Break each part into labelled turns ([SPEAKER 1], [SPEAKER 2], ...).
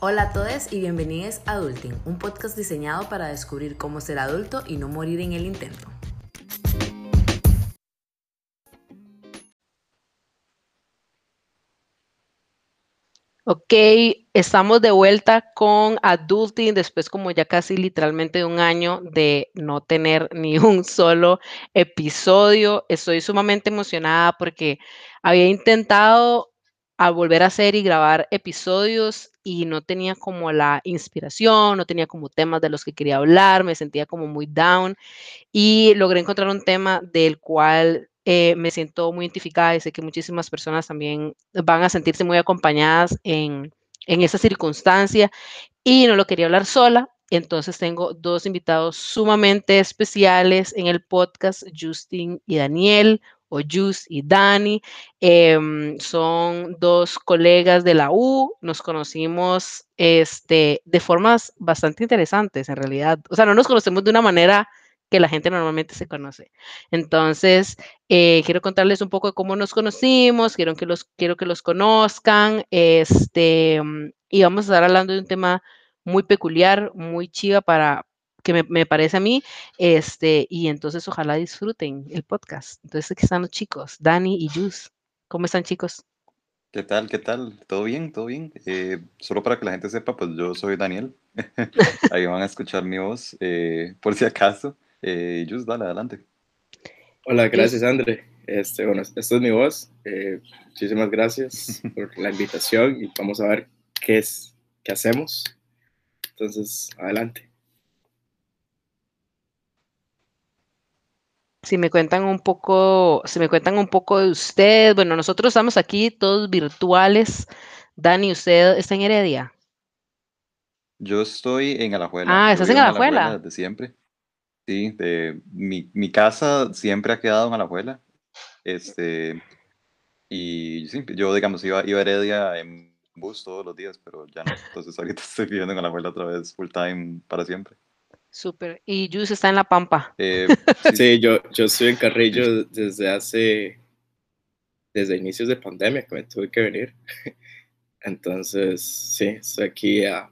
[SPEAKER 1] Hola a todos y bienvenidos a Adulting, un podcast diseñado para descubrir cómo ser adulto y no morir en el intento.
[SPEAKER 2] Ok, estamos de vuelta con Adulting después como ya casi literalmente de un año de no tener ni un solo episodio. Estoy sumamente emocionada porque había intentado a volver a hacer y grabar episodios y no tenía como la inspiración, no tenía como temas de los que quería hablar, me sentía como muy down y logré encontrar un tema del cual eh, me siento muy identificada y sé que muchísimas personas también van a sentirse muy acompañadas en, en esa circunstancia y no lo quería hablar sola. Entonces tengo dos invitados sumamente especiales en el podcast, Justin y Daniel, o Jus y Dani. Em, son dos colegas de la U, nos conocimos este, de formas bastante interesantes en realidad. O sea, no nos conocemos de una manera que la gente normalmente se conoce. Entonces, eh, quiero contarles un poco de cómo nos conocimos, quiero que los, quiero que los conozcan, este, y vamos a estar hablando de un tema muy peculiar, muy chiva para, que me, me, parece a mí, este, y entonces ojalá disfruten el podcast. Entonces aquí están los chicos, Dani y Jus. ¿Cómo están chicos?
[SPEAKER 3] ¿Qué tal? ¿Qué tal? ¿Todo bien? ¿Todo bien? Eh, solo para que la gente sepa, pues yo soy Daniel. Ahí van a escuchar mi voz, eh, por si acaso. Eh, Jus, dale, adelante.
[SPEAKER 4] Hola, gracias André. Este, bueno, esta es mi voz. Eh, muchísimas gracias por la invitación y vamos a ver qué es, qué hacemos. Entonces, adelante.
[SPEAKER 2] Si me cuentan un poco, si me cuentan un poco de usted, bueno, nosotros estamos aquí todos virtuales. Dani, ¿usted está en Heredia?
[SPEAKER 3] Yo estoy en Alajuela.
[SPEAKER 2] Ah, ¿estás en Alajuela?
[SPEAKER 3] Alajuela desde siempre. Sí, de, mi, mi, casa siempre ha quedado en Alajuela. Este, y sí, yo, digamos, iba, iba a Heredia en bus todos los días, pero ya no. Entonces ahorita estoy viviendo en Alajuela otra vez full time para siempre.
[SPEAKER 2] Súper. ¿Y Jus está en La Pampa?
[SPEAKER 4] Eh, sí, sí yo, yo estoy en Carrillo desde hace, desde inicios de pandemia que me tuve que venir. Entonces, sí, estoy aquí a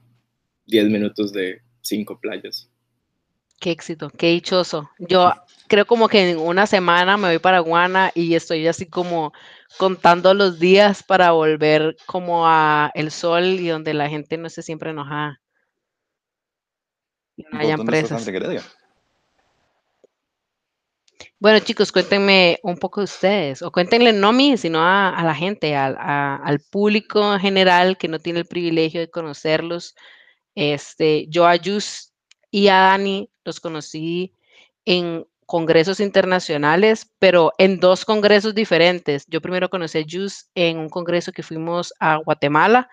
[SPEAKER 4] 10 minutos de cinco playas.
[SPEAKER 2] Qué éxito, qué dichoso. Yo creo como que en una semana me voy para Guana y estoy así como contando los días para volver como a el sol y donde la gente no esté siempre enojada no hayan presas. Bueno, chicos, cuéntenme un poco de ustedes, o cuéntenle no a mí, sino a, a la gente, a, a, al público en general que no tiene el privilegio de conocerlos. Este, yo a Jus y a Dani los conocí en congresos internacionales, pero en dos congresos diferentes. Yo primero conocí a Jus en un congreso que fuimos a Guatemala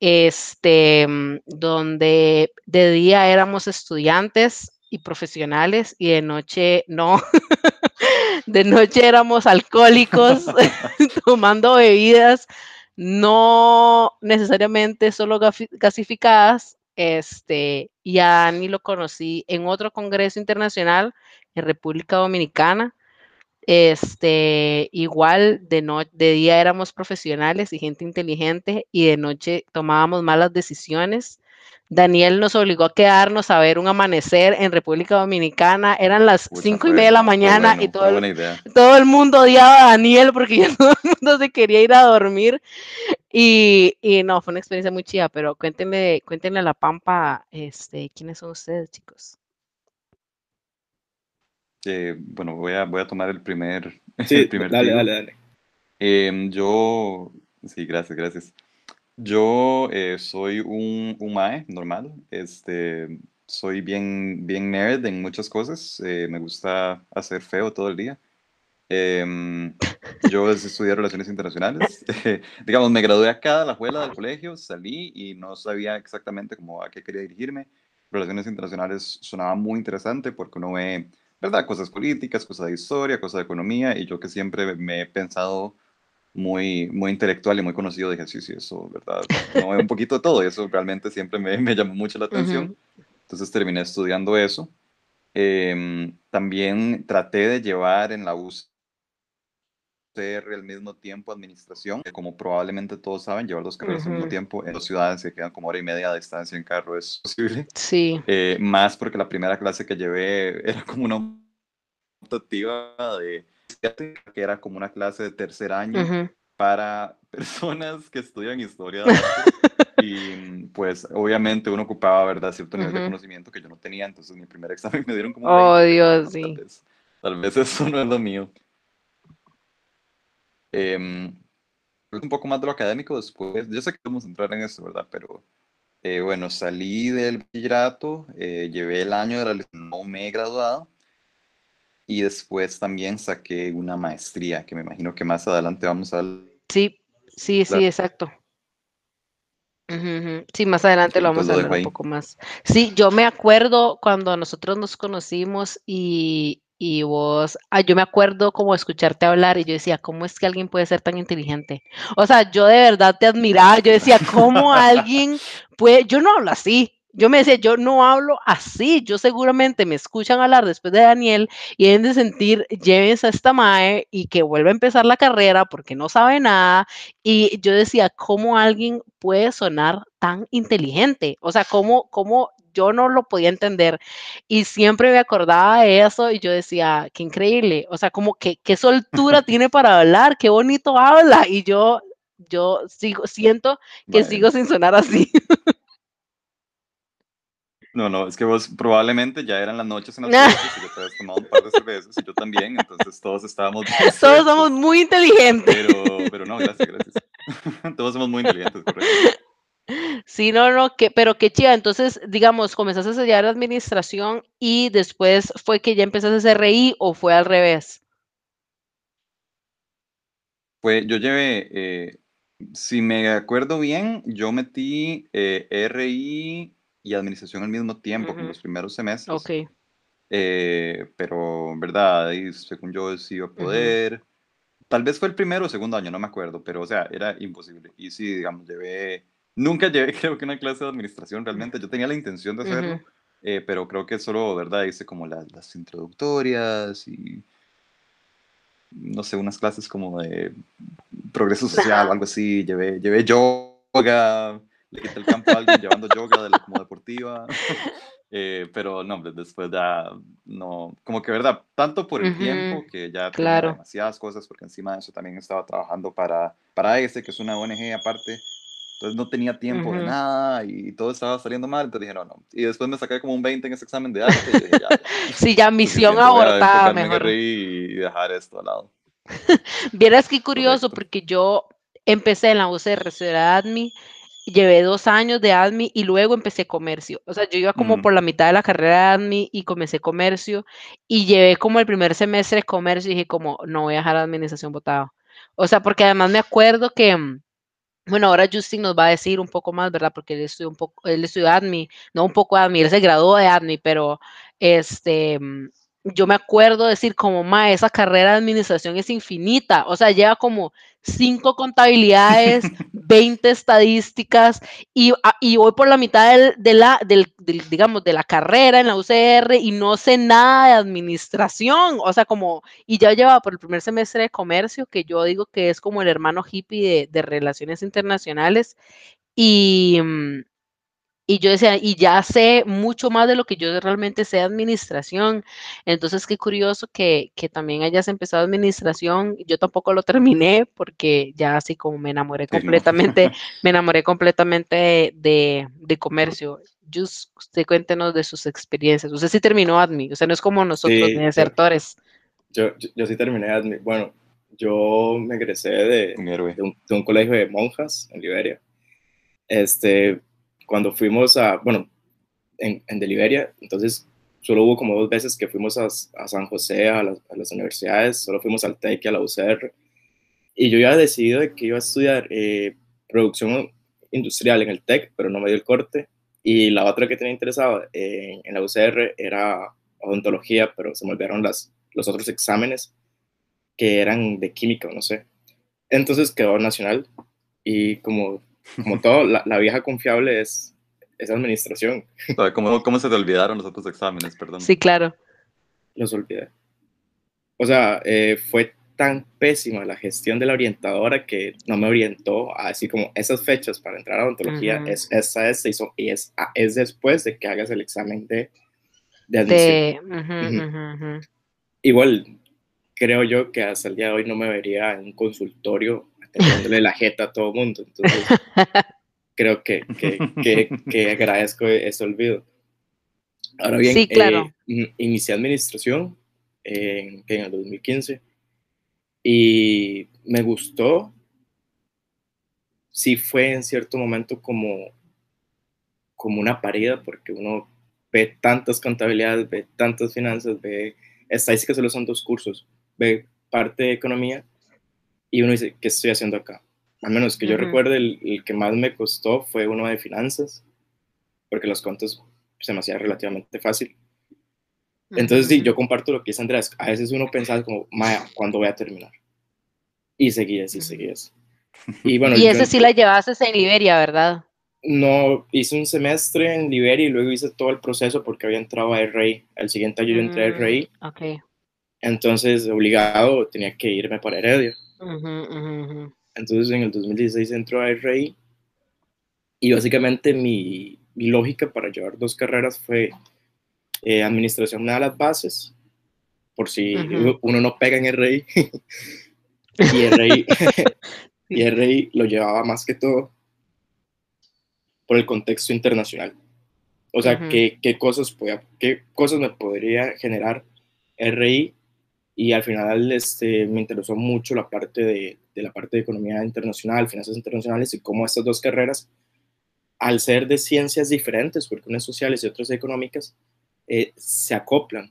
[SPEAKER 2] este, mm, donde de día éramos estudiantes y profesionales y de noche no. de noche éramos alcohólicos tomando bebidas no necesariamente solo gasificadas. Este, y a lo conocí en otro congreso internacional en República Dominicana este, igual de, no, de día éramos profesionales y gente inteligente y de noche tomábamos malas decisiones. Daniel nos obligó a quedarnos a ver un amanecer en República Dominicana. Eran las cinco y media de la mañana y todo el, todo el, mundo odiaba a Daniel porque ya todo el mundo se quería ir a dormir. Y, y no, fue una experiencia muy chida, pero cuéntenle, cuéntenle a la Pampa, este, ¿quiénes son ustedes, chicos?
[SPEAKER 3] Eh, bueno, voy a, voy a tomar el primer.
[SPEAKER 4] Sí,
[SPEAKER 3] el primer
[SPEAKER 4] dale, dale, dale,
[SPEAKER 3] eh, yo, sí, gracias, gracias. Yo eh, soy un, un, MAE normal, este, soy bien, bien nerd en muchas cosas, eh, me gusta hacer feo todo el día. Em, yo estudié Relaciones Internacionales, digamos, me gradué acá de la escuela del colegio, salí y no sabía exactamente cómo, a qué quería dirigirme. Relaciones Internacionales sonaba muy interesante porque uno ve ¿verdad? Cosas políticas, cosas de historia, cosas de economía, y yo que siempre me he pensado muy, muy intelectual y muy conocido, dije, sí, sí, eso, ¿verdad? No, un poquito de todo, y eso realmente siempre me, me llamó mucho la atención. Entonces terminé estudiando eso. Eh, también traté de llevar en la UCE UCR al mismo tiempo administración. Como probablemente todos saben, llevar dos carreras al mismo tiempo en dos ciudades que quedan como hora y media de distancia en carro es posible.
[SPEAKER 2] Sí.
[SPEAKER 3] Eh, más porque la primera clase que llevé era como una optativa de que era como una clase de tercer año
[SPEAKER 2] ujú.
[SPEAKER 3] para personas que estudian historia y pues obviamente uno ocupaba, ¿verdad? Cierto nivel de
[SPEAKER 2] Ujú.
[SPEAKER 3] conocimiento que yo no tenía, entonces mi primer examen me dieron como...
[SPEAKER 2] Oh,
[SPEAKER 3] 20,
[SPEAKER 2] Dios, sí.
[SPEAKER 3] Tal vez, tal vez eso no es lo mío. Em, un poco más de lo académico después, yo sé que vamos a entrar en eso, ¿verdad? Pero eh, bueno, salí del bachillerato, eh, llevé el año de la no me he graduado. Y después también saqué una maestría, que me imagino que más adelante vamos a.
[SPEAKER 2] Sí, sí, sí, exacto. Sí, más adelante lo vamos a hablar un poco más. Sí, yo me acuerdo cuando nosotros nos conocimos y, y vos, ah, yo me acuerdo como escucharte hablar y yo decía, ¿cómo es que alguien puede ser tan inteligente? O sea, yo de verdad te admiraba, yo decía, ¿cómo alguien puede, yo no hablo así. Yo me decía, yo no hablo así, yo seguramente me escuchan hablar después de Daniel y deben de sentir, llévense a esta mae y que vuelva a empezar la carrera porque no sabe nada y yo decía, ¿cómo alguien puede sonar tan inteligente? O sea, ¿cómo, cómo yo no lo podía entender? Y siempre me acordaba de eso y yo decía, qué increíble. O sea, como que qué soltura tiene para hablar, qué bonito habla. Y yo, yo sigo, siento que
[SPEAKER 3] Vaya.
[SPEAKER 2] sigo sin sonar así.
[SPEAKER 3] No, no, es que vos probablemente ya eran las noches en las fiestas y yo te habías tomado un par de cervezas y yo también, entonces todos estábamos
[SPEAKER 2] Todos somos muy inteligentes.
[SPEAKER 3] pero, pero no, gracias, gracias. todos somos muy inteligentes, correcto.
[SPEAKER 2] Sí, no, no, que, pero qué chiva. Entonces, digamos, comenzaste a estudiar administración y después fue que ya empezaste a RI o fue al revés.
[SPEAKER 3] Fue, yo llevé, eh, si me acuerdo bien, yo metí eh, RI y administración al mismo tiempo, con
[SPEAKER 2] Ujú.
[SPEAKER 3] los primeros semestres.
[SPEAKER 2] Ok.
[SPEAKER 3] Eh, pero, ¿verdad? Ahí, según yo, sí iba a poder. Tal vez fue el primero o segundo año, no me acuerdo, pero, o sea, era imposible. Y sí, digamos, llevé. Nunca llevé, creo que una clase de administración realmente. Yo tenía la intención de hacerlo,
[SPEAKER 2] Ujú.
[SPEAKER 3] eh, pero creo que solo, ¿verdad? Hice como las, las introductorias y. No sé, unas clases como de progreso social o algo así. Llevé, llevé yoga, le quité el campo a alguien llevando yoga de la como deportiva. Eh, pero no, después ya no, como que verdad, tanto por el
[SPEAKER 2] Ujú,
[SPEAKER 3] tiempo que ya tenía
[SPEAKER 2] claro.
[SPEAKER 3] demasiadas cosas, porque encima de eso también estaba trabajando para, para ese, que es una ONG aparte, entonces no tenía tiempo de
[SPEAKER 2] Ujú.
[SPEAKER 3] nada y todo estaba saliendo mal, entonces dije, no, no. Y después me saqué como un 20 en ese examen de arte y dije, ya, ya,
[SPEAKER 2] Sí, ya misión abortada, mejor.
[SPEAKER 3] Y dejar esto al lado.
[SPEAKER 2] Vieras qué curioso,
[SPEAKER 3] Correcto.
[SPEAKER 2] porque yo empecé en la UCR Ciudad Admi, llevé dos años de Admi y luego empecé comercio. O sea, yo iba como
[SPEAKER 3] Mm.
[SPEAKER 2] por la mitad de la carrera de Admi y comencé comercio y llevé como el primer semestre de comercio y dije como, no voy a dejar la administración botada. O sea, porque además me acuerdo que, mm, bueno, ahora Justin nos va a decir un poco más, ¿verdad? Porque él estudió un poco, él estudió ADMI, no un poco ADMI, él se graduó de ADMI, pero este, mm, yo me acuerdo decir como, ma, esa carrera de administración es infinita, o sea, lleva como cinco contabilidades, 20 estadísticas y, a- y voy por la mitad del, de la, del, del, digamos, de la carrera en la UCR y no sé nada de administración, o sea, como, y ya llevaba por el primer semestre de comercio, que yo digo que es como el hermano hippie de, de relaciones internacionales, y, mm, y yo decía, y ya sé mucho más de lo que yo realmente sé de administración. Entonces, qué curioso que, que también hayas empezado administración. Yo tampoco lo terminé porque ya así como me enamoré
[SPEAKER 3] Sí, no.
[SPEAKER 2] completamente, me enamoré completamente de, de, de comercio. Just, usted cuéntenos de sus experiencias. Usted sí terminó admi, o sea, no es como nosotros,
[SPEAKER 4] Sí,
[SPEAKER 2] desertores.
[SPEAKER 4] Yo, yo, yo sí terminé, admi- bueno, yo me egresé de, de un, de un colegio de monjas en Liberia. Este, cuando fuimos a, bueno, en, en de Liberia, entonces solo hubo como dos veces que fuimos a, a San José, a las, a las universidades, solo fuimos al TEC y a la UCR. Y yo ya decidido de que iba a estudiar eh, producción industrial en el TEC, pero no me dio el corte. Y la otra que tenía interesado eh, en la UCR era odontología, pero se me olvidaron las, los otros exámenes que eran de química, no sé. Entonces quedó nacional y como, como todo, la, la vieja confiable es, es administración.
[SPEAKER 3] ¿Cómo, ¿Cómo se te olvidaron los otros exámenes? Perdón.
[SPEAKER 2] Sí, claro.
[SPEAKER 4] Los olvidé. O sea, eh, fue
[SPEAKER 5] tan pésima la gestión de la orientadora que no me orientó a decir como esas fechas para entrar a odontología
[SPEAKER 2] Ujú.
[SPEAKER 5] es esta, esta y, so- y es, a- es después de que hagas el examen de, de admisión.
[SPEAKER 2] De, ujú,
[SPEAKER 5] Ujú.
[SPEAKER 2] ujú, ujú.
[SPEAKER 5] Igual, creo yo que hasta el día de hoy no me vería en un consultorio atendiéndole la jeta a todo mundo. Entonces, creo que, que, que, que agradezco ese olvido. Ahora bien,
[SPEAKER 2] Sí, claro.
[SPEAKER 5] eh, in- inicié administración en, en el 2015 y me gustó. Sí fue en cierto momento como, como una parida porque uno ve tantas contabilidades, ve tantas finanzas, ve estadística solo son dos cursos, ve parte de economía y uno dice, ¿qué estoy haciendo acá? Al menos que yo
[SPEAKER 2] Ujú.
[SPEAKER 5] recuerde, el, el que más me costó fue uno de finanzas, porque los contos se me hacía relativamente fácil. Entonces, sí,
[SPEAKER 2] Ujú.
[SPEAKER 5] yo comparto lo que dice Andrés. A veces uno pensaba como, Maya, ¿cuándo voy a terminar? Y seguías y seguías. Y bueno,
[SPEAKER 2] Y
[SPEAKER 5] yo
[SPEAKER 2] ese sí la llevaste en Liberia, ¿verdad?
[SPEAKER 5] no hice un semestre en Liberia y luego hice todo el proceso porque había entrado a RI. El siguiente año yo entré a RI,
[SPEAKER 2] Mm, Ok.
[SPEAKER 5] entonces obligado tenía que irme para Heredia. Entonces en el 2016 entró a RI y básicamente mi, mi lógica para llevar dos carreras fue eh, administración me da las bases por si uno no pega en RI y RI, y. RI lo llevaba más que todo por el contexto internacional. O sea, qué, qué cosas podía, qué cosas me podría generar RI y al final este, me interesó mucho la parte de, de la parte de economía internacional, finanzas internacionales y cómo estas dos carreras, al ser de ciencias diferentes, porque una es sociales y otra es económicas, eh, se acoplan.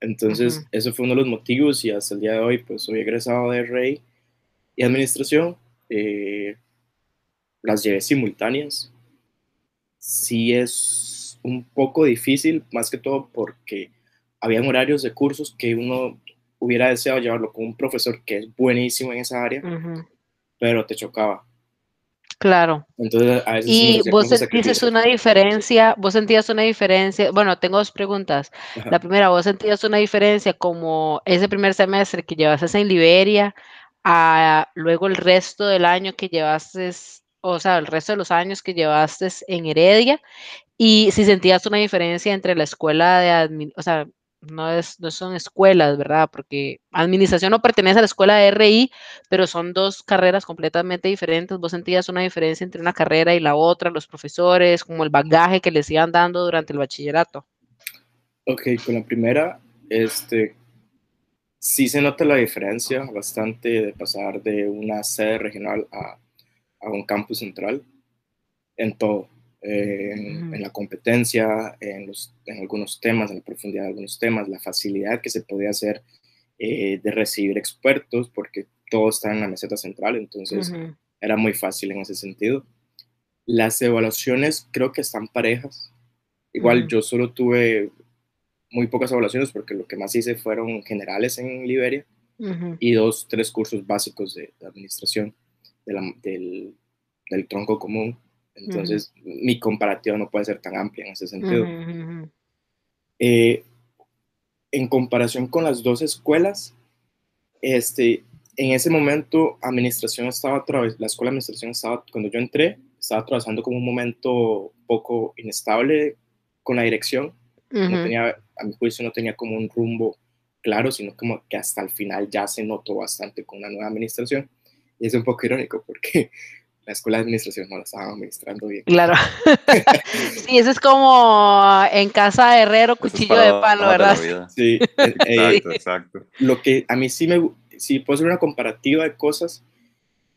[SPEAKER 5] Entonces,
[SPEAKER 2] Ujú.
[SPEAKER 5] eso fue uno de los motivos y hasta el día de hoy, pues soy egresado de RI y administración. eh, las llevé simultáneas. Sí es un poco difícil, más que todo porque habían horarios de cursos que uno hubiera deseado llevarlo con un profesor que es buenísimo en esa área,
[SPEAKER 2] Ujú.
[SPEAKER 5] pero te chocaba.
[SPEAKER 2] Claro.
[SPEAKER 5] Entonces, a veces
[SPEAKER 2] ¿Y vos
[SPEAKER 5] sacrificio.
[SPEAKER 2] una diferencia? ¿Vos sentías una diferencia? Bueno, tengo dos preguntas.
[SPEAKER 5] Ajá.
[SPEAKER 2] La primera, ¿vos sentías una diferencia como ese primer semestre que llevaste en Liberia a luego el resto del año que llevaste, o sea, el resto de los años que llevaste en Heredia? Y si sentías una diferencia entre la escuela de o sea, no, es, no son escuelas, ¿verdad? Porque administración no pertenece a la escuela de RI, pero son dos carreras completamente diferentes. ¿Vos sentías una diferencia entre una carrera y la otra, los profesores, como el bagaje que les iban dando durante el bachillerato?
[SPEAKER 5] Ok, con la primera, este, sí se nota la diferencia bastante de pasar de una sede regional a, a un campus central en todo, eh, en,
[SPEAKER 2] Ujú.
[SPEAKER 5] en la competencia, en, los, en algunos temas, en la profundidad de algunos temas, la facilidad que se podía hacer eh, de recibir expertos, porque todo está en la meseta central, entonces
[SPEAKER 2] Ujú,
[SPEAKER 5] era muy fácil en ese sentido. Las evaluaciones creo que están parejas. Igual
[SPEAKER 2] Ujú.
[SPEAKER 5] yo solo tuve muy pocas evaluaciones porque lo que más hice fueron generales en Liberia y dos, tres cursos básicos de, de administración de la- del, del tronco común. Entonces, mi comparativa no puede ser tan amplia en ese sentido.
[SPEAKER 2] ujú, ujú,
[SPEAKER 5] Eh, en comparación con las dos escuelas, este, en ese momento, administración estaba la escuela de administración estaba, cuando yo entré, estaba atravesando como un momento poco inestable con la dirección. No
[SPEAKER 2] ujú.
[SPEAKER 5] tenía, a mi juicio, no tenía como un rumbo claro, sino como que hasta el final ya se notó bastante con la nueva administración. Y es un poco irónico porque la escuela de administración no la estaba administrando bien.
[SPEAKER 2] Claro. Sí, eso es como en casa de herrero, cuchillo de palo, ¿verdad?
[SPEAKER 5] Sí, eh, eh,
[SPEAKER 3] Exacto, exacto.
[SPEAKER 5] lo que a mí sí me, si puedo hacer una comparativa de cosas,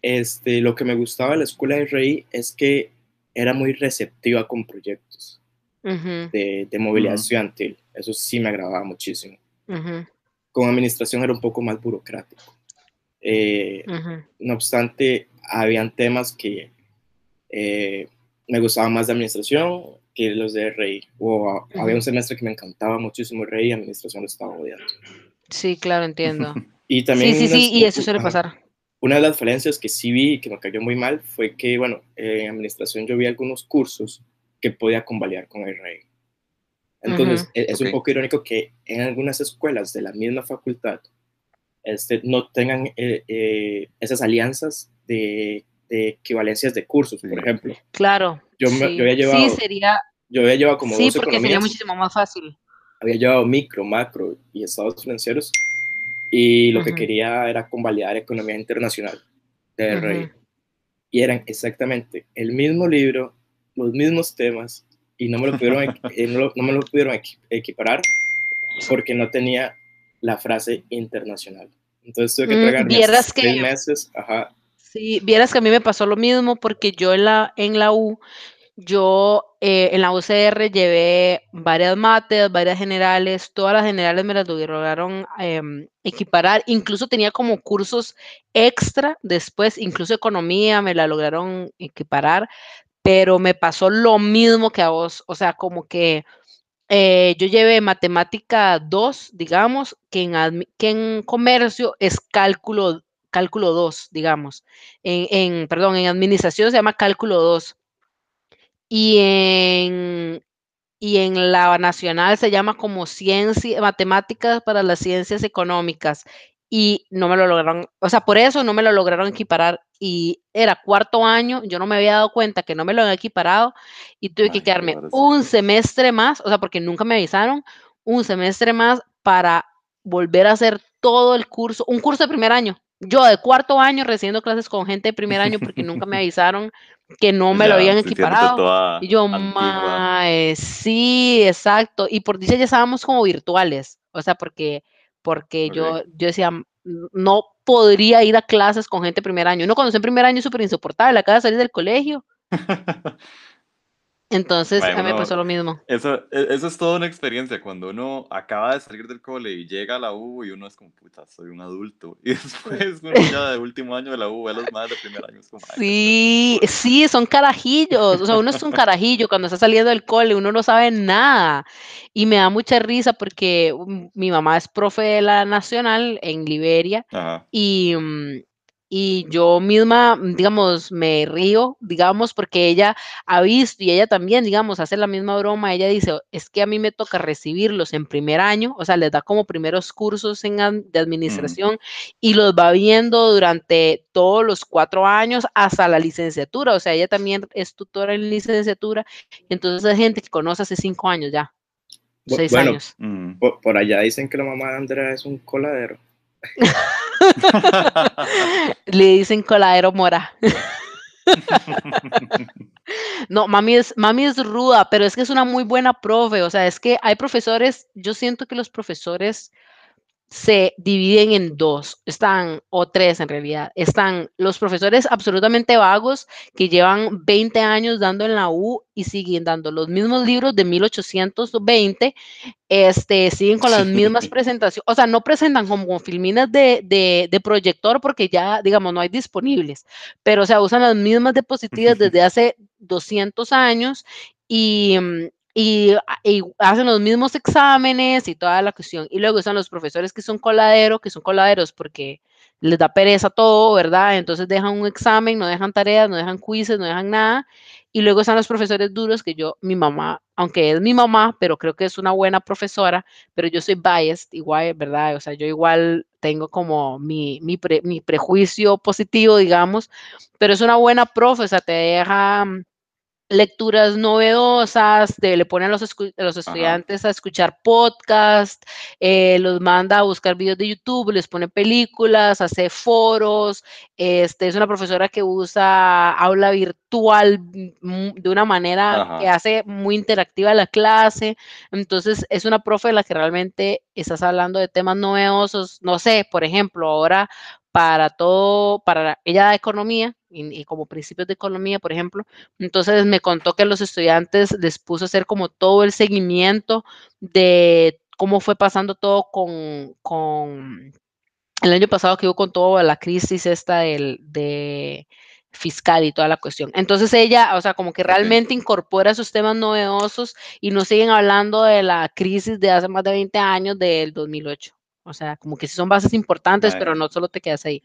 [SPEAKER 5] este, lo que me gustaba de la escuela de RI es que era muy receptiva con proyectos de, de movilidad estudiantil. Eso sí me agradaba muchísimo. Con administración era un poco más burocrático. Eh,
[SPEAKER 2] ujú,
[SPEAKER 5] no obstante, habían temas que eh, me gustaban más de administración que los de RI. O a- había
[SPEAKER 2] Ujú.
[SPEAKER 5] un semestre que me encantaba muchísimo RI y administración lo estaba odiando.
[SPEAKER 2] Sí, claro, entiendo.
[SPEAKER 5] Y también
[SPEAKER 2] Sí, sí, sí, y eso suele pasar.
[SPEAKER 5] Una de las falencias que sí vi y que me cayó muy mal fue que, bueno, eh, en administración yo vi algunos cursos que podía convalidar con el RI. Entonces,
[SPEAKER 2] Ujú.
[SPEAKER 5] e- es un
[SPEAKER 3] Ok.
[SPEAKER 5] poco irónico que en algunas escuelas de la misma facultad
[SPEAKER 4] este, no tengan eh, eh, esas alianzas de, de, equivalencias de cursos, por ejemplo.
[SPEAKER 2] Claro.
[SPEAKER 4] Yo,
[SPEAKER 2] sí,
[SPEAKER 4] yo había llevado,
[SPEAKER 2] sí, sería,
[SPEAKER 4] yo había llevado como
[SPEAKER 2] sí,
[SPEAKER 4] dos
[SPEAKER 2] porque
[SPEAKER 4] economías.
[SPEAKER 2] sería muchísimo más fácil.
[SPEAKER 4] Había llevado micro, macro y estados financieros y lo que quería era convalidar economía internacional de. Y eran exactamente el mismo libro, los mismos temas y no me lo pudieron, eh, no lo- no me lo pudieron equi- equiparar porque no tenía la frase internacional. Entonces tuve que
[SPEAKER 2] Mm,
[SPEAKER 4] tragar seis
[SPEAKER 2] que-
[SPEAKER 4] meses, ajá,
[SPEAKER 2] Sí, vieras que a mí me pasó lo mismo porque yo en la, en la U, yo eh, en la UCR llevé varias mates, varias generales, todas las generales me las lograron em, equiparar, incluso tenía como cursos extra después, incluso economía me la lograron equiparar, pero me pasó lo mismo que a vos, o sea, como que eh, yo llevé matemática 2, digamos, que en, que en comercio es cálculo, cálculo 2, digamos. En, en, perdón, en administración se llama cálculo 2. Y en, y en la nacional se llama como ciencia, matemáticas para las ciencias económicas. Y no me lo lograron, o sea, por eso no me lo lograron equiparar. Y era cuarto año, yo no me había dado cuenta que no me lo habían equiparado y tuve que
[SPEAKER 3] Ay,
[SPEAKER 2] quedarme un semestre más, o sea, porque nunca me avisaron, un semestre más para volver a hacer todo el curso, un curso de primer año. Yo de cuarto año recibiendo clases con gente de primer año porque nunca me avisaron que no me lo habían equiparado. Y yo, mae, sí, exacto. Y por dicha ya estábamos como virtuales. O sea, porque, porque yo, yo decía, "Mm, no podría ir a clases con gente de primer año. Uno cuando está en primer año es súper insoportable, acaba de salir del colegio. Entonces,
[SPEAKER 3] Mae,
[SPEAKER 2] a mí me pasó lo mismo.
[SPEAKER 3] Eso, e- eso es toda una experiencia cuando uno acaba de salir del cole y llega a la U y uno es como, puta, soy un adulto. Y después uno ya de último año de la U ve a los más de primer año. Es como, "Ay,
[SPEAKER 2] Sí,
[SPEAKER 3] qué
[SPEAKER 2] sí, son carajillos. O sea, uno es un carajillo cuando está saliendo del cole, uno no sabe nada. Y me da mucha risa porque um, mi mamá es profe de la Nacional en Liberia
[SPEAKER 3] Ajá.
[SPEAKER 2] y, mm, y yo misma, mm, digamos, me río, digamos, porque ella ha visto y ella también, digamos, hace la misma broma. Ella dice, es que a mí me toca recibirlos en primer año, o sea, les da como primeros cursos en, de administración y los va viendo durante todos los cuatro años hasta la licenciatura. O sea, ella también es tutora en licenciatura. Entonces hay gente que conoce hace cinco años ya,
[SPEAKER 4] Bu-
[SPEAKER 2] seis
[SPEAKER 4] bueno,
[SPEAKER 2] años.
[SPEAKER 3] Mm.
[SPEAKER 4] por, por allá dicen que la mamá de Andrea es un coladero.
[SPEAKER 2] Le dicen coladero mora. No, mami es, mami es ruda, pero es que es una muy buena profe. O sea, es que hay profesores, yo siento que los profesores se dividen en dos, están, o tres en realidad, están los profesores absolutamente vagos que llevan 20 años dando en la U y siguen dando los mismos libros de 1820, este, siguen con las mismas
[SPEAKER 3] Sí.
[SPEAKER 2] presentaciones, o sea, no presentan como filminas de, de, de proyector porque ya, digamos, no hay disponibles, pero o sea, usan las mismas diapositivas desde hace 200 años y, mm, y, a- y hacen los mismos exámenes y toda la cuestión. Y luego están los profesores que son coladeros, que son coladeros porque les da pereza todo, ¿verdad? Entonces dejan un examen, no dejan tareas, no dejan quizzes, no dejan nada. Y luego están los profesores duros que yo, mi mamá, aunque es mi mamá, pero creo que es una buena profesora, pero yo soy biased igual, ¿verdad? O sea, yo igual tengo como mi, mi, pre- mi prejuicio positivo, digamos, pero es una buena profe, o sea, te deja mm, lecturas novedosas, te- le pone a los, escu- a los estudiantes a escuchar podcast, eh, los manda a buscar videos de YouTube, les pone películas, hace foros, este, es una profesora que usa aula virtual mm, de una manera que hace muy interactiva la clase, entonces es una profe de la que realmente estás hablando de temas novedosos, no sé, por ejemplo, ahora para todo, para ella da economía y, y como principios de economía, por ejemplo, entonces me contó que los estudiantes les puso a hacer como todo el seguimiento de cómo fue pasando todo con, con el año pasado que hubo con toda la crisis esta del, de fiscal y toda la cuestión. Entonces ella, o sea, como que realmente incorpora esos temas novedosos y no siguen hablando de la crisis de hace más de 20 años del 2008. O sea, como que sí son bases importantes,
[SPEAKER 3] Mae.
[SPEAKER 2] pero no solo te quedas ahí.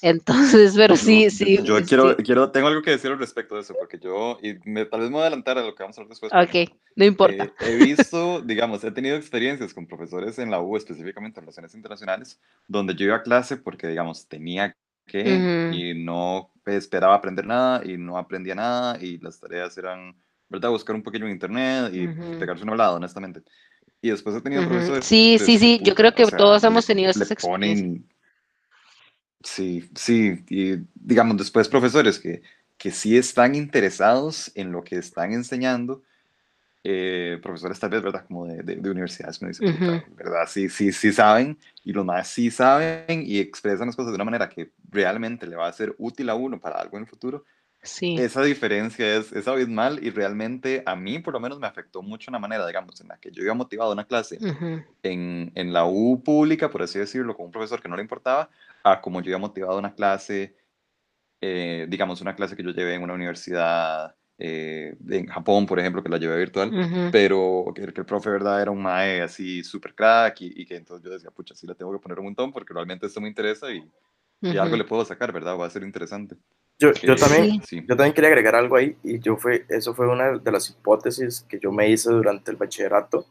[SPEAKER 2] Entonces, pero sí,
[SPEAKER 3] No,
[SPEAKER 2] sí.
[SPEAKER 3] Yo
[SPEAKER 2] sí.
[SPEAKER 3] quiero, quiero, tengo algo que decir al respecto de eso, porque yo, y me, tal vez me voy a adelantar a lo que vamos a hablar después.
[SPEAKER 2] Ok, no importa.
[SPEAKER 3] eh, he visto, digamos, he tenido experiencias con profesores en la U, específicamente en Relaciones Internacionales, donde yo iba a clase porque, digamos, tenía que
[SPEAKER 2] Ujú.
[SPEAKER 3] y no esperaba aprender nada y no aprendía nada y las tareas eran, ¿verdad? Buscar un poquillo en internet y
[SPEAKER 2] Ujú.
[SPEAKER 3] pegarse una hablada, honestamente. Y después he tenido profesores.
[SPEAKER 2] Sí, sí, sí, yo creo que
[SPEAKER 3] o sea,
[SPEAKER 2] todos hemos tenido esas experiencias.
[SPEAKER 3] ponen- Sí, sí, y digamos, después profesores que, que sí están interesados en lo que están enseñando, eh, profesores tal vez, ¿verdad? Como de, de, de universidades, que uno dice, puta,
[SPEAKER 2] Ujú.
[SPEAKER 3] ¿verdad? Sí, sí, sí saben, y los más sí saben y expresan las cosas de una manera que realmente le va a ser útil a uno para algo en el futuro.
[SPEAKER 2] Sí.
[SPEAKER 3] Esa diferencia es, es abismal y realmente a mí por lo menos me afectó mucho una manera, digamos, en la que yo iba motivado a una clase
[SPEAKER 2] Ujú.
[SPEAKER 3] en, en la U pública, por así decirlo, con un profesor que no le importaba, a como yo iba motivado a una clase, eh, digamos, una clase que yo llevé en una universidad eh, en Japón, por ejemplo, que la llevé virtual,
[SPEAKER 2] Ujú.
[SPEAKER 3] pero que, que el profe, ¿verdad? Era un mae así súper crack y, y que entonces yo decía, pucha, sí le tengo que poner un montón porque realmente esto me interesa y, y algo le puedo sacar, ¿verdad? Va a ser interesante.
[SPEAKER 5] Yo, yo también,
[SPEAKER 3] sí.
[SPEAKER 5] yo también quería agregar algo ahí y yo fue, eso fue una de las hipótesis que yo me hice durante el bachillerato,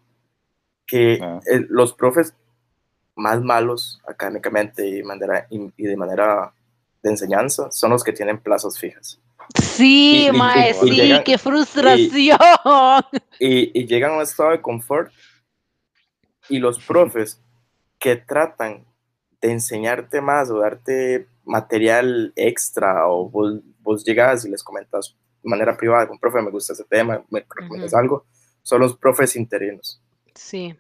[SPEAKER 5] que
[SPEAKER 3] Ah.
[SPEAKER 5] el- los profes más malos académicamente y, manera, y, y de manera de enseñanza son los que tienen plazas fijas.
[SPEAKER 2] Sí,
[SPEAKER 5] Y-
[SPEAKER 2] mae, sí,
[SPEAKER 5] llegan-
[SPEAKER 2] qué frustración.
[SPEAKER 5] Y, y llegan a un estado de confort y los profes que tratan de enseñarte más o darte material extra o vos, vos llegas y les comentas de manera privada, con profe, me gusta ese tema, me recomiendas
[SPEAKER 2] Ujú.
[SPEAKER 5] algo, son los profes interinos.
[SPEAKER 2] Sí.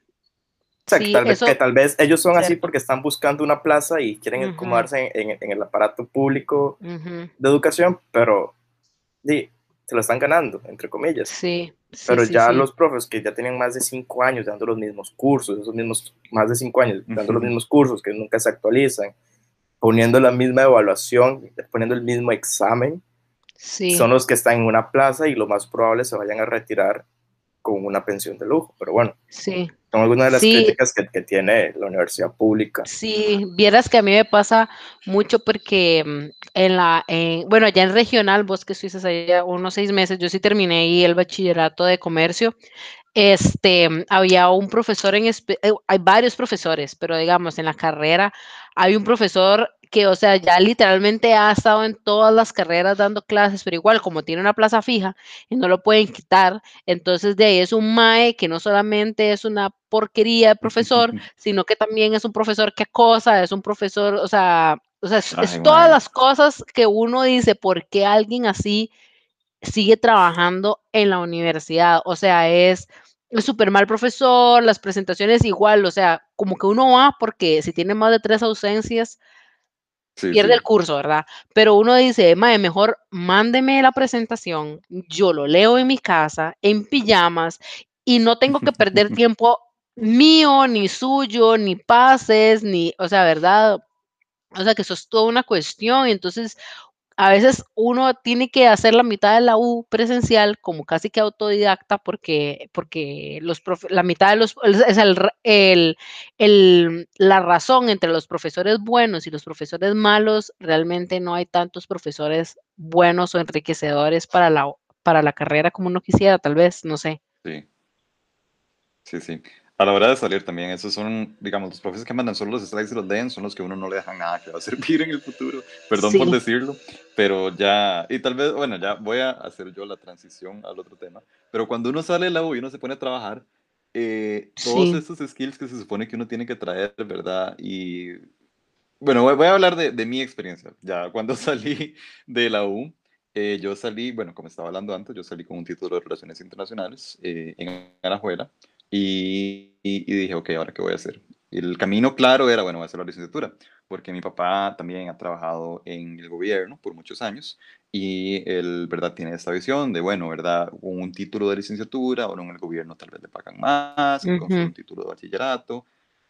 [SPEAKER 5] O sea, que,
[SPEAKER 2] Sí,
[SPEAKER 5] tal vez,
[SPEAKER 2] eso-
[SPEAKER 5] que tal vez ellos son así porque están buscando una plaza y quieren
[SPEAKER 2] Ujú.
[SPEAKER 5] acomodarse en, en- en el aparato público
[SPEAKER 2] Ujú.
[SPEAKER 5] de educación, pero sí, se lo están ganando, entre comillas.
[SPEAKER 2] Sí. sí,
[SPEAKER 5] Pero
[SPEAKER 2] sí,
[SPEAKER 5] ya los profes que ya tienen más de cinco años dando los mismos cursos, esos mismos, más de cinco años dando los mismos cursos que nunca se actualizan, poniendo la misma evaluación, poniendo el mismo examen,
[SPEAKER 2] Sí.
[SPEAKER 5] son los que están en una plaza y lo más probable se vayan a retirar con una pensión de lujo. Pero bueno,
[SPEAKER 2] Sí.
[SPEAKER 5] son algunas de las
[SPEAKER 2] Sí.
[SPEAKER 5] críticas que, que tiene la universidad pública.
[SPEAKER 2] Sí, vieras que a mí me pasa mucho porque mm, en la, en- bueno, allá en regional, vos que estuviste allá unos seis meses, yo sí terminé ahí el bachillerato de comercio. Este, mm, había un profesor en, eh, hay varios profesores, pero digamos, en la carrera hay un profesor que, o sea, ya literalmente ha estado en todas las carreras dando clases, pero igual como tiene una plaza fija y no lo pueden quitar, entonces de ahí es un MAE que no solamente es una porquería de profesor, sino que también es un profesor que acosa, es un profesor, o sea, o sea, es, es todas las cosas que uno dice, ¿por qué alguien así sigue trabajando en la universidad? O sea, es súper mal profesor, las presentaciones igual, o sea, como que uno va porque si tiene más de tres ausencias,
[SPEAKER 3] Sí,
[SPEAKER 2] pierde
[SPEAKER 3] sí.
[SPEAKER 2] el curso, ¿verdad? Pero uno dice, mae, mejor mándeme la presentación, yo lo leo en mi casa, en pijamas, y no tengo que perder tiempo mío, ni suyo, ni pases, ni, o sea, ¿verdad? O sea, que eso es toda una cuestión, y entonces a veces uno tiene que hacer la mitad de la U presencial como casi que autodidacta porque, porque los profe- la mitad de los, es el, el- el- la razón entre los profesores buenos y los profesores malos, realmente no hay tantos profesores buenos o enriquecedores para la, para la carrera como uno quisiera, tal vez, no sé.
[SPEAKER 3] Sí. Sí, sí. A la hora de salir también, esos son, digamos, los profes que mandan solo los slides y los leen, son los que uno no le dejan nada que va a servir en el futuro. Perdón por
[SPEAKER 2] Sí.
[SPEAKER 3] decirlo, pero ya, y tal vez, bueno, ya voy a hacer yo la transición al otro tema, pero cuando uno sale de la U y uno se pone a trabajar, eh, todos
[SPEAKER 2] Sí.
[SPEAKER 3] estos skills que se supone que uno tiene que traer, ¿verdad? Y bueno, voy, voy a hablar de, de mi experiencia. Ya cuando salí de la U, eh, yo salí, bueno, como estaba hablando antes, yo salí con un título de Relaciones Internacionales eh, en Alajuela y, y, dije, ok, ¿ahora qué voy a hacer? El camino claro era, bueno, voy a hacer la licenciatura, porque mi papá también ha trabajado en el gobierno por muchos años y él, ¿verdad? Tiene esta visión de, bueno, ¿verdad? Con un título de licenciatura, o en el gobierno tal vez le pagan más, entonces
[SPEAKER 2] Ujú.
[SPEAKER 3] un título de bachillerato.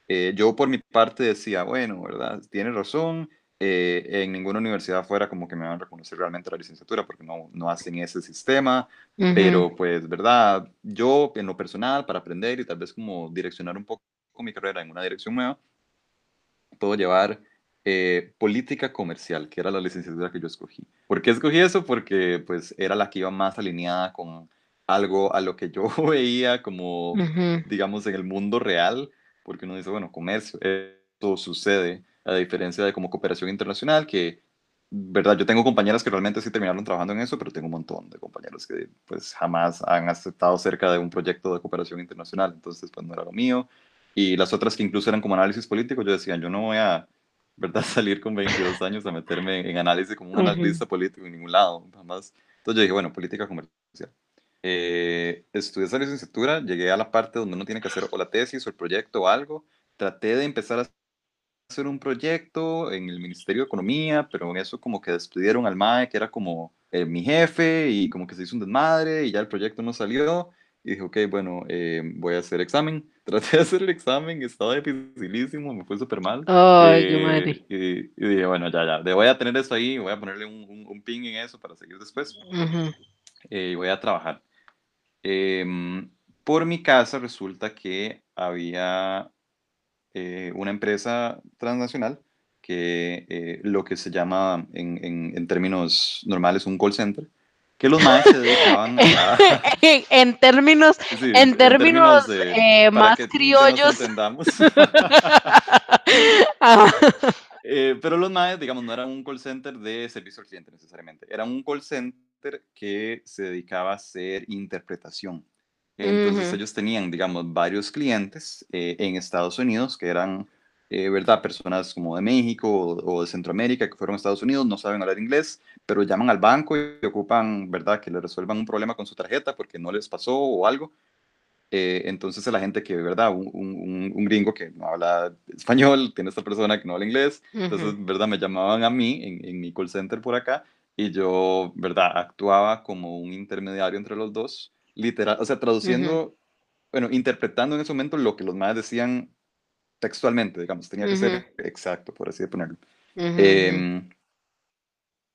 [SPEAKER 3] Eh, yo por mi parte decía, bueno, ¿verdad? Tiene razón, eh, en ninguna universidad afuera como que me van a reconocer realmente la licenciatura porque no, no hacen ese sistema,
[SPEAKER 2] Ujú.
[SPEAKER 3] pero pues, ¿verdad? Yo en lo personal, para aprender y tal vez como direccionar un poco mi carrera en una dirección nueva, puedo llevar eh, política comercial, que era la licenciatura que yo escogí. ¿Por qué escogí eso? Porque pues era la que iba más alineada con algo a lo que yo veía como,
[SPEAKER 2] Ujú.
[SPEAKER 3] digamos, en el mundo real, porque uno dice, bueno, comercio, esto sucede, a diferencia de como cooperación internacional, que, verdad, yo tengo compañeras que realmente sí terminaron trabajando en eso, pero tengo un montón de compañeros que pues jamás han aceptado cerca de un proyecto de cooperación internacional, entonces pues no era lo mío. Y las otras que incluso eran como análisis político, yo decía, yo no voy a, ¿verdad?, salir con 22 años a meterme en análisis como un
[SPEAKER 2] Ujú.
[SPEAKER 3] analista político en ningún lado, jamás. Entonces yo dije, bueno, política comercial. Eh, estudié esa licenciatura, llegué a la parte donde uno tiene que hacer o la tesis o el proyecto o algo. Traté de empezar a hacer un proyecto en el Ministerio de Economía, pero en eso como que despidieron al MAE, que era como eh, mi jefe, y como que se hizo un desmadre, y ya el proyecto no salió. Y dije, ok, bueno, eh, voy a hacer examen. Traté de hacer el examen, estaba dificilísimo, me fue súper mal.
[SPEAKER 2] Ay, qué
[SPEAKER 3] Eh,
[SPEAKER 2] madre.
[SPEAKER 3] y, y dije, bueno, ya, ya, voy a tener eso ahí, voy a ponerle un, un, un pin en eso para seguir después.
[SPEAKER 2] Ujú.
[SPEAKER 3] eh, y voy a trabajar. Em, por mi casa resulta que había eh, una empresa transnacional que eh, lo que se llama en, en- en términos normales un call center, que los más se dedicaban a...
[SPEAKER 2] en términos,
[SPEAKER 3] sí,
[SPEAKER 2] en términos
[SPEAKER 3] de-
[SPEAKER 2] eh, más criollos.
[SPEAKER 3] entendamos.
[SPEAKER 2] Ajá.
[SPEAKER 3] Eh, pero los MAES, digamos, no eran un call center de servicio al cliente necesariamente. Era un call center que se dedicaba a hacer interpretación. Entonces ellos tenían, digamos, varios clientes eh, en Estados Unidos que eran, eh, ¿verdad? Personas como de México o, o de Centroamérica que fueron a Estados Unidos, no saben hablar inglés, pero llaman al banco y ocupan, ¿verdad? Que le resuelvan un problema con su tarjeta porque no les pasó o algo. Eh, entonces la gente que, ¿verdad? Un, un- un gringo que no habla español, tiene esta persona que no habla inglés, entonces,
[SPEAKER 2] Ujú.
[SPEAKER 3] ¿verdad? Me llamaban a mí en, en mi call center por acá y yo, ¿verdad? Actuaba como un intermediario entre los dos, literal, o sea, traduciendo, bueno, interpretando en ese momento lo que los más decían textualmente, digamos, tenía que ser exacto, por así ponerlo.
[SPEAKER 2] Ujú, ujú.
[SPEAKER 3] Em,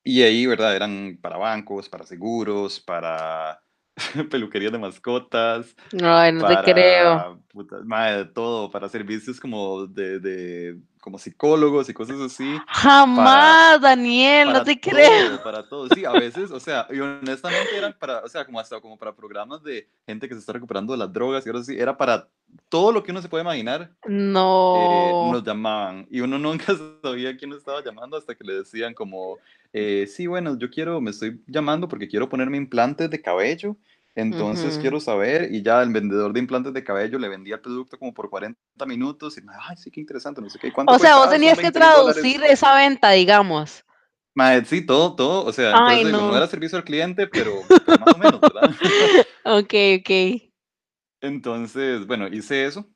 [SPEAKER 3] y ahí, ¿verdad? Eran para bancos, para seguros, para peluquerías de mascotas,
[SPEAKER 2] Ay, no te creo.
[SPEAKER 3] puta, madre, de todo, para servicios como de, de como psicólogos y cosas así.
[SPEAKER 2] Jamás, Daniel, no
[SPEAKER 3] Para
[SPEAKER 2] te creo.
[SPEAKER 3] todo, para todo. Sí, a veces, o sea, y honestamente eran para, o sea, como hasta como para programas de gente que se está recuperando de las drogas y ahora sí, era para todo lo que uno se puede imaginar. eh,
[SPEAKER 2] No.
[SPEAKER 3] nos llamaban y uno nunca sabía quién estaba llamando hasta que le decían como, eh, sí, bueno, yo quiero, me estoy llamando porque quiero ponerme implantes de cabello, entonces
[SPEAKER 2] Ujú.
[SPEAKER 3] quiero saber, y ya el vendedor de implantes de cabello le vendía el producto como por 40 minutos, y, ay, sí, qué interesante, no sé qué, ¿cuánto
[SPEAKER 2] O sea, vos
[SPEAKER 3] "Ah, son
[SPEAKER 2] tenías que
[SPEAKER 3] 20 mil dólares".
[SPEAKER 2] traducir esa venta, digamos.
[SPEAKER 3] Mae, sí, todo, todo, o sea,
[SPEAKER 2] Ay,
[SPEAKER 3] entonces digo, no.
[SPEAKER 2] no.
[SPEAKER 3] era servicio al cliente, pero, pero más o menos, ¿verdad?
[SPEAKER 2] Ok, ok.
[SPEAKER 3] Entonces, bueno, hice eso,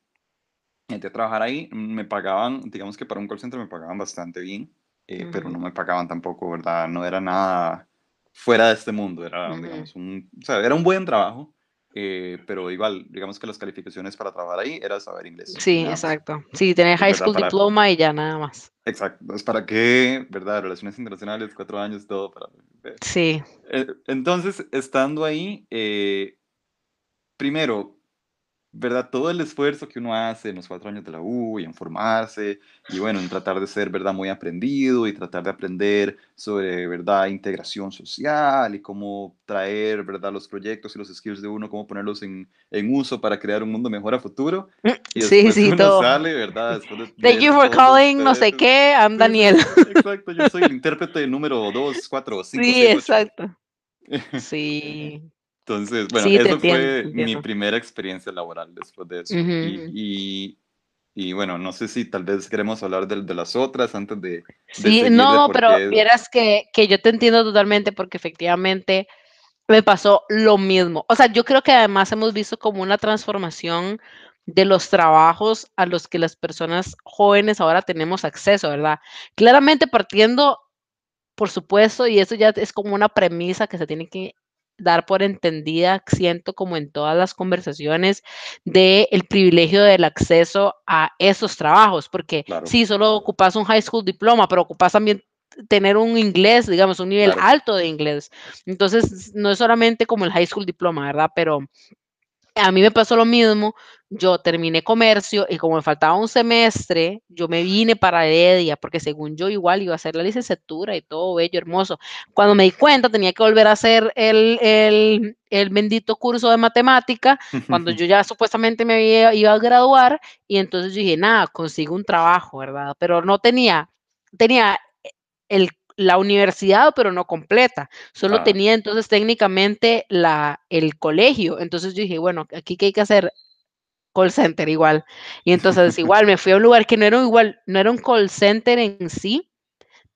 [SPEAKER 3] entré a trabajar ahí, me pagaban, digamos que para un call center me pagaban bastante bien, eh, pero
[SPEAKER 2] Ujú.
[SPEAKER 3] no me pagaban tampoco, ¿verdad? No era nada fuera de este mundo, era,
[SPEAKER 2] Ujú.
[SPEAKER 3] digamos, un, o sea, era un buen trabajo, eh, pero igual, digamos que las calificaciones para trabajar ahí era saber inglés.
[SPEAKER 2] Sí, exacto. Sí, tener high school
[SPEAKER 3] Para-
[SPEAKER 2] diploma y ya nada más.
[SPEAKER 3] Exacto, es para qué, ¿verdad? Relaciones internacionales, cuatro años, todo para...
[SPEAKER 2] Sí.
[SPEAKER 3] Eh, Entonces, estando ahí, eh, primero, ¿verdad? Todo el esfuerzo que uno hace en los cuatro años de la U y en formarse y bueno, en tratar de ser, ¿verdad? Muy aprendido y tratar de aprender sobre, ¿verdad? Integración social y cómo traer, ¿verdad? Los proyectos y los skills de uno, cómo ponerlos en, en uso para crear un mundo mejor a futuro. Y
[SPEAKER 2] Sí, sí,
[SPEAKER 3] uno
[SPEAKER 2] todo.
[SPEAKER 3] sale, ¿verdad? De
[SPEAKER 2] Thank
[SPEAKER 3] ver
[SPEAKER 2] you for calling, no sé qué, I'm Daniel.
[SPEAKER 3] Exacto, yo soy el intérprete número 2, 4, 5,
[SPEAKER 2] Sí,
[SPEAKER 3] 6, 8.
[SPEAKER 2] exacto. Sí.
[SPEAKER 3] Entonces, bueno,
[SPEAKER 2] Sí,
[SPEAKER 3] eso
[SPEAKER 2] entiendo,
[SPEAKER 3] fue
[SPEAKER 2] te
[SPEAKER 3] mi
[SPEAKER 2] entiendo.
[SPEAKER 3] primera experiencia laboral después de eso.
[SPEAKER 2] Ujú,
[SPEAKER 3] Y,
[SPEAKER 2] ujú.
[SPEAKER 3] y, y bueno, no sé si tal vez queremos hablar de, de las otras antes de, de
[SPEAKER 2] Sí, no, pero
[SPEAKER 3] qué-
[SPEAKER 2] vieras que, que yo te entiendo totalmente porque efectivamente me pasó lo mismo. O sea, yo creo que además hemos visto como una transformación de los trabajos a los que las personas jóvenes ahora tenemos acceso, ¿verdad? Claramente partiendo, por supuesto, y eso ya es como una premisa que se tiene que dar por entendida, siento como en todas las conversaciones, de el privilegio del acceso a esos trabajos, porque
[SPEAKER 3] Claro.
[SPEAKER 2] sí, solo ocupas un high school diploma, pero ocupas también tener un inglés, digamos, un nivel
[SPEAKER 3] Claro.
[SPEAKER 2] alto de inglés. Entonces, no es solamente como el high school diploma, ¿verdad? Pero a mí me pasó lo mismo. Yo terminé comercio y como me faltaba un semestre, yo me vine para Heredia, porque según yo igual iba a hacer la licenciatura y todo bello, hermoso. Cuando me di cuenta, tenía que volver a hacer el, el, el bendito curso de matemática, cuando yo ya supuestamente me había, iba a graduar, y entonces yo dije, nada, consigo un trabajo, ¿verdad? Pero no tenía, tenía el la universidad, pero no completa. Solo
[SPEAKER 3] Ah.
[SPEAKER 2] tenía entonces técnicamente la, el colegio. Entonces yo dije, bueno, aquí qué hay que hacer call center igual. Y entonces igual me fui a un lugar que no era igual, no era un call center en sí,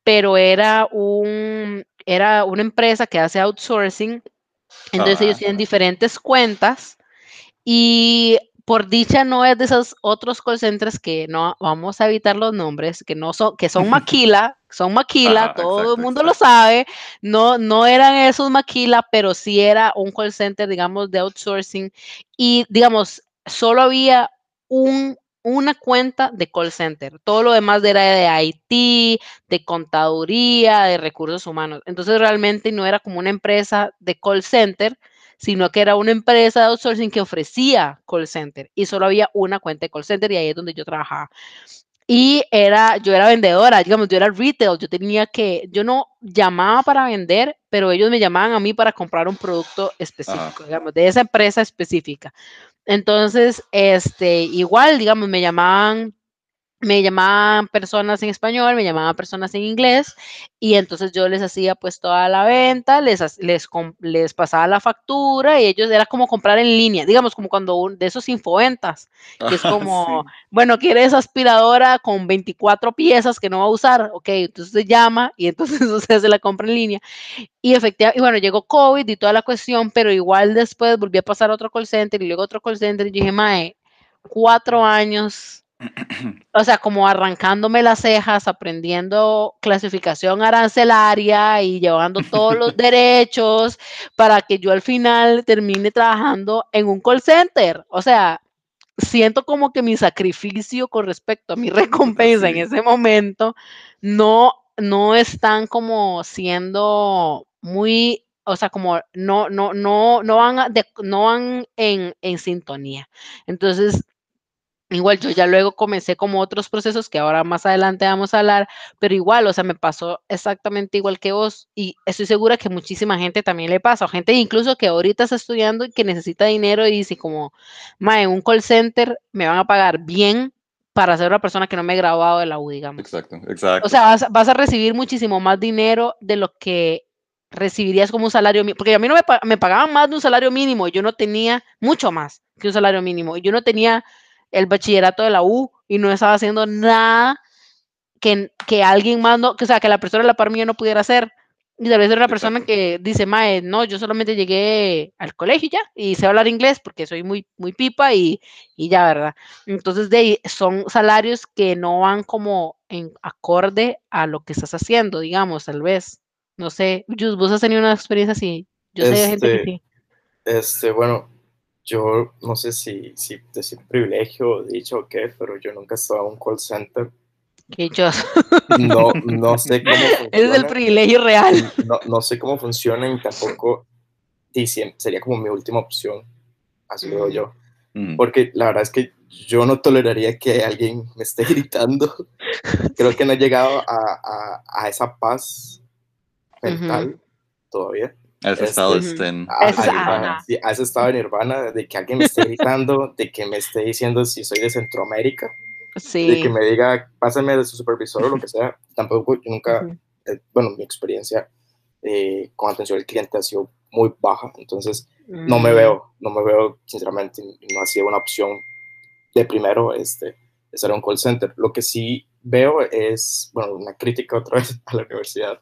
[SPEAKER 2] pero era un, era una empresa que hace outsourcing. Entonces ellos
[SPEAKER 3] Ah.
[SPEAKER 2] tienen diferentes cuentas y por dicha no es de esos otros call centers que no vamos a evitar los nombres, que no son, que son maquila, son maquila, todo
[SPEAKER 3] exacto,
[SPEAKER 2] el mundo lo sabe, no, no eran esos maquila, pero sí era un call center, digamos, de outsourcing, y digamos, solo había un, una cuenta de call center, todo lo demás era de IT, de contaduría, de recursos humanos, entonces realmente no era como una empresa de call center, sino que era una empresa de outsourcing que ofrecía call center y solo había una cuenta de call center y ahí es donde yo trabajaba. Y era, yo era vendedora, digamos, yo era retail, yo tenía que, yo no llamaba para vender, pero ellos me llamaban a mí para comprar un producto específico, digamos, de esa empresa específica. Entonces, este, igual, digamos, me llamaban me llamaban personas en español, me llamaban personas en inglés y entonces yo les hacía pues toda la venta, les, les, les pasaba la factura y ellos era como comprar en línea, digamos como cuando un, de esos infoventas, que es como,
[SPEAKER 3] sí.
[SPEAKER 2] bueno, ¿quieres aspiradora con 24 piezas que no va a usar? Ok, entonces se llama y entonces usted se la compra en línea. Y efectivamente, y bueno, llegó COVID y toda la cuestión, pero igual después volví a pasar a otro call center y luego otro call center y dije, mae, cuatro años o sea, como arrancándome las cejas, aprendiendo clasificación arancelaria y llevando todos los derechos para que yo al final termine trabajando en un call center. O sea, siento como que mi sacrificio con respecto a mi recompensa en ese momento no, no están como siendo muy, o sea, como no, no, no, no van, de- no van en, en sintonía. Entonces, Igual yo ya luego comencé como otros procesos que ahora más adelante vamos a hablar, pero igual, o sea, me pasó exactamente igual que vos y estoy segura que muchísima gente también le pasa, o gente incluso que ahorita está estudiando y que necesita dinero y dice como, ma, en un call center me van a pagar bien para ser una persona que no me he graduado de la U, digamos.
[SPEAKER 3] Exacto, exacto.
[SPEAKER 2] O sea, vas, vas a recibir muchísimo más dinero de lo que recibirías como un salario mínimo, porque a mí no me, me pagaban más de un salario mínimo, yo no tenía mucho más que un salario mínimo, y yo no tenía el bachillerato de la U y no estaba haciendo nada que, que alguien más, no, que, o sea, que la persona de la par mía no pudiera hacer. Y tal vez era una persona que dice, mae, no, yo solamente llegué al colegio ya, y sé hablar inglés porque soy muy, muy pipa y, y ya, ¿verdad? Entonces, de ahí, son salarios que no van como en acorde a lo que estás haciendo, digamos, tal vez. No sé, Jus, vos has tenido una experiencia así. Yo sé de gente que
[SPEAKER 5] Este,
[SPEAKER 2] sí.
[SPEAKER 5] Este, bueno, yo no sé si, si decir privilegio, dicho o qué, pero yo nunca he estado en un call center. No, no sé cómo
[SPEAKER 2] ese es el
[SPEAKER 5] funciona.
[SPEAKER 2] privilegio real.
[SPEAKER 5] No, no sé cómo funciona y tampoco y siem- sería como mi última opción, así lo veo yo.
[SPEAKER 3] Mm.
[SPEAKER 5] Porque la verdad es que yo no toleraría que alguien me esté gritando. Creo que no he llegado a, a, a esa paz mental todavía.
[SPEAKER 3] Ese
[SPEAKER 5] Este,
[SPEAKER 3] estado
[SPEAKER 2] Ujú.
[SPEAKER 3] estén.
[SPEAKER 5] A,
[SPEAKER 2] Ese-
[SPEAKER 5] a Nirvana, sí, ese estado de Nirvana, de que alguien me esté gritando, de que me esté diciendo si soy de Centroamérica, de
[SPEAKER 2] Sí.
[SPEAKER 5] que me diga, pásame de su supervisor o lo que sea. Tampoco, yo nunca,
[SPEAKER 2] Ujú.
[SPEAKER 5] eh, bueno, mi experiencia eh, con atención al cliente ha sido muy baja, entonces no me
[SPEAKER 2] Mm,
[SPEAKER 5] veo, no me veo, sinceramente, no ha sido una opción de primero este, estar en un call center. Lo que sí veo es, bueno, una crítica otra vez a la universidad,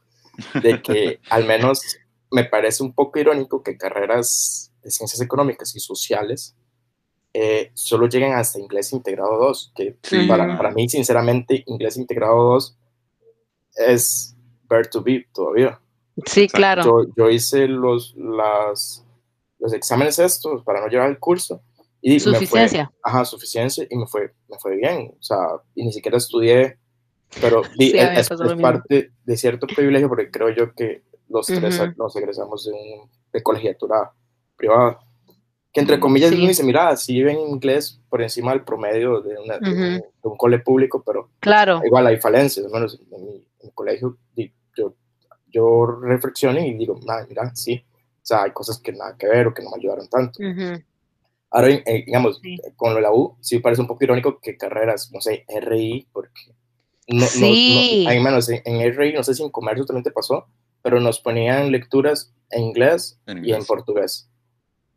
[SPEAKER 5] de que al menos me parece un poco irónico que carreras de ciencias económicas y sociales eh, solo lleguen hasta inglés integrado 2, que
[SPEAKER 3] Sí,
[SPEAKER 5] para, para mí, sinceramente, inglés integrado 2 es ver to be todavía.
[SPEAKER 2] Sí,
[SPEAKER 3] Exacto.
[SPEAKER 2] claro.
[SPEAKER 5] Yo, yo hice los, las, los exámenes estos para no llevar el curso y me fue,
[SPEAKER 2] Suficiencia.
[SPEAKER 5] ajá, suficiencia y me fue, me fue bien, o sea, y ni siquiera estudié, pero
[SPEAKER 2] Sí,
[SPEAKER 5] es, es parte de cierto privilegio porque creo yo que los tres
[SPEAKER 2] Ujú.
[SPEAKER 5] nos egresamos de, un, de colegiatura privada. que entre
[SPEAKER 3] Mm,
[SPEAKER 5] comillas
[SPEAKER 2] sí.
[SPEAKER 5] uno dice, mira, sí ven inglés por encima del promedio de, una- de un,
[SPEAKER 2] Ujú.
[SPEAKER 5] de un cole público, pero
[SPEAKER 2] Claro.
[SPEAKER 5] igual hay falencias, al menos en mi, en mi colegio, yo, yo reflexiono y digo, "Nah, mira, sí, o sea, hay cosas que nada que ver o que no me ayudaron tanto.
[SPEAKER 2] Ujú.
[SPEAKER 5] Ahora, eh, digamos,
[SPEAKER 2] Sí.
[SPEAKER 5] con lo de la U, sí parece un poco irónico que carreras, no sé, RI, porque no, no-
[SPEAKER 2] Sí.
[SPEAKER 5] no, hay menos en, en RI, no sé si en comercio también te pasó, pero nos ponían lecturas en inglés,
[SPEAKER 3] En
[SPEAKER 5] y en portugués.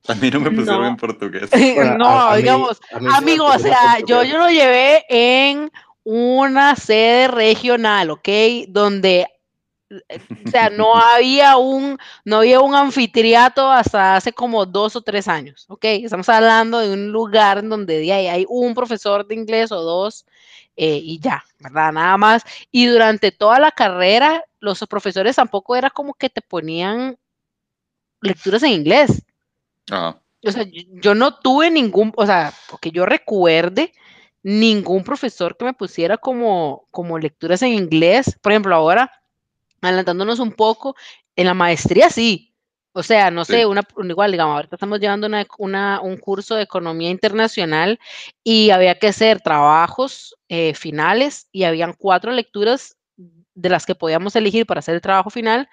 [SPEAKER 3] A mí no me pusieron
[SPEAKER 2] No.
[SPEAKER 3] en portugués.
[SPEAKER 5] Bueno,
[SPEAKER 2] no,
[SPEAKER 5] a- a mí-
[SPEAKER 2] digamos,
[SPEAKER 5] a mí
[SPEAKER 2] amigo, o sea, yo, yo lo llevé en una sede regional, ¿ok? Donde, o sea, no había un, no había un anfiteatro hasta hace como dos o tres años, ¿ok? Estamos hablando de un lugar en donde de ahí hay un profesor de inglés o dos eh, y ya, ¿verdad? Nada más. Y durante toda la carrera, los profesores tampoco era como que te ponían lecturas en inglés.
[SPEAKER 3] Ajá.
[SPEAKER 2] O sea, yo, yo no tuve ningún, o sea, que yo recuerde ningún profesor que me pusiera como, como lecturas en inglés. Por ejemplo, ahora, adelantándonos un poco, en la maestría sí. O sea, no sé, una, un- igual, digamos, ahorita estamos llevando una, una- un curso de economía internacional y había que hacer trabajos eh, finales y habían cuatro lecturas de las que podíamos elegir para hacer el trabajo final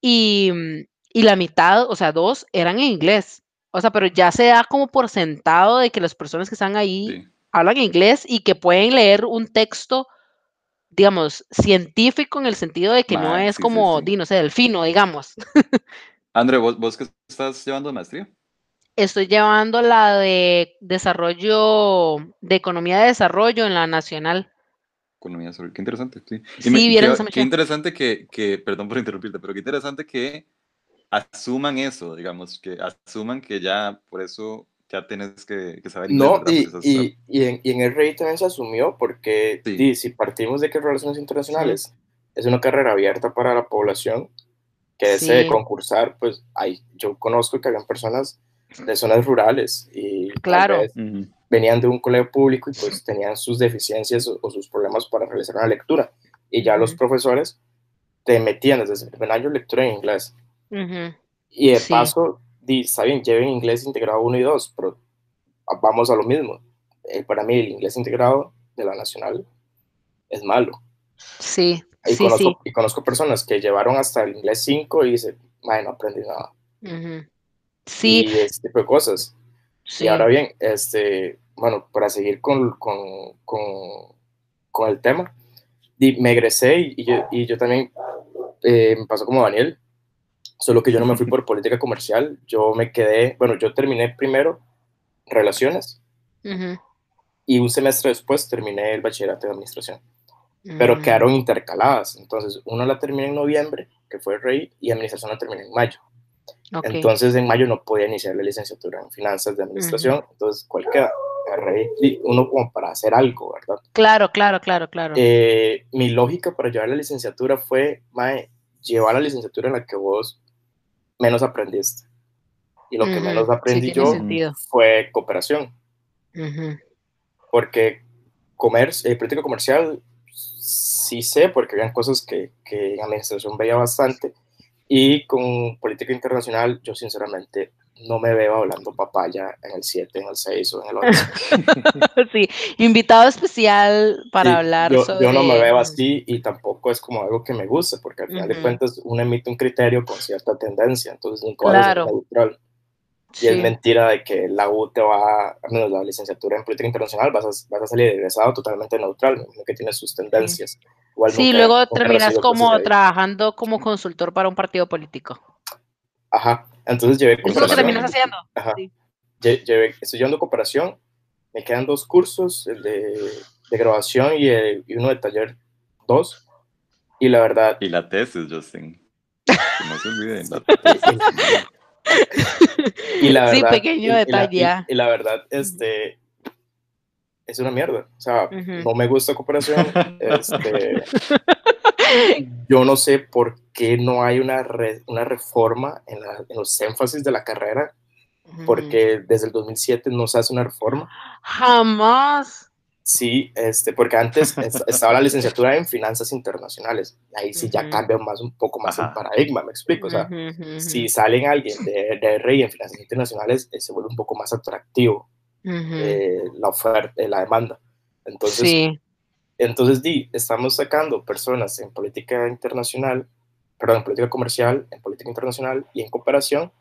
[SPEAKER 2] y, mm, y la mitad, o sea, dos eran en inglés. O sea, pero ya se da como por sentado de que las personas que están ahí
[SPEAKER 3] Sí.
[SPEAKER 2] hablan inglés y que pueden leer un texto, digamos, científico en el sentido de que no es
[SPEAKER 3] sí,
[SPEAKER 2] como,
[SPEAKER 3] sí.
[SPEAKER 2] di, no sé, delfino, digamos.
[SPEAKER 3] André, ¿vos, vos qué estás llevando de maestría?
[SPEAKER 2] Estoy llevando la de desarrollo, de economía de desarrollo en la nacional.
[SPEAKER 3] Economía sobre... Qué interesante, sí. Y
[SPEAKER 2] Sí,
[SPEAKER 3] me-
[SPEAKER 2] vieron
[SPEAKER 3] qué,
[SPEAKER 2] esa
[SPEAKER 3] qué interesante que, que, perdón por interrumpirte, pero qué interesante que asuman eso, digamos, que asuman que ya por eso ya tienes que, que saber
[SPEAKER 5] No, y, y, y, en, y en el RI también se asumió porque
[SPEAKER 3] Sí.
[SPEAKER 5] di, si partimos de que Relaciones Internacionales es una carrera abierta para la población que desee
[SPEAKER 2] Sí.
[SPEAKER 5] concursar, pues hay, yo conozco que habían personas de zonas rurales y tal
[SPEAKER 2] Claro.
[SPEAKER 5] vez venían de un colegio público y pues tenían sus deficiencias o, o sus problemas para realizar una lectura. Y ya los profesores te metían desde el primer año lectura en inglés. Y de
[SPEAKER 2] Sí.
[SPEAKER 5] paso, di, está bien, lleven inglés integrado 1 y 2, pero vamos a lo mismo. Eh, para mí el inglés integrado de la nacional es malo.
[SPEAKER 2] Sí,
[SPEAKER 5] Y,
[SPEAKER 2] sí,
[SPEAKER 5] conozco,
[SPEAKER 2] sí.
[SPEAKER 5] y conozco personas que llevaron hasta el inglés 5 y dicen, "Mae, no aprendí nada.
[SPEAKER 2] Sí,
[SPEAKER 5] Y ese tipo de cosas.
[SPEAKER 2] sí.
[SPEAKER 5] Y ahora bien, este, bueno, para seguir con, con, con, con el tema, di- me egresé y, y yo, y yo también eh, me pasó como Daniel, solo que yo no me fui por política comercial, yo me quedé, bueno, yo terminé primero relaciones
[SPEAKER 2] Ujú.
[SPEAKER 5] y un semestre después terminé el bachillerato de administración, pero
[SPEAKER 2] Mm,
[SPEAKER 5] quedaron intercaladas, entonces una la terminé en noviembre, que fue el REI, y administración la terminé en mayo.
[SPEAKER 2] Ok.
[SPEAKER 5] Entonces en mayo no podía iniciar la licenciatura en finanzas de administración, entonces ¿cuál queda? RI, y uno como para hacer algo, ¿verdad?
[SPEAKER 2] Claro, claro, claro, claro.
[SPEAKER 5] Eh, mi lógica para llevar la licenciatura fue, mae, llevar la licenciatura en la que vos menos aprendiste. Y lo que
[SPEAKER 2] Ujú,
[SPEAKER 5] menos
[SPEAKER 2] sí
[SPEAKER 5] aprendí
[SPEAKER 2] tiene
[SPEAKER 5] yo
[SPEAKER 2] sentido.
[SPEAKER 5] fue cooperación,
[SPEAKER 2] Ujú.
[SPEAKER 5] porque comercio, eh, política comercial sí sé, porque habían cosas que, que en administración veía bastante, y con política internacional yo sinceramente no me veo hablando papaya en el 7, en el 6 o en el 8.
[SPEAKER 2] Sí, invitado especial para
[SPEAKER 5] Sí,
[SPEAKER 2] hablar
[SPEAKER 5] yo,
[SPEAKER 2] sobre...
[SPEAKER 5] yo no me veo así y tampoco es como algo que me guste, porque al final de
[SPEAKER 2] Ujú.
[SPEAKER 5] cuentas uno emite un criterio con cierta tendencia, entonces nunca vas a
[SPEAKER 2] Claro.
[SPEAKER 5] ser neutral. Y
[SPEAKER 2] Sí,
[SPEAKER 5] es mentira de que la U te va, al menos la licenciatura en política internacional, vas a, vas a salir egresado totalmente neutral, que tiene sus tendencias. Igual
[SPEAKER 2] Sí,
[SPEAKER 5] nunca-
[SPEAKER 2] luego terminas como trabajando como consultor para un partido político.
[SPEAKER 5] Ajá, entonces llevé
[SPEAKER 2] Eso es lo que
[SPEAKER 3] Cooperación.
[SPEAKER 2] terminas haciendo.
[SPEAKER 5] Ajá.
[SPEAKER 2] Sí.
[SPEAKER 5] Lle- llevé, estoy llevando cooperación, me quedan dos cursos, el de, de grabación y, el- y uno de taller 2, y la verdad,
[SPEAKER 3] Y la tesis, Justin. Que no se olviden, la tesis.
[SPEAKER 5] Y la
[SPEAKER 2] Sí,
[SPEAKER 5] verdad,
[SPEAKER 2] pequeño
[SPEAKER 5] y- y la-
[SPEAKER 2] detalle,
[SPEAKER 5] y-
[SPEAKER 2] ah.
[SPEAKER 5] Y, la verdad, este, es una mierda. O sea, no me gusta cooperación. este, yo no sé por qué no hay una, re- una reforma en, la- en los énfasis de la carrera, porque desde el 2007 no se hace una reforma.
[SPEAKER 2] Jamás.
[SPEAKER 5] sí, este, porque antes es- estaba la licenciatura en finanzas internacionales, y ahí sí ya
[SPEAKER 2] Ujú.
[SPEAKER 5] cambia más un poco más el paradigma, me explico, o sea, si salen alguien de, de RI en finanzas internacionales, eh, se vuelve un poco más atractivo eh, la oferta, eh, la demanda. Entonces,
[SPEAKER 2] sí,
[SPEAKER 5] entonces di, estamos sacando personas en política internacional, perdón, en política comercial, en política internacional y en cooperación,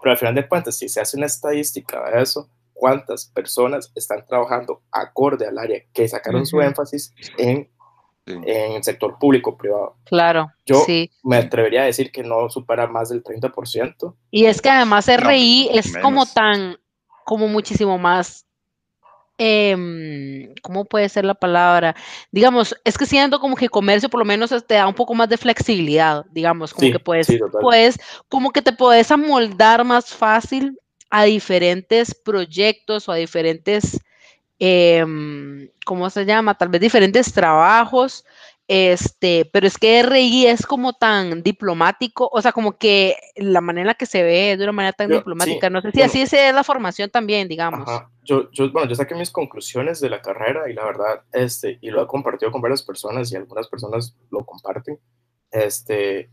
[SPEAKER 5] pero al final de cuentas, si se hace una estadística de eso, cuántas personas están trabajando acorde al área que sacaron su énfasis en,
[SPEAKER 3] Sí.
[SPEAKER 5] en el sector público privado.
[SPEAKER 2] claro,
[SPEAKER 5] Yo
[SPEAKER 2] sí.
[SPEAKER 5] me atrevería a decir que no supera más del 30%.
[SPEAKER 2] Y es que además
[SPEAKER 3] No,
[SPEAKER 2] RI es como tan, como muchísimo más, em, ¿cómo puede ser la palabra? Digamos, es que siento como que comercio por lo menos te da un poco más de flexibilidad, digamos, como
[SPEAKER 5] Sí,
[SPEAKER 2] que puedes,
[SPEAKER 5] sí,
[SPEAKER 2] puedes, como que te puedes amoldar más fácil a diferentes proyectos o a diferentes, em, ¿cómo se llama? Tal vez diferentes trabajos. Este, pero es que RI es como tan diplomático, o sea, como que la manera en la que se ve es de una manera tan
[SPEAKER 5] Yo- sí,
[SPEAKER 2] diplomática. No sé si
[SPEAKER 5] bueno.
[SPEAKER 2] así es la formación también, digamos.
[SPEAKER 5] Ajá. Yo, yo, bueno, yo saqué mis conclusiones de la carrera y la verdad, este, y lo he compartido con varias personas y algunas personas lo comparten. Este,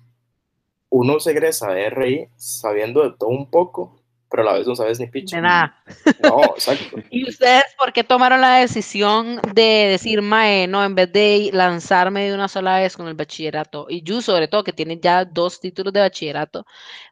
[SPEAKER 5] uno se egresa de RI sabiendo de todo un poco, pero a la vez no sabes ni picha.
[SPEAKER 2] De nada.
[SPEAKER 5] No, exacto.
[SPEAKER 2] ¿Y ustedes por qué tomaron la decisión de decir, Mae, no, en vez de lanzarme de una sola vez con el bachillerato? Y yo, sobre todo, que tiene ya dos títulos de bachillerato,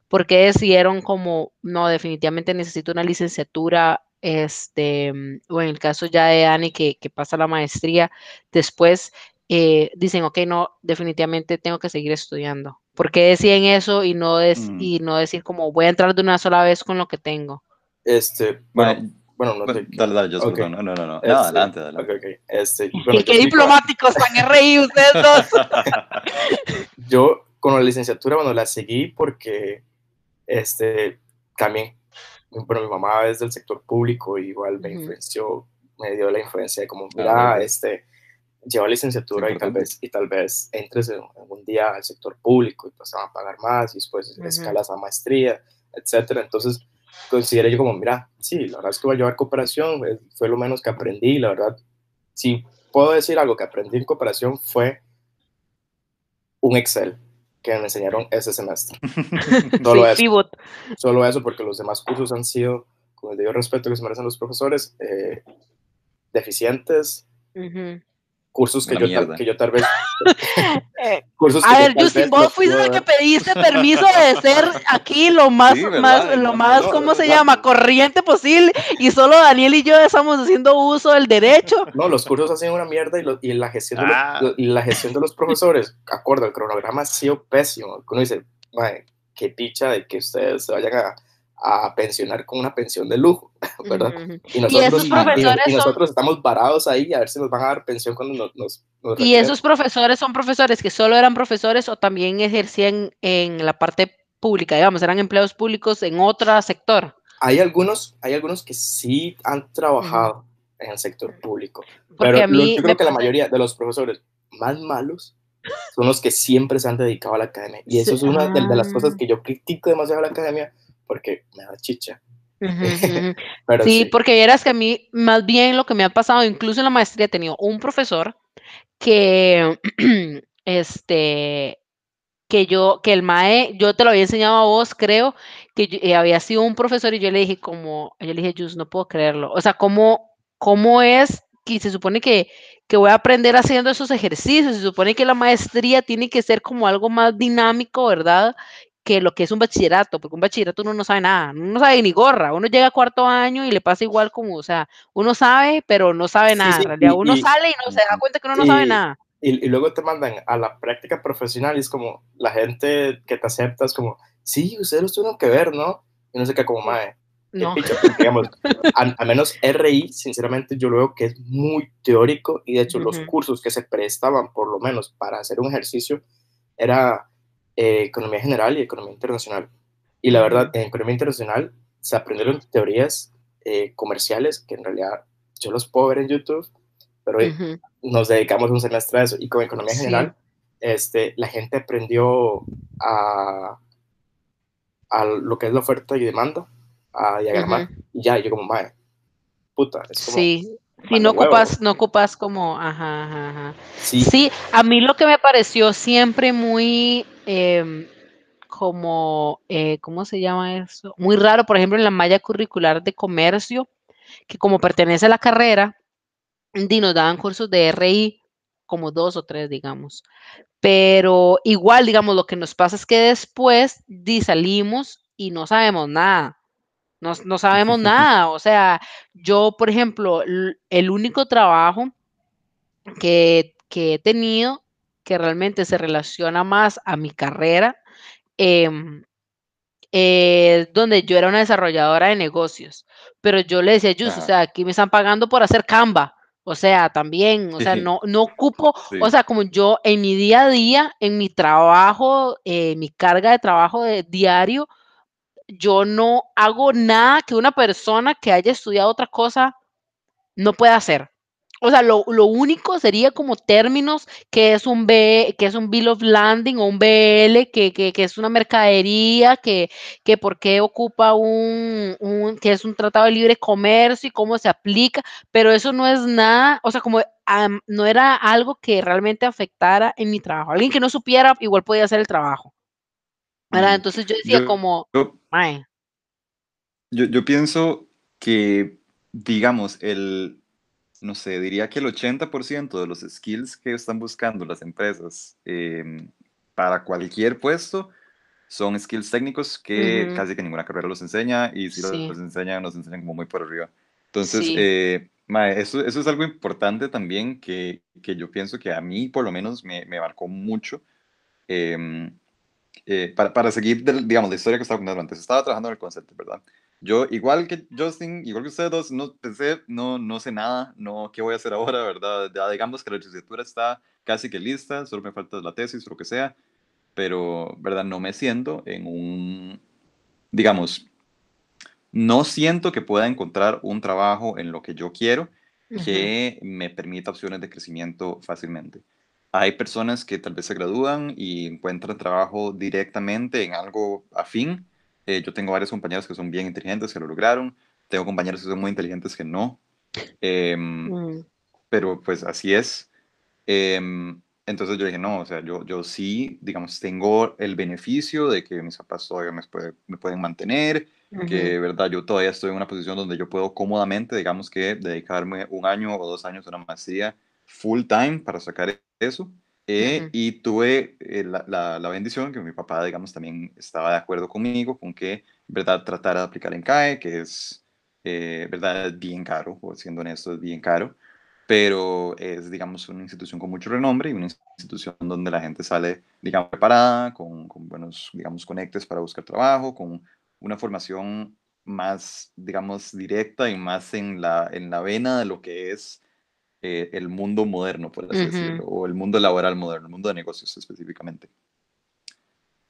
[SPEAKER 2] ¿por qué decidieron como, no, definitivamente necesito una licenciatura? Este, o en el caso ya de Dani, que, que pasa la maestría, después eh, dicen, ok, no, definitivamente tengo que seguir estudiando. ¿Por qué deciden eso y no, des-
[SPEAKER 3] Mm.
[SPEAKER 2] y no decir como, voy a entrar de una sola vez con lo que tengo?
[SPEAKER 5] Este,
[SPEAKER 3] Bueno,
[SPEAKER 5] bueno, bueno, no te...
[SPEAKER 3] dale, dale, yo
[SPEAKER 5] Ok.
[SPEAKER 3] perdón. No, no, no. no.
[SPEAKER 5] Este,
[SPEAKER 3] No, adelante, adelante.
[SPEAKER 5] ok, ok. Este, bueno,
[SPEAKER 2] qué diplomáticos están RI ustedes dos.
[SPEAKER 5] Yo con la licenciatura, bueno, la seguí porque este, también, bueno, mi mamá es del sector público, y igual me influenció, me dio la influencia de como,
[SPEAKER 3] Ah,
[SPEAKER 5] mira,
[SPEAKER 3] ok.
[SPEAKER 5] este, lleva licenciatura y tal vez, y tal vez entres en- algún día al sector público y pues te van a pagar más y después
[SPEAKER 2] Ujú.
[SPEAKER 5] escalas a maestría, etcétera. Entonces, consideré yo como, mira, sí, la verdad es que voy a llevar cooperación, eh, fue lo menos que aprendí, la verdad, si puedo decir algo que aprendí en cooperación fue un Excel que me enseñaron ese semestre. Solo
[SPEAKER 2] Sí,
[SPEAKER 5] eso,
[SPEAKER 2] pivot.
[SPEAKER 5] solo eso, porque los demás cursos han sido, con el debido respeto que se merecen los profesores, eh, deficientes,
[SPEAKER 2] Ujú.
[SPEAKER 5] Cursos que yo,
[SPEAKER 3] mierda.
[SPEAKER 5] que yo tal vez...
[SPEAKER 2] Eh,
[SPEAKER 5] cursos
[SPEAKER 2] A ver, Justin, vos fuiste el que pediste permiso de ser aquí lo más, más, lo más,
[SPEAKER 5] no,
[SPEAKER 2] ¿cómo se
[SPEAKER 5] no.
[SPEAKER 2] llama? Corriente posible. Y solo Daniel y yo estamos haciendo uso del derecho.
[SPEAKER 5] No, los cursos hacen una mierda y, lo- y la, gestión de los,
[SPEAKER 3] Ah.
[SPEAKER 5] y la gestión de los profesores, acorde al cronograma, ha sido pésimo. Uno dice, "Mae, qué picha de que ustedes se vayan a, a pensionar con una pensión de lujo, ¿verdad?
[SPEAKER 2] Ujú.
[SPEAKER 5] Y nosotros, y- y-
[SPEAKER 2] profesores
[SPEAKER 5] y
[SPEAKER 2] son-
[SPEAKER 5] nosotros estamos varados ahí a ver si nos van a dar pensión cuando nos, nos, nos
[SPEAKER 2] Y esos profesores son profesores que solo eran profesores o también ejercían en la parte pública, digamos, eran empleados públicos en otro sector.
[SPEAKER 5] Hay algunos, hay algunos que sí han trabajado en el sector público,
[SPEAKER 2] Porque
[SPEAKER 5] pero
[SPEAKER 2] a mí
[SPEAKER 5] yo creo que la
[SPEAKER 2] pasa-
[SPEAKER 5] mayoría de los profesores más malos son los que siempre se han dedicado a la academia. Y eso
[SPEAKER 2] Sí,
[SPEAKER 5] es una de, de las cosas
[SPEAKER 2] ah.
[SPEAKER 5] que yo critico demasiado a la academia porque me da chicha.
[SPEAKER 2] Sí,
[SPEAKER 5] sí,
[SPEAKER 2] porque vieras que a mí, más bien lo que me ha pasado, incluso en la maestría, he tenido un profesor que, este, que yo, que el MAE, yo te lo había enseñado a vos, creo, que yo- eh, había sido un profesor y yo le dije como, yo le dije, Jus, no puedo creerlo. O sea, ¿cómo, cómo es que se supone que, que voy a aprender haciendo esos ejercicios? Se supone que la maestría tiene que ser como algo más dinámico, ¿verdad? Que lo que es un bachillerato, porque un bachillerato uno no sabe nada, uno no sabe ni gorra, uno llega a cuarto año y le pasa igual como, o sea, uno sabe, pero no sabe nada,
[SPEAKER 5] sí,
[SPEAKER 2] en realidad,
[SPEAKER 5] y-
[SPEAKER 2] uno
[SPEAKER 5] y-
[SPEAKER 2] sale y no se da cuenta que uno no sabe nada.
[SPEAKER 5] y, luego te mandan a la práctica profesional y es como la gente que te acepta es como, sí, ustedes los tuvieron que ver, ¿no? Y no sé qué, como, mae,
[SPEAKER 2] No.
[SPEAKER 5] picha", porque, digamos, al, al menos RI, sinceramente, yo lo veo que es muy teórico y de hecho los cursos que se prestaban, por lo menos, para hacer un ejercicio, era eh, economía general y economía internacional. Y la verdad, en economía internacional se aprendieron teorías eh, comerciales que en realidad yo los puedo ver en YouTube, pero
[SPEAKER 2] Ujú.
[SPEAKER 5] nos dedicamos un semestre a eso. Y con economía
[SPEAKER 2] Sí.
[SPEAKER 5] general, este, la gente aprendió a, a lo que es la oferta y demanda, a diagramar.
[SPEAKER 2] Ujú.
[SPEAKER 5] Y ya, yo como, mae, puta, es como,
[SPEAKER 2] Sí, Si no
[SPEAKER 5] huevo.
[SPEAKER 2] ocupas, no ocupas como, ajá, ajá, ajá.
[SPEAKER 5] Sí,
[SPEAKER 2] Sí, a mí lo que me pareció siempre muy em, como, eh, ¿cómo se llama eso? Muy raro, por ejemplo, en la malla curricular de comercio, que como pertenece a la carrera, nos daban cursos de RI, como dos o tres, digamos. Pero igual, digamos, lo que nos pasa es que después di, salimos y no sabemos nada. No, no sabemos nada. O sea, yo, por ejemplo, el único trabajo que, que he tenido que realmente se relaciona más a mi carrera, em, eh, donde yo era una desarrolladora de negocios, pero yo le decía a Yus, o sea, aquí me están pagando por hacer Canva, o sea, también, o sea, no, no ocupo,
[SPEAKER 3] Sí.
[SPEAKER 2] o sea, como yo en mi día a día, en mi trabajo, eh, mi carga de trabajo de diario, yo no hago nada que una persona que haya estudiado otra cosa no puede hacer. O sea, lo, lo único sería como términos que es un B, que es un Bill of Landing o un BL, que, que, que es una mercadería, que, que por qué ocupa un, un, que es un tratado de libre comercio y cómo se aplica, pero eso no es nada, o sea, como am, no era algo que realmente afectara en mi trabajo. Alguien que no supiera igual podía hacer el trabajo. ¿verdad?
[SPEAKER 3] Mm.
[SPEAKER 2] Entonces yo decía
[SPEAKER 3] Yo-
[SPEAKER 2] como,
[SPEAKER 3] yo-
[SPEAKER 2] "Mae,
[SPEAKER 3] Yo, yo pienso que, digamos, el, no sé, diría que el 80% de los skills que están buscando las empresas em, para cualquier puesto son skills técnicos que casi que ninguna carrera los enseña y si
[SPEAKER 2] Sí.
[SPEAKER 3] los enseñan, los enseñan como muy por arriba. Entonces,
[SPEAKER 2] Sí.
[SPEAKER 3] eh, mae, eso, eso es algo importante también que, que yo pienso que a mí por lo menos me, me marcó mucho. em, eh, para, para seguir, digamos, la historia que estaba contando antes, estaba trabajando en el concepto, ¿verdad? Yo, igual que Justin, igual que ustedes dos, no pensé, no, no sé nada, no, ¿qué voy a hacer ahora, verdad? Ya digamos que la licenciatura está casi que lista, solo me falta la tesis o lo que sea, pero, ¿verdad? No me siento en un, digamos, no siento que pueda encontrar un trabajo en lo que yo quiero que me permita opciones de crecimiento fácilmente. Hay personas que tal vez se gradúan y encuentran trabajo directamente en algo afín. Eh, yo tengo varios compañeros que son bien inteligentes, que lo lograron. Tengo compañeros que son muy inteligentes que no. Em,
[SPEAKER 2] mm,
[SPEAKER 3] pero pues así es. Em, entonces yo dije, no, o sea, yo, yo sí, digamos, tengo el beneficio de que mis papás todavía me, puede- me pueden mantener, que, verdad, yo todavía estoy en una posición donde yo puedo cómodamente, digamos que, dedicarme un año o dos años a una maestría full time para sacar eso. Eh,
[SPEAKER 2] Ujú.
[SPEAKER 3] Y tuve eh, la, la, la bendición que mi papá, digamos, también estaba de acuerdo conmigo con que, verdad, tratara de aplicar en CAE, que es, eh, verdad, es bien caro, o siendo honesto, es bien caro pero es, digamos, una institución con mucho renombre y una institución donde la gente sale, digamos, preparada, con, con buenos, digamos, conectes para buscar trabajo, con una formación más, digamos, directa y más en la, en la vena de lo que es eh, el mundo moderno, por así decirlo, o el mundo laboral moderno, el mundo de negocios específicamente.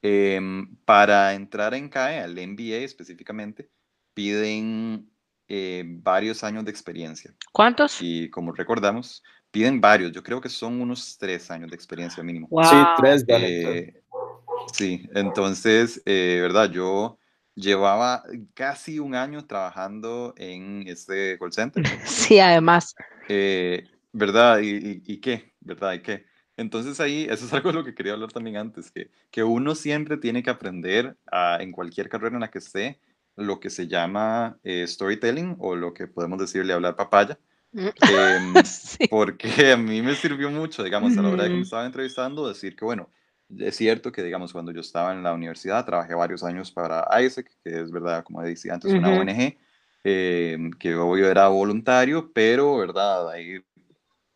[SPEAKER 3] Em, para entrar en CAE, al MBA específicamente, piden eh, varios años de experiencia.
[SPEAKER 2] ¿Cuántos?
[SPEAKER 3] Y como recordamos, piden varios. Yo creo que son unos tres años de experiencia mínimo.
[SPEAKER 2] Wow.
[SPEAKER 5] Sí, tres.
[SPEAKER 3] Eh, sí, entonces, eh, ¿verdad? Yo llevaba casi un año trabajando en este call center.
[SPEAKER 2] Sí, además.
[SPEAKER 3] Eh, ¿verdad? ¿Y, y, y qué? ¿Verdad? ¿Y qué? Entonces ahí, eso es algo de lo que quería hablar también antes, que, que uno siempre tiene que aprender a, en cualquier carrera en la que esté lo que se llama eh, storytelling o lo que podemos decirle hablar papaya. Em,
[SPEAKER 2] Sí.
[SPEAKER 3] porque a mí me sirvió mucho, digamos, a la hora de que me estaba entrevistando, decir que, bueno, es cierto que, digamos, cuando yo estaba en la universidad, trabajé varios años para ISEC, que es, verdad, como decía antes, una. ONG, em, que obvio era voluntario, pero, verdad, ahí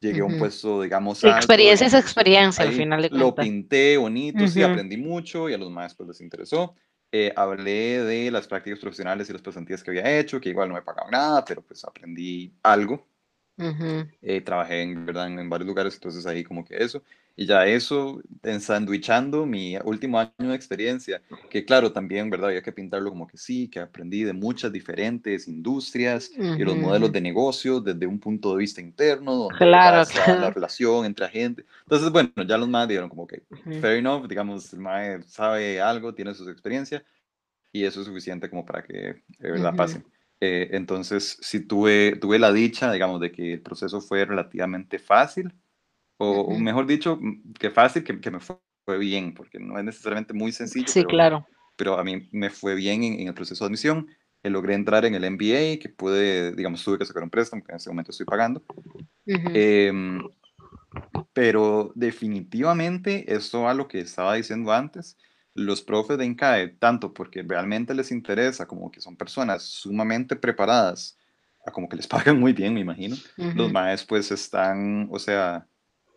[SPEAKER 3] llegué a un puesto, digamos, alto,
[SPEAKER 2] Experiencia es experiencia, al final de
[SPEAKER 3] lo
[SPEAKER 2] cuentas.
[SPEAKER 3] pinté bonito, sí,
[SPEAKER 2] Ujú.
[SPEAKER 3] aprendí mucho y a los maestros les interesó. Eh, hablé de las prácticas profesionales y las pasantías que había hecho, que igual no me pagaban nada, pero pues aprendí algo.
[SPEAKER 2] Ujú.
[SPEAKER 3] Eh, trabajé en, ¿verdad? en, en varios lugares, entonces ahí como que eso. Y ya eso, ensandwichando mi último año de experiencia, que claro, también, ¿verdad? Había que pintarlo como que sí, que aprendí de muchas diferentes industrias y los modelos de negocio desde un punto de vista interno, donde
[SPEAKER 2] Claro,
[SPEAKER 3] está la
[SPEAKER 2] claro.
[SPEAKER 3] relación entre agentes. Entonces, bueno, ya los más dijeron como que,
[SPEAKER 2] Ujú.
[SPEAKER 3] fair enough, digamos, el mae sabe algo, tiene sus experiencias y eso es suficiente como para que de verdad
[SPEAKER 2] Ujú.
[SPEAKER 3] pase. Eh, entonces, sí tuve, tuve la dicha, digamos, de que el proceso fue relativamente fácil, o,
[SPEAKER 2] Ujú.
[SPEAKER 3] mejor dicho, que fácil, que, que me fue, bien, porque no es necesariamente muy sencillo,
[SPEAKER 2] Sí,
[SPEAKER 3] pero,
[SPEAKER 2] claro.
[SPEAKER 3] pero a mí me fue bien en, en el proceso de admisión. Eh, logré entrar en el MBA, que pude, digamos, tuve que sacar un préstamo, que en este momento estoy pagando.
[SPEAKER 2] Ujú.
[SPEAKER 3] Em, pero definitivamente, esto a lo que estaba diciendo antes, los profes de INCAE, tanto porque realmente les interesa, como que son personas sumamente preparadas, a como que les pagan muy bien, me imagino, los
[SPEAKER 2] Ujú.
[SPEAKER 3] maes pues están, o sea,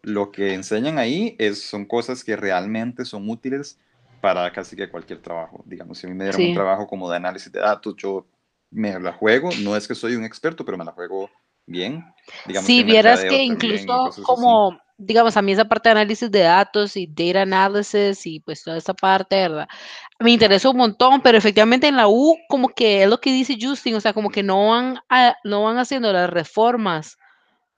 [SPEAKER 3] lo que enseñan ahí es, son cosas que realmente son útiles para casi que cualquier trabajo. Digamos, si a mí me dieron un
[SPEAKER 2] Sí.
[SPEAKER 3] trabajo como de análisis de datos, yo me la juego, no es que soy un experto, pero me la juego bien. Digamos
[SPEAKER 2] Sí,
[SPEAKER 3] en
[SPEAKER 2] vieras que incluso
[SPEAKER 3] cosas así.
[SPEAKER 2] como, digamos, a mí esa parte de análisis de datos y data analysis y pues toda esta parte, ¿verdad? Me interesó un montón, pero efectivamente en la U como que es lo que dice Justin, o sea, como que no van, a- no van haciendo las reformas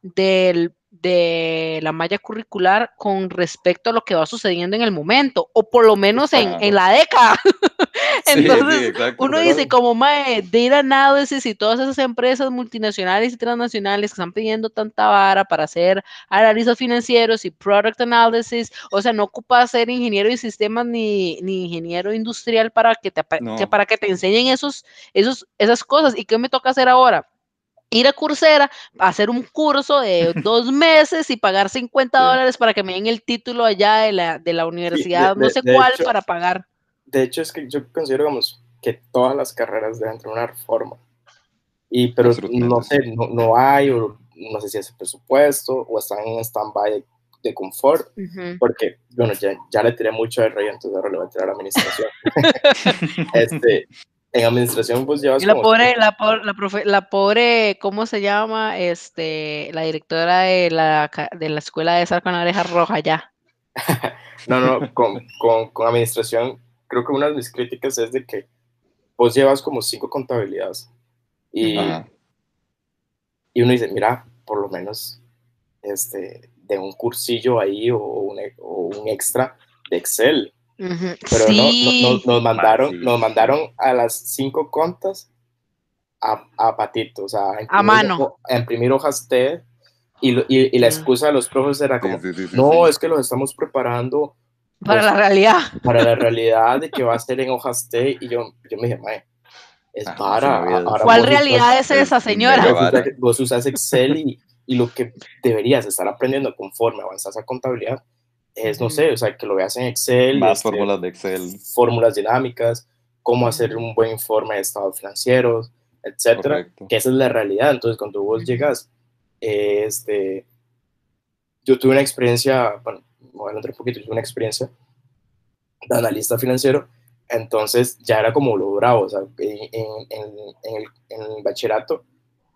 [SPEAKER 2] del, de la malla curricular con respecto a lo que va sucediendo en el momento, o por lo menos en, en la década.
[SPEAKER 3] Sí, sí,
[SPEAKER 2] Entonces,
[SPEAKER 3] exacto.
[SPEAKER 2] uno dice, como mae, data analysis y todas esas empresas multinacionales y transnacionales que están pidiendo tanta vara para hacer análisis financieros y product analysis, o sea, no ocupa ser ingeniero de sistemas ni, ni ingeniero industrial para que te, apa- que
[SPEAKER 3] No.
[SPEAKER 2] para que te enseñen esos, esos, esas cosas. ¿Y qué me toca hacer ahora? Ir a Coursera, hacer un curso de dos meses y pagar 50
[SPEAKER 3] Sí.
[SPEAKER 2] dólares para que me den el título allá de la, de la universidad, no
[SPEAKER 5] de-
[SPEAKER 2] sé
[SPEAKER 5] de
[SPEAKER 2] cuál,
[SPEAKER 5] hecho-
[SPEAKER 2] para pagar.
[SPEAKER 5] De hecho, es que yo considero, digamos, que todas las carreras deben tener una reforma. Y, pero no sé, no, no hay, o no sé si es el presupuesto, o están en stand-by de, de confort,
[SPEAKER 2] Ujú.
[SPEAKER 5] porque, bueno, ya, ya le tiré mucho de rey, entonces ahora le voy a tirar a administración. este, en administración, pues llevas
[SPEAKER 2] Y la
[SPEAKER 5] como
[SPEAKER 2] pobre, la, por- la, profe- la pobre, ¿cómo se llama? Este, la directora de la, de la escuela de esa con la oreja roja ya.
[SPEAKER 5] No, no, con, con, con administración, creo que una de mis críticas es de que vos llevas como cinco contabilidades y,
[SPEAKER 3] Ajá.
[SPEAKER 5] y uno dice, mira, por lo menos este, de un cursillo ahí o un, e- o un extra de Excel. Pero no, no-
[SPEAKER 2] sí,
[SPEAKER 5] no- nos, mandaron,
[SPEAKER 3] sí,
[SPEAKER 5] nos
[SPEAKER 3] sí.
[SPEAKER 5] mandaron a las cinco contas a, a patito, o sea, a imprimir,
[SPEAKER 2] mano.
[SPEAKER 5] ho- a imprimir hojas T y, y, y la
[SPEAKER 2] Mm.
[SPEAKER 5] excusa de los profes era
[SPEAKER 3] Sí,
[SPEAKER 5] como,
[SPEAKER 3] sí, sí, sí,
[SPEAKER 5] no,
[SPEAKER 3] sí.
[SPEAKER 5] es que los estamos preparando
[SPEAKER 2] para
[SPEAKER 5] pues,
[SPEAKER 2] la realidad.
[SPEAKER 5] para la realidad de que va a ser en hojas T y yo, yo me dije, mae, es
[SPEAKER 3] Ah,
[SPEAKER 5] para.
[SPEAKER 3] sí,
[SPEAKER 5] ahora
[SPEAKER 2] ¿Cuál realidad
[SPEAKER 5] usas-
[SPEAKER 2] es esa,
[SPEAKER 3] es
[SPEAKER 2] señora?
[SPEAKER 5] Vos usas, vos usas Excel y, y lo que deberías estar aprendiendo conforme avanzas a contabilidad es, no sé, o sea, que lo veas en Excel,
[SPEAKER 3] Más
[SPEAKER 5] este,
[SPEAKER 3] fórmulas de Excel.
[SPEAKER 5] fórmulas dinámicas, cómo hacer un buen informe de estados financieros, etcétera,
[SPEAKER 3] Correcto.
[SPEAKER 5] que esa es la realidad. Entonces, cuando vos llegas, eh, este, yo tuve una experiencia, bueno, voy a adelantar un poquito, yo tuve una experiencia de analista financiero, entonces ya era como lo bravo, o sea, en, en- en- el, en el bachillerato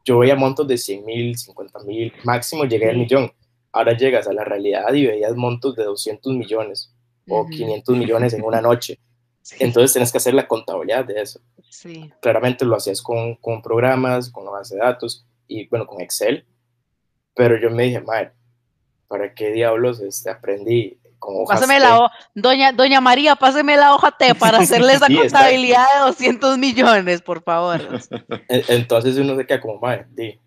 [SPEAKER 5] yo veía montos de 100 mil, 50 mil, máximo llegué al millón. Ahora llegas a la realidad y veías montos de 200 millones o
[SPEAKER 2] Ujú.
[SPEAKER 5] 500 millones en una noche.
[SPEAKER 2] Sí,
[SPEAKER 5] Entonces tienes que hacer la contabilidad de eso.
[SPEAKER 2] sí.
[SPEAKER 5] Claramente lo hacías con, con programas, con la base de datos y bueno, con Excel. Pero yo me dije, madre, ¿para qué diablos este, aprendí con hojas
[SPEAKER 2] Pásame
[SPEAKER 5] T?
[SPEAKER 2] la hoja, doña, doña María, páseme la hoja T para hacerle esa
[SPEAKER 5] Sí,
[SPEAKER 2] contabilidad de 200 millones, por favor.
[SPEAKER 5] Entonces uno se queda como, madre, di,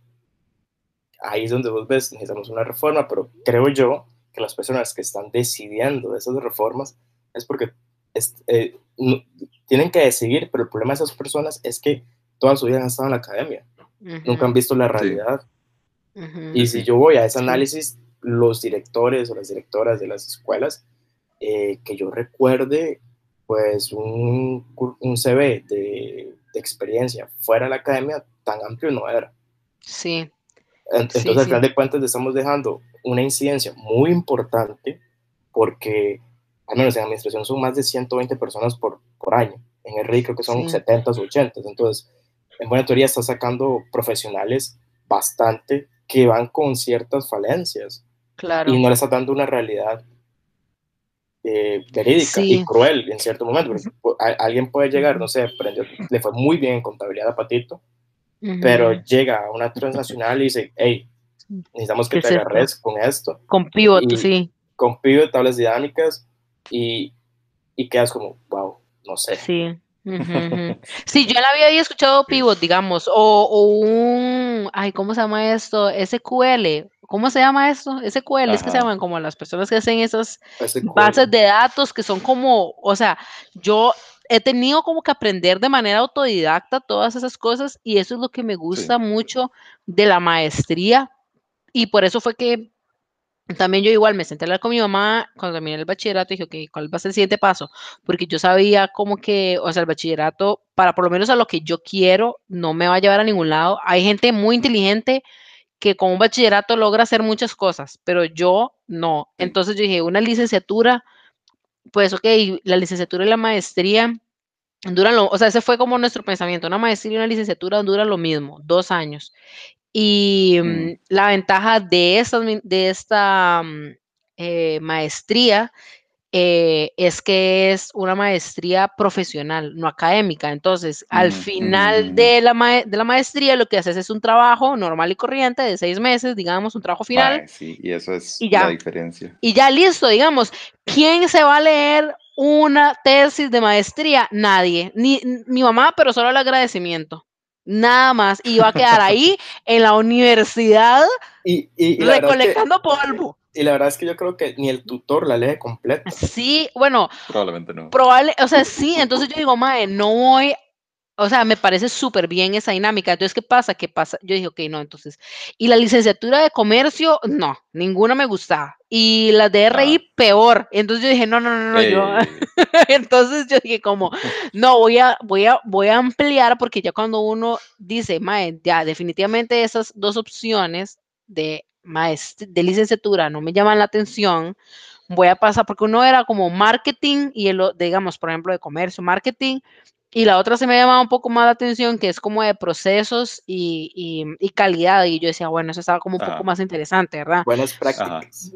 [SPEAKER 5] ahí es donde vos ves, necesitamos una reforma, pero creo yo que las personas que están decidiendo de esas reformas es porque es- eh, no- tienen que decidir, pero el problema de esas personas es que toda su vida han estado en la academia, nunca han visto la realidad.
[SPEAKER 2] Ujú.
[SPEAKER 5] Y si yo voy a ese
[SPEAKER 2] Sí.
[SPEAKER 5] análisis, los directores o las directoras de las escuelas, eh, que yo recuerde, pues un, un CV de, de experiencia fuera de la academia tan amplio no era.
[SPEAKER 2] Sí,
[SPEAKER 5] En-
[SPEAKER 2] Sí,
[SPEAKER 5] Entonces, al
[SPEAKER 2] sí.
[SPEAKER 5] final de cuentas, le estamos dejando una incidencia muy importante porque, al menos en administración, son más de 120 personas por, por año. En el RI creo que son
[SPEAKER 2] Sí.
[SPEAKER 5] 70 o 80. Entonces, en buena teoría, está sacando profesionales bastante que van con ciertas falencias
[SPEAKER 2] claro.
[SPEAKER 5] y no le está dando una realidad eh, verídica
[SPEAKER 2] Sí.
[SPEAKER 5] y cruel en cierto momento. porque, a- alguien puede llegar, no sé, aprendió, le fue muy bien en contabilidad a Patito, Pero llega a una transnacional y dice, hey, necesitamos que
[SPEAKER 2] ¿Qué
[SPEAKER 5] te
[SPEAKER 2] es
[SPEAKER 5] agarres con esto,
[SPEAKER 2] Con pivot,
[SPEAKER 5] y-
[SPEAKER 2] sí,
[SPEAKER 5] con pivot, tablas dinámicas, y, y quedas como, wow, no sé.
[SPEAKER 2] sí. Ujú, ujú. Sí, yo la había escuchado pivot, digamos, o, o un, ay, ¿cómo se llama esto? SQL, ¿cómo se llama esto? SQL, es que se
[SPEAKER 3] Ajá.
[SPEAKER 2] llaman como las personas que hacen esas
[SPEAKER 4] SQL.
[SPEAKER 2] bases de datos que son como, o sea, yo he tenido como que aprender de manera autodidacta todas esas cosas y eso es lo que me gusta mucho de la maestría y por eso fue que también yo igual me senté a hablar con mi mamá cuando terminé el bachillerato y dije, ok, ¿cuál va a ser el siguiente paso? Porque yo sabía como que, o sea, el bachillerato, para por lo menos a lo que yo quiero, no me va a llevar a ningún lado. Hay gente muy inteligente que con un bachillerato logra hacer muchas cosas, pero yo no. Entonces yo dije, una licenciatura, pues ok, la licenciatura y la maestría duran lo, o sea, ese fue como nuestro pensamiento, una maestría y una licenciatura duran lo mismo, dos años. Y
[SPEAKER 3] Mm.
[SPEAKER 2] mm, la ventaja de esta, de esta mm, eh, maestría eh, es que es una maestría profesional, no académica. Entonces, al final de la, mae- de la maestría, lo que haces es un trabajo normal y corriente de seis meses, digamos, un trabajo final,
[SPEAKER 3] sí, y eso es
[SPEAKER 2] y
[SPEAKER 3] la diferencia.
[SPEAKER 2] y ya listo, digamos. ¿Quién se va a leer una tesis de maestría? Nadie. Ni mi mamá, pero solo el agradecimiento. Nada más. Y va a quedar ahí en la universidad
[SPEAKER 5] Y,
[SPEAKER 2] recolectando polvo.
[SPEAKER 5] Y la verdad es que yo creo que ni el tutor la lee completa.
[SPEAKER 2] Sí, bueno,
[SPEAKER 3] Probablemente no.
[SPEAKER 2] probable, o sea, sí, entonces yo digo, mae, no voy, o sea, me parece súper bien esa dinámica. Entonces, ¿qué pasa? ¿Qué pasa? Yo dije, ok, no, entonces, y la licenciatura de comercio, no, ninguna me gustaba. Y las de RI,
[SPEAKER 3] Ah.
[SPEAKER 2] peor. Entonces yo dije, no, no, no, no, yo,
[SPEAKER 3] Ey,
[SPEAKER 2] entonces yo dije como, no, voy a, voy a, voy a ampliar porque ya cuando uno dice, mae, ya definitivamente esas dos opciones de maest- de licenciatura no me llaman la atención, voy a pasar, porque uno era como marketing y el, digamos, por ejemplo, de comercio, marketing, y la otra se me llamaba un poco más la atención, que es como de procesos y, y- y calidad, y yo decía, bueno, eso estaba como un poco más interesante, ¿verdad?
[SPEAKER 5] Buenas prácticas.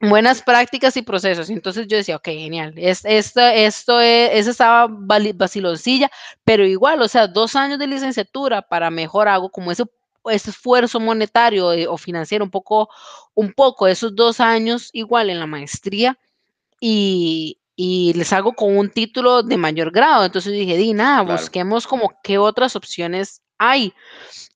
[SPEAKER 2] buenas prácticas y procesos. Entonces yo decía, ok, genial. Es, esto, esto es, esa estaba vali- vaciloncilla, pero igual, o sea, dos años de licenciatura para mejor hago como ese esfuerzo monetario eh, o financiero, un poco, un poco, esos dos años igual en la maestría y, y les hago con un título de mayor grado. Entonces dije, di, nada,
[SPEAKER 3] Claro.
[SPEAKER 2] busquemos como qué otras opciones hay.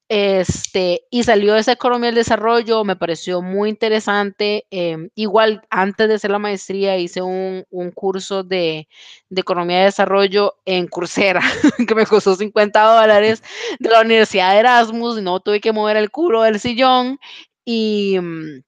[SPEAKER 2] Este, y salió esa economía del desarrollo, me pareció muy interesante. em, igual, antes de hacer la maestría, hice un, un curso de, de economía de desarrollo en Coursera, que me costó 50 dólares de la Universidad de Erasmus, no tuve que mover el culo del sillón. Y, mm,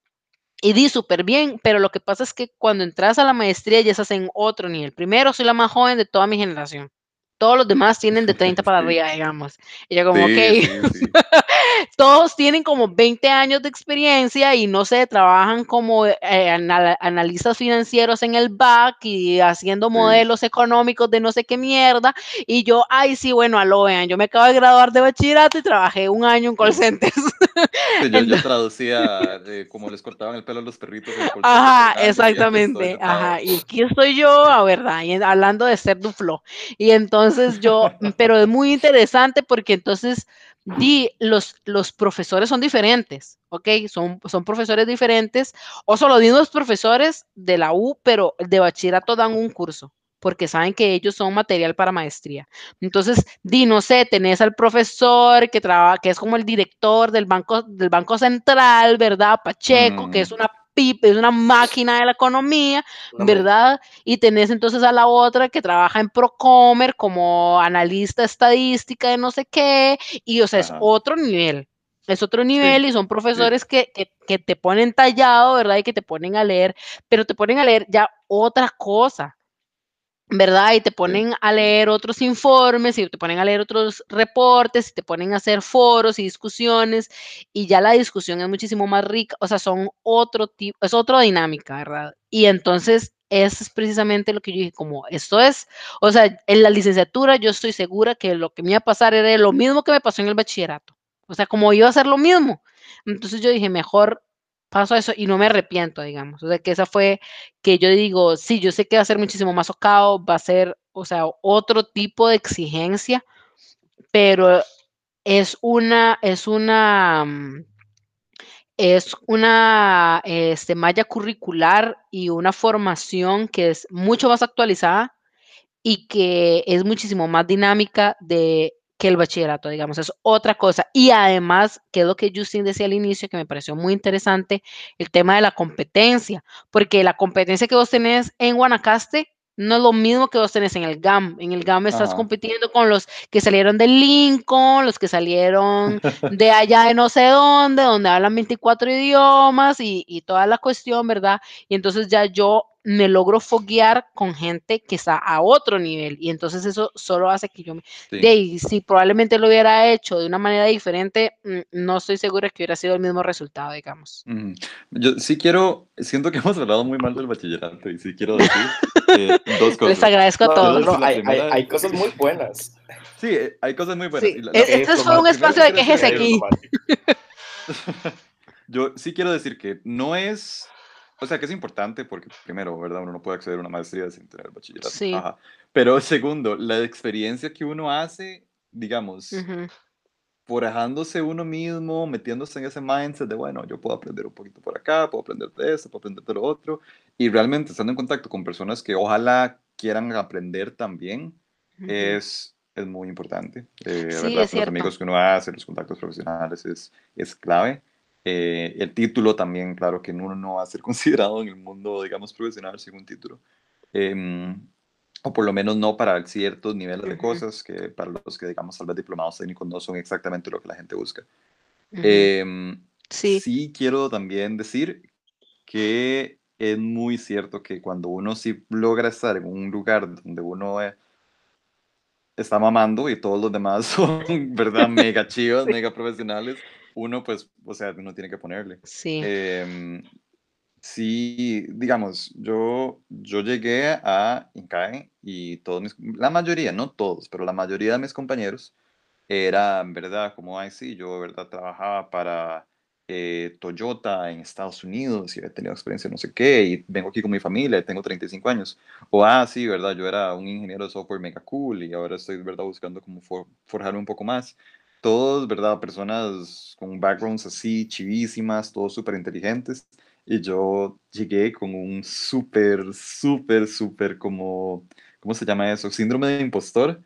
[SPEAKER 2] y di súper bien, pero lo que pasa es que cuando entras a la maestría ya estás en otro nivel. Primero, soy la más joven de toda mi generación. Todos los demás tienen de 30 para arriba, digamos. Y yo como,
[SPEAKER 3] Sí,
[SPEAKER 2] ok,
[SPEAKER 3] sí, sí.
[SPEAKER 2] todos tienen como 20 años de experiencia y no sé, trabajan como eh, anal- analistas financieros en el BAC y haciendo modelos económicos de no sé qué mierda. Y yo, ay, sí, bueno, aló, vean, yo me acabo de graduar de bachillerato y trabajé un año en call centers.
[SPEAKER 3] Yo, yo traducía de cómo les cortaban el pelo a los perritos.
[SPEAKER 2] Ajá, exactamente.
[SPEAKER 3] todo, yo
[SPEAKER 2] Ajá, y aquí estoy yo, a verdad, y hablando de ser duflo. Y entonces yo, pero es muy interesante porque entonces di, los, los profesores son diferentes, ¿ok? Son, son profesores diferentes, o son los mismos profesores de la U, pero de bachillerato dan un curso, porque saben que ellos son material para maestría. Entonces, di, no sé, tenés al profesor que trabaja, que es como el director del banco, del banco central, ¿verdad? Pacheco, que es
[SPEAKER 3] Mm.
[SPEAKER 2] una pipa, es una máquina de la economía, ¿verdad? Y tenés entonces a la otra que trabaja en Procomer como analista estadística de no sé qué, y o sea, es otro nivel. Es otro nivel y son
[SPEAKER 3] sí.
[SPEAKER 2] profesores que, que, que te ponen tallado, ¿verdad? Y que te ponen a leer, pero te ponen a leer ya otra cosa. ¿Verdad? Y te ponen a leer otros informes y te ponen a leer otros reportes y te ponen a hacer foros y discusiones y ya la discusión es muchísimo más rica, o sea, son otro tipo, es otra dinámica, ¿verdad? Y entonces eso es precisamente lo que yo dije, como esto es, o sea, en la licenciatura yo estoy segura que lo que me iba a pasar era lo mismo que me pasó en el bachillerato, o sea, como iba a ser lo mismo. Entonces yo dije, mejor paso a eso y no me arrepiento, digamos, o sea, que esa fue que yo digo, sí, yo sé que va a ser muchísimo más socado, va a ser, o sea, otro tipo de exigencia, pero es una, es una, mm, es una este, malla curricular y una formación que es mucho más actualizada y que es muchísimo más dinámica de que el bachillerato, digamos, es otra cosa. Y además, que es lo que Justin decía al inicio, que me pareció muy interesante, el tema de la competencia, porque la competencia que vos tenés en Guanacaste no es lo mismo que vos tenés en el GAM. En el GAM estás
[SPEAKER 3] Ajá.
[SPEAKER 2] compitiendo con los que salieron de Lincoln, los que salieron de allá de no sé dónde, donde hablan 24 idiomas y, y toda la cuestión, ¿verdad? Y entonces ya yo me logro foguear con gente que está a otro nivel y entonces eso solo hace que yo me...
[SPEAKER 3] Sí.
[SPEAKER 2] De ahí, si probablemente lo hubiera hecho de una manera diferente, mm, no estoy segura que hubiera sido el mismo resultado, digamos.
[SPEAKER 3] Yo sí quiero, siento que hemos hablado muy mal del bachillerato y sí quiero decir eh, dos cosas.
[SPEAKER 2] Les agradezco a todos.
[SPEAKER 5] No, hay, hay-
[SPEAKER 3] primera-
[SPEAKER 5] hay cosas muy buenas.
[SPEAKER 3] Sí, eh, hay cosas muy buenas.
[SPEAKER 2] Sí,
[SPEAKER 3] y la-
[SPEAKER 2] eh,
[SPEAKER 3] la-
[SPEAKER 2] este
[SPEAKER 5] lo
[SPEAKER 2] fue un espacio de quejes aquí.
[SPEAKER 3] Yo sí quiero decir que no es, o sea, que es importante porque primero, ¿verdad? Uno no puede acceder a una maestría sin tener bachillerato.
[SPEAKER 2] Sí.
[SPEAKER 3] Ajá. Pero segundo, la experiencia que uno hace, digamos,
[SPEAKER 2] Ujú,
[SPEAKER 3] forajándose uno mismo, metiéndose en ese mindset de, bueno, yo puedo aprender un poquito por acá, puedo aprender de esto, puedo aprender de lo otro, y realmente estando en contacto con personas que ojalá quieran aprender también,
[SPEAKER 2] ujú.
[SPEAKER 3] es, es muy importante. Eh,
[SPEAKER 2] Sí,
[SPEAKER 3] ¿verdad?
[SPEAKER 2] es
[SPEAKER 3] Los amigos que uno hace, los contactos profesionales es, es clave. Eh, el título también, claro que uno no va a ser considerado en el mundo, digamos, profesional sin un título. Em, o por lo menos no para ciertos niveles de cosas que para los que, digamos, tal vez diplomados técnicos no son exactamente lo que la gente busca. Em,
[SPEAKER 2] Sí.
[SPEAKER 3] sí quiero también decir que es muy cierto que cuando uno sí logra estar en un lugar donde uno eh, está mamando y todos los demás son, ¿verdad? Mega chivas, mega profesionales, uno pues, o sea, uno tiene que ponerle.
[SPEAKER 2] Sí.
[SPEAKER 3] Em, sí, digamos, yo, yo llegué a INCAE y todos mis, la mayoría, no todos, pero la mayoría de mis compañeros eran, ¿verdad? Como, ay, sí, yo, ¿verdad? Trabajaba para eh, Toyota en Estados Unidos y he tenido experiencia en no sé qué, y vengo aquí con mi familia tengo 35 años. O, ah, sí, ¿verdad? Yo era un ingeniero de software mega cool y ahora estoy, ¿verdad? Buscando como for- forjarme un poco más. Todos, ¿verdad? Personas con backgrounds así, chivísimas, todos súper inteligentes. Y yo llegué con un súper, súper, súper como, ¿cómo se llama eso? Síndrome de impostor.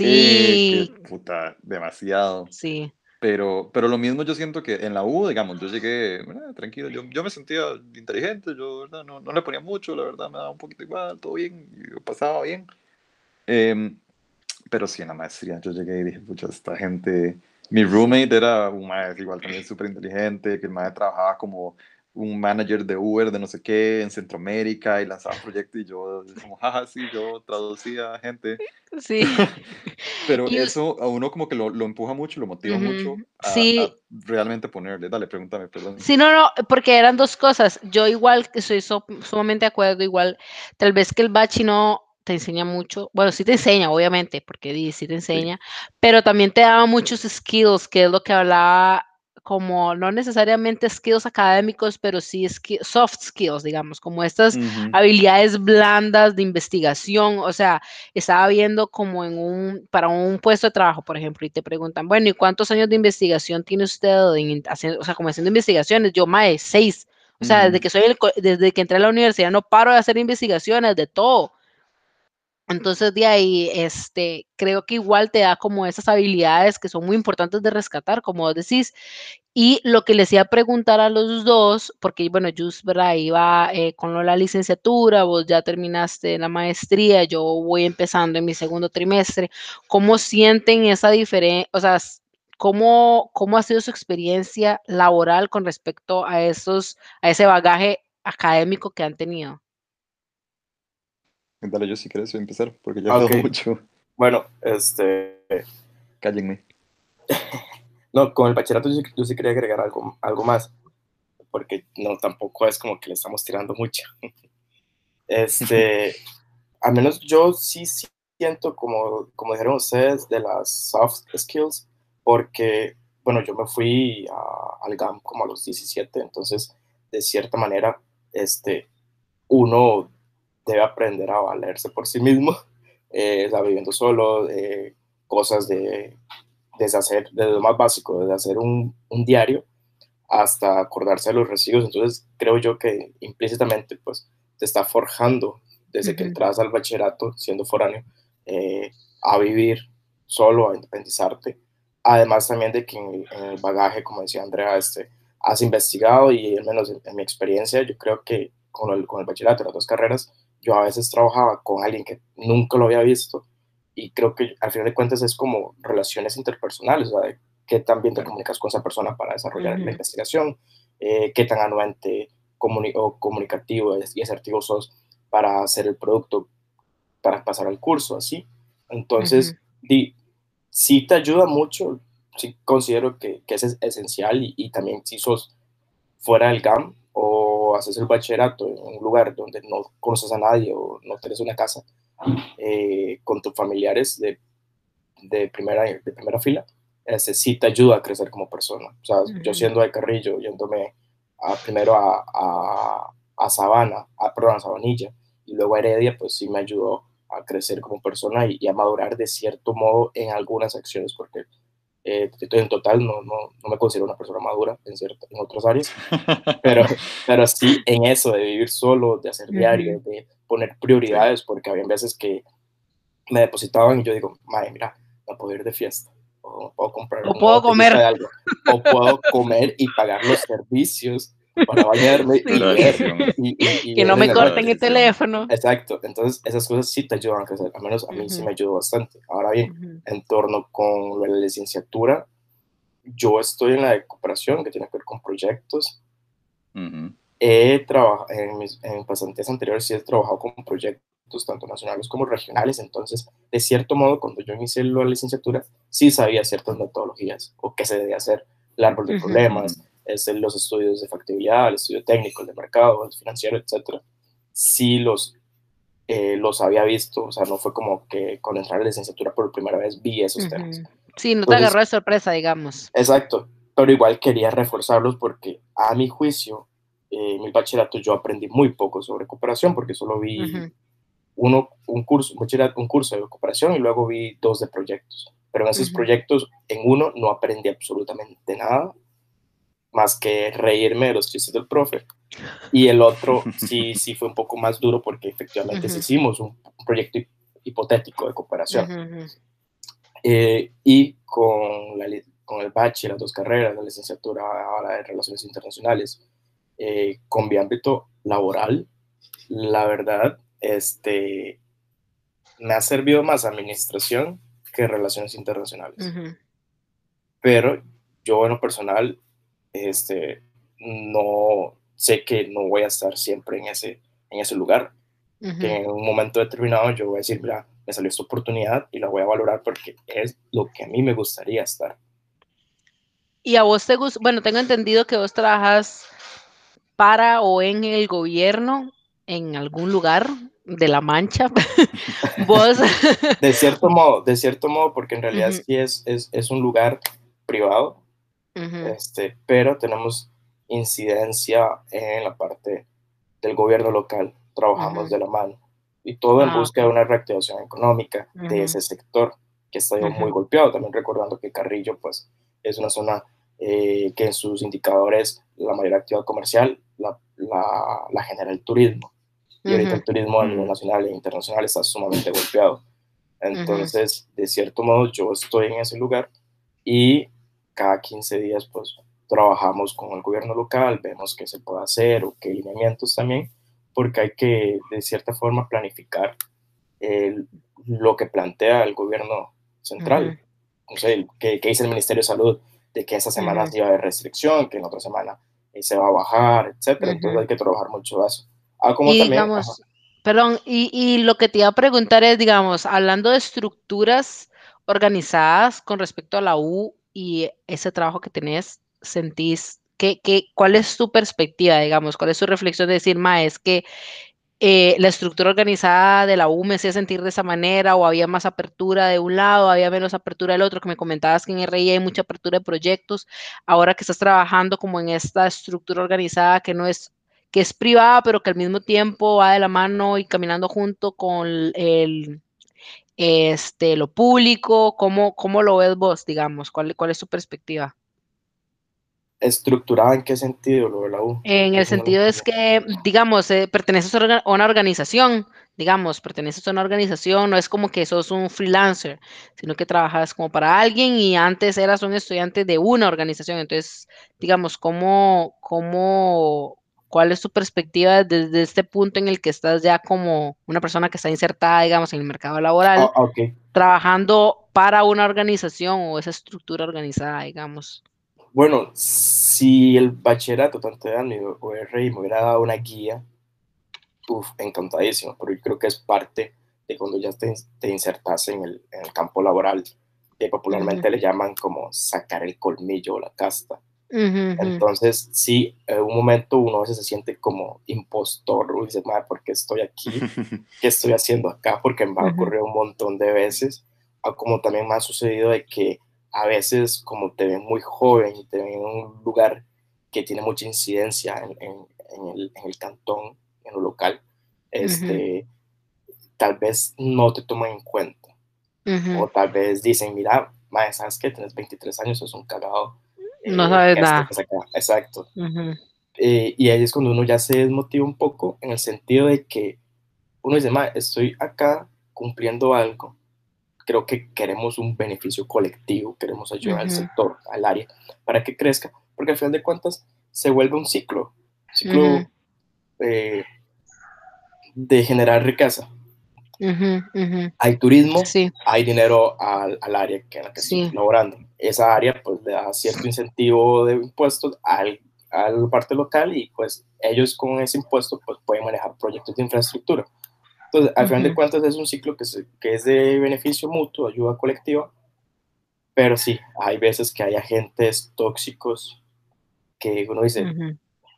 [SPEAKER 3] Eh,
[SPEAKER 2] Sí.
[SPEAKER 3] que, puta, demasiado.
[SPEAKER 2] Sí.
[SPEAKER 3] Pero, pero lo mismo yo siento que en la U, digamos, yo llegué eh, tranquilo, yo, yo me sentía inteligente, yo ¿verdad? No, no le ponía mucho, la verdad me daba un poquito igual, todo bien, yo pasaba bien. Em, pero sí, en la maestría yo llegué y dije, pucha, esta gente, mi roommate era un maestro igual también súper inteligente, que el maestro trabajaba como un manager de Uber de no sé qué en Centroamérica y lanzaba proyectos y yo como, jaja, sí, yo traducía gente.
[SPEAKER 2] Sí.
[SPEAKER 3] Pero
[SPEAKER 2] Y
[SPEAKER 3] eso a uno como que lo, lo empuja mucho, lo motiva
[SPEAKER 2] Ujú.
[SPEAKER 3] mucho a,
[SPEAKER 2] Sí.
[SPEAKER 3] a realmente ponerle. Dale, pregúntame, perdón.
[SPEAKER 2] Sí, no, no, porque eran dos cosas. Yo igual que soy so- sumamente de acuerdo, igual, tal vez que el bachi no te enseña mucho, bueno, sí te enseña, obviamente, porque sí te enseña, pero también te daba muchos skills, que es lo que hablaba, como no necesariamente skills académicos, pero sí soft skills, digamos, como estas habilidades blandas de investigación, o sea, estaba viendo como en un, para un puesto de trabajo, por ejemplo, y te preguntan, bueno, ¿y cuántos años de investigación tiene usted en, haciendo, o sea, como haciendo investigaciones? Yo, mae, seis. O sea, desde que soy el desde que entré a la universidad no paro de hacer investigaciones de todo. Entonces, de ahí, este, creo que igual te da como esas habilidades que son muy importantes de rescatar, como vos decís, y lo que les iba a preguntar a los dos, porque bueno, Jus, ¿verdad? Iba eh, con la licenciatura, vos ya terminaste la maestría, yo voy empezando en mi segundo trimestre. ¿Cómo sienten esa diferencia? O sea, ¿cómo, ¿cómo ha sido su experiencia laboral con respecto a esos, a ese bagaje académico que han tenido?
[SPEAKER 3] Dale, yo si quieres empezar, porque ya he hablado
[SPEAKER 5] Ok.
[SPEAKER 3] mucho.
[SPEAKER 5] Bueno, este,
[SPEAKER 3] Cállenme.
[SPEAKER 5] no, con el bachillerato yo, sí- yo sí quería agregar algo, algo más, porque no, tampoco es como que le estamos tirando mucho. Este, al menos yo sí siento, como, como dijeron ustedes, de las soft skills, porque, bueno, yo me fui a- al GAM como a los 17, entonces, de cierta manera, este, uno debe aprender a valerse por sí mismo, eh, sea, viviendo solo, eh, cosas de, desde hacer, desde lo más básico, desde hacer un, un diario hasta acordarse de los recibos, entonces creo yo que implícitamente, pues, te está forjando desde que entras al bachillerato, siendo foráneo, eh, a vivir solo, a independizarte. Además también de que en, el- en el bagaje, como decía Andrea, este, has investigado y al menos en, en mi experiencia, yo creo que con el, con el bachillerato, las dos carreras, yo a veces trabajaba con alguien que nunca lo había visto y creo que al final de cuentas es como relaciones interpersonales, o sea, qué tan bien te comunicas con esa persona para desarrollar
[SPEAKER 2] Ujú.
[SPEAKER 5] la investigación, eh, qué tan anuente comuni- o comunicativo y asertivo sos para hacer el producto, para pasar al curso, así. Entonces, di, sí te ayuda mucho, sí considero que, que es es- esencial y, y también si sos fuera del GAM o haces el bachillerato en un lugar donde no conoces a nadie o no tienes una casa eh, con tus familiares de, de, primera, de primera fila, ese sí te ayuda a crecer como persona. O sea, yo
[SPEAKER 2] Ujú.
[SPEAKER 5] siendo de Carrillo, yéndome a, primero a, a, a Sabana, a, perdón, a Sabanilla, y luego a Heredia, pues sí me ayudó a crecer como persona y, y a madurar de cierto modo en algunas acciones, porque eh, en total no, no, no me considero una persona madura en, cierta, en otras áreas, pero, pero sí en eso de vivir solo, de hacer diario, de poner prioridades, porque había veces que me depositaban y yo digo, madre, mira, no puedo ir de fiesta, o no puedo comprar
[SPEAKER 2] O puedo comer.
[SPEAKER 5] de algo, o puedo comer y pagar los servicios para bañarme y
[SPEAKER 2] Sí.
[SPEAKER 3] Adicción.
[SPEAKER 5] Y, y- y
[SPEAKER 2] Que no me
[SPEAKER 3] corten
[SPEAKER 2] el teléfono.
[SPEAKER 5] Exacto, entonces esas cosas sí te ayudan a crecer, al menos a mí sí
[SPEAKER 2] Ujú.
[SPEAKER 5] me ayudó bastante. Ahora bien,
[SPEAKER 2] Ujú.
[SPEAKER 5] en torno con la licenciatura, yo estoy en la de cooperación, que tiene que ver con proyectos.
[SPEAKER 3] Ujú.
[SPEAKER 5] He trabajado, en mis en pasantías anteriores sí he trabajado con proyectos tanto nacionales como regionales, entonces, de cierto modo, cuando yo inicié la licenciatura, sí sabía ciertas metodologías o qué se debía hacer, el árbol de
[SPEAKER 2] Ujú.
[SPEAKER 5] Problemas, este, los estudios de factibilidad, el estudio técnico, el de mercado, el financiero, etcétera. Sí los, eh, los había visto, o sea, no fue como que con entrar a la licenciatura por primera vez vi esos temas.
[SPEAKER 2] Ujú. Sí, no te
[SPEAKER 5] Entonces-
[SPEAKER 2] agarró de sorpresa, digamos.
[SPEAKER 5] Exacto, pero igual quería reforzarlos porque a mi juicio, eh, en mi bachillerato yo aprendí muy poco sobre cooperación porque solo vi uno, un, curso, un, curso de cooperación y luego vi dos de proyectos. Pero en esos proyectos, en uno no aprendí absolutamente nada más que reírme de los chistes del profe. Y el otro sí, sí fue un poco más duro porque efectivamente sí
[SPEAKER 2] Ujú.
[SPEAKER 5] hicimos un, un proyecto hip- hipotético de cooperación.
[SPEAKER 2] Ujú, ujú.
[SPEAKER 5] Eh, y con, la, con el bache, las dos carreras, la licenciatura ahora de Relaciones Internacionales, eh, con mi ámbito laboral, la verdad, este, me ha servido más administración que relaciones internacionales.
[SPEAKER 2] Ujú.
[SPEAKER 5] Pero yo en lo personal, este, no sé que no voy a estar siempre en ese, en ese lugar que en un momento determinado yo voy a decir, mira, me salió esta oportunidad y la voy a valorar porque es lo que a mí me gustaría estar.
[SPEAKER 2] Y a vos te gusta, bueno, tengo entendido que vos trabajas para o en el gobierno, en algún lugar de La Mancha. Vos,
[SPEAKER 5] De cierto modo, de cierto modo, porque en realidad sí es, es, es un lugar privado,
[SPEAKER 2] Ujú,
[SPEAKER 5] este, pero tenemos incidencia en la parte del gobierno local, trabajamos
[SPEAKER 2] Ujú.
[SPEAKER 5] de la mano y todo en
[SPEAKER 2] Ah,
[SPEAKER 5] busca de una reactivación económica
[SPEAKER 2] Ujú.
[SPEAKER 5] de ese sector que está muy golpeado, también recordando que Carrillo pues es una zona eh, que en sus indicadores la mayor actividad comercial la, la, la genera el turismo y ahorita el turismo a nivel
[SPEAKER 3] Mm.
[SPEAKER 5] nacional e internacional está sumamente golpeado. Entonces, de cierto modo, yo estoy en ese lugar y cada 15 días, pues, trabajamos con el gobierno local, vemos qué se puede hacer o qué lineamientos también, porque hay que, de cierta forma, planificar el- lo que plantea el gobierno central. No sé, el- qué, qué dice el Ministerio de Salud, de que esta semana va a haber restricción, que en otra semana eh, se va a bajar, etcétera. Entonces
[SPEAKER 2] Ujú.
[SPEAKER 5] hay que trabajar mucho de eso. Ah, como
[SPEAKER 2] Y
[SPEAKER 5] también,
[SPEAKER 2] digamos, perdón, y, y lo que te iba a preguntar es, digamos, hablando de estructuras organizadas con respecto a la U y ese trabajo que tenés, sentís, que, que, ¿cuál es tu perspectiva, digamos? ¿Cuál es tu reflexión de decir, ma, es que eh, la estructura organizada de la U me hacía sentir de esa manera o había más apertura de un lado, había menos apertura del otro, que me comentabas que en RI hay mucha apertura de proyectos, ahora que estás trabajando como en esta estructura organizada que no es que es privada, pero que al mismo tiempo va de la mano y caminando junto con el, este, lo público, ¿cómo, cómo lo ves vos, digamos? ¿Cuál, cuál es tu perspectiva?
[SPEAKER 5] ¿Estructurada en qué sentido lo de la U?
[SPEAKER 2] En el sentido es que, digamos, eh, perteneces a una organización, digamos, perteneces a una organización, no es como que sos un freelancer, sino que trabajas como para alguien y antes eras un estudiante de una organización. Entonces, digamos, ¿cómo, cómo, cuál es tu perspectiva desde este punto en el que estás ya como una persona que está insertada, digamos, en el mercado laboral,
[SPEAKER 5] Ah, ok.
[SPEAKER 2] trabajando para una organización o esa estructura organizada, digamos?
[SPEAKER 5] Bueno, si el bachillerato, tanto de ANI o de RI, me hubiera dado una guía, uf, encantadísimo, pero yo creo que es parte de cuando ya te, te insertas en el, en el campo laboral, que popularmente le llaman como sacar el colmillo o la casta.
[SPEAKER 2] Ujú, ujú.
[SPEAKER 5] Entonces, sí, en un momento uno a veces se siente como impostor, uy, dice, madre, ¿por qué estoy aquí? ¿Qué estoy haciendo acá? Porque me ha ocurrido un montón de veces, o como también me ha sucedido de que a veces como te ven muy joven y te ven en un lugar que tiene mucha incidencia en, en- en el, en el cantón, en lo local, este, tal vez no te toman en cuenta.
[SPEAKER 2] Ujú.
[SPEAKER 5] O tal vez dicen, mira, madre, ¿sabes qué? Tienes 23 años, sos un cagado.
[SPEAKER 2] No
[SPEAKER 5] eh,
[SPEAKER 2] sabes
[SPEAKER 5] esto,
[SPEAKER 2] nada.
[SPEAKER 5] que saca". Exacto. Eh, y ahí es cuando uno ya se desmotiva un poco en el sentido de que uno dice, "Ma, estoy acá cumpliendo algo, creo que queremos un beneficio colectivo, queremos ayudar al sector, al área, para que crezca, porque al final de cuentas se vuelve un ciclo, un ciclo eh, de generar riqueza.
[SPEAKER 2] Ujú, ujú.
[SPEAKER 5] Hay turismo,
[SPEAKER 2] Sí,
[SPEAKER 5] hay dinero al, al área que en la que
[SPEAKER 2] Sí.
[SPEAKER 5] estoy laborando. Esa área pues le da cierto incentivo de impuestos al, a la parte local y pues ellos con ese impuesto pues pueden manejar proyectos de infraestructura. Entonces, al final de cuentas es un ciclo que, se- que es de beneficio mutuo, ayuda colectiva, pero sí, hay veces que hay agentes tóxicos que uno dice,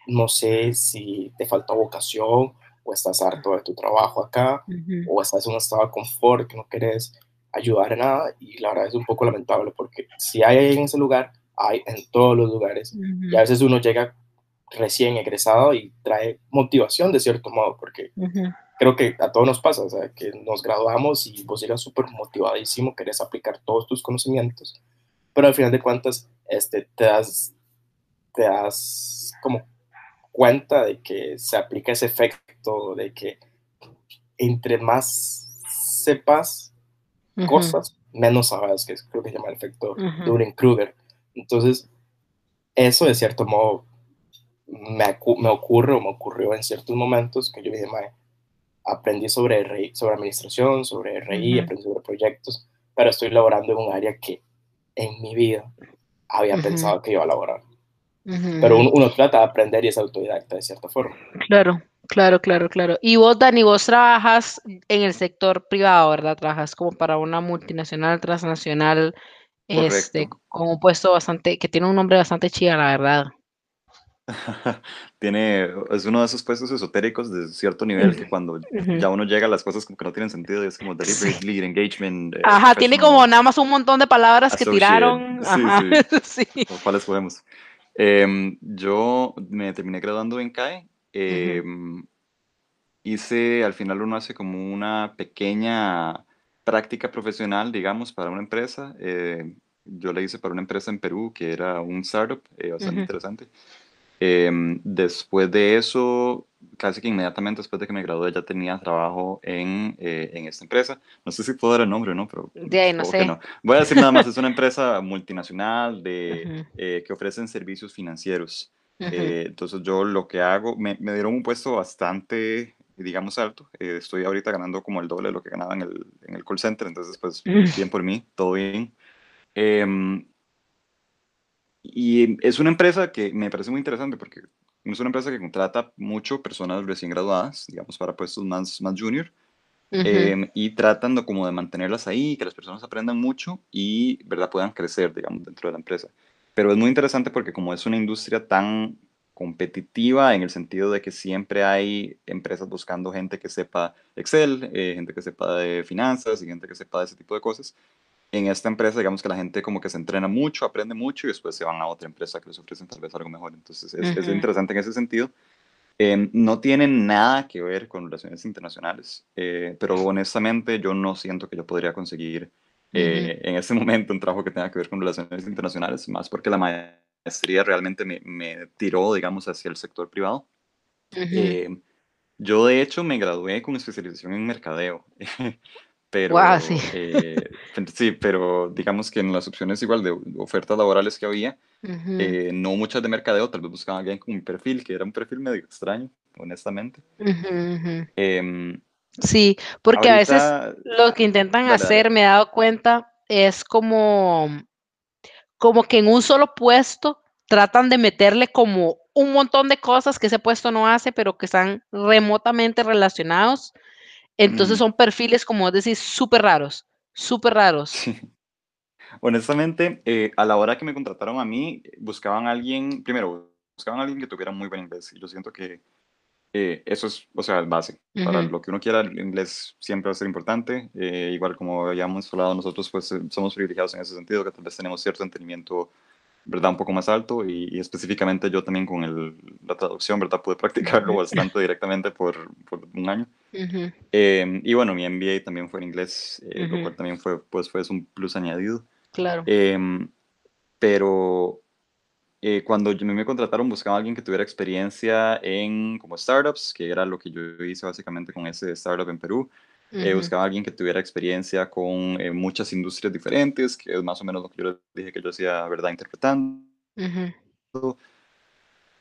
[SPEAKER 5] no sé si te falta vocación o estás harto de tu trabajo acá
[SPEAKER 2] Ujú.
[SPEAKER 5] o estás en un estado de confort que no quieres ayudar en nada y la verdad es un poco lamentable porque si hay en ese lugar, hay en todos los lugares y a veces uno llega recién egresado y trae motivación de cierto modo porque
[SPEAKER 2] Ujú.
[SPEAKER 5] creo que a todos nos pasa, o sea, que nos graduamos y vos llegas súper motivadísimo, querés aplicar todos tus conocimientos, pero al final de cuentas este, te das te das como cuenta de que se aplica ese efecto de que entre más sepas cosas, menos sabes, que es- creo que se llama el efecto
[SPEAKER 2] Ujú.
[SPEAKER 5] Dunning-Kruger. Entonces, eso de cierto modo me, me ocurre o me ocurrió en ciertos momentos que yo dije, "Mae, aprendí sobre, RI, sobre administración, sobre RI,
[SPEAKER 2] Ujú.
[SPEAKER 5] aprendí sobre proyectos, pero estoy laborando en un área que en mi vida había pensado que iba a laborar. Pero uno, uno trata de aprender y es autodidacta de cierta forma.
[SPEAKER 2] Claro, claro, claro, claro. Y vos, Dani, vos trabajas en el sector privado, ¿verdad? Trabajas como para una multinacional, transnacional, este, con un puesto bastante, que tiene un nombre bastante chida, la verdad.
[SPEAKER 3] Tiene, es uno de esos puestos esotéricos de cierto nivel que cuando ya uno llega a las cosas como que no tienen sentido y es como
[SPEAKER 2] Sí.
[SPEAKER 3] Delivery Lead Engagement. eh,
[SPEAKER 2] Ajá, tiene como nada más un montón de palabras que tiraron.
[SPEAKER 3] Sí,
[SPEAKER 2] Ajá, sí.
[SPEAKER 3] ¿Con cuáles podemos? Em, yo me terminé graduando en CAE. em, hice, al final uno hace como una pequeña práctica profesional, digamos, para una empresa. eh, yo la hice para una empresa en Perú que era un startup eh, bastante
[SPEAKER 2] Ujú.
[SPEAKER 3] interesante. Em, después de eso, casi que inmediatamente después de que me gradué, ya tenía trabajo en, eh, en esta empresa. No sé si puedo dar el nombre o no, pero
[SPEAKER 2] De ahí, no sé.
[SPEAKER 3] no. Voy a decir nada más, es una empresa multinacional de,
[SPEAKER 2] Ujú.
[SPEAKER 3] eh, que ofrecen servicios financieros.
[SPEAKER 2] Ujú.
[SPEAKER 3] Eh, entonces yo lo que hago, me, me dieron un puesto bastante, digamos, alto. Eh, estoy ahorita ganando como el doble de lo que ganaba en el, en el call center, entonces pues
[SPEAKER 2] Mm.
[SPEAKER 3] bien por mí, todo bien. Em, y es una empresa que me parece muy interesante porque es una empresa que contrata mucho personas recién graduadas, digamos, para puestos más, más junior,
[SPEAKER 2] Ujú.
[SPEAKER 3] em, y tratan de, como de mantenerlas ahí, que las personas aprendan mucho y, ¿verdad?, puedan crecer, digamos, dentro de la empresa. Pero es muy interesante porque como es una industria tan competitiva en el sentido de que siempre hay empresas buscando gente que sepa Excel, eh, gente que sepa de finanzas y gente que sepa de ese tipo de cosas. En esta empresa, digamos que la gente como que se entrena mucho, aprende mucho y después se van a otra empresa que les ofrecen tal vez algo mejor. Entonces es, es
[SPEAKER 2] Ujú.
[SPEAKER 3] interesante en ese sentido. Eh, no tiene nada que ver con relaciones internacionales, eh, pero honestamente yo no siento que yo podría conseguir eh, en este momento un trabajo que tenga que ver con relaciones internacionales, más porque la maestría realmente me, me tiró, digamos, hacia el sector privado.
[SPEAKER 2] Ujú.
[SPEAKER 3] Eh, Yo de hecho me gradué con especialización en mercadeo, pero
[SPEAKER 2] sí.
[SPEAKER 3] eh, sí, pero digamos que en las opciones igual de ofertas laborales que había, eh, no muchas de mercadeo, tal vez buscaban a alguien con mi perfil, que era un perfil medio extraño, honestamente. Em,
[SPEAKER 2] Sí, porque a veces lo que intentan
[SPEAKER 3] dale.
[SPEAKER 2] hacer, me he dado cuenta, es como, como que en un solo puesto tratan de meterle como un montón de cosas que ese puesto no hace, pero que están remotamente relacionados. Entonces son perfiles, como decís, súper raros, súper raros.
[SPEAKER 3] Sí. Honestamente, eh, a la hora que me contrataron a mí, buscaban a alguien, primero, buscaban a alguien que tuviera muy buen inglés. Y yo siento que eh, eso es, o sea, el base. Para lo que uno quiera, el inglés siempre va a ser importante. Eh, igual como habíamos hablado nosotros, pues somos privilegiados en ese sentido, que tal vez tenemos cierto entendimiento, ¿verdad? Un poco más alto. Y, y específicamente yo también con el, la traducción, ¿verdad? Pude practicarlo bastante directamente por, por un año.
[SPEAKER 2] ujú,
[SPEAKER 3] Em, y bueno, mi MBA también fue en inglés, eh, lo
[SPEAKER 2] ujú,
[SPEAKER 3] cual también fue, pues, fue un plus añadido.
[SPEAKER 2] Claro.
[SPEAKER 3] Em, pero eh, cuando yo- me contrataron buscaba a alguien que tuviera experiencia en como startups, que era lo que yo hice básicamente con ese startup en Perú. Eh,
[SPEAKER 2] Ujú,
[SPEAKER 3] buscaba a alguien que tuviera experiencia con eh, muchas industrias diferentes, que es más o menos lo que yo les dije que yo hacía, ¿verdad? Interpretando.
[SPEAKER 2] ujú,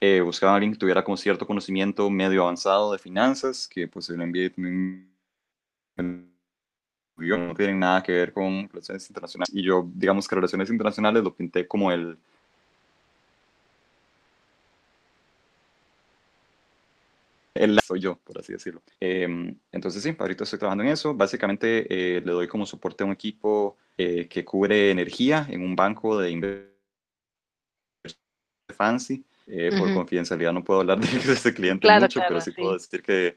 [SPEAKER 3] Eh, buscaba a alguien que tuviera como cierto conocimiento medio avanzado de finanzas, que pues el MBA también no tienen nada que ver con relaciones internacionales. Y yo, digamos que relaciones internacionales lo pinté como el, el soy yo, por así decirlo. Em, entonces sí, ahorita estoy trabajando en eso. Básicamente eh, le doy como soporte a un equipo eh, que cubre energía en un banco de inversión fancy. Eh, por confidencialidad no puedo hablar de este cliente
[SPEAKER 2] Claro,
[SPEAKER 3] mucho, pero sí puedo decir que,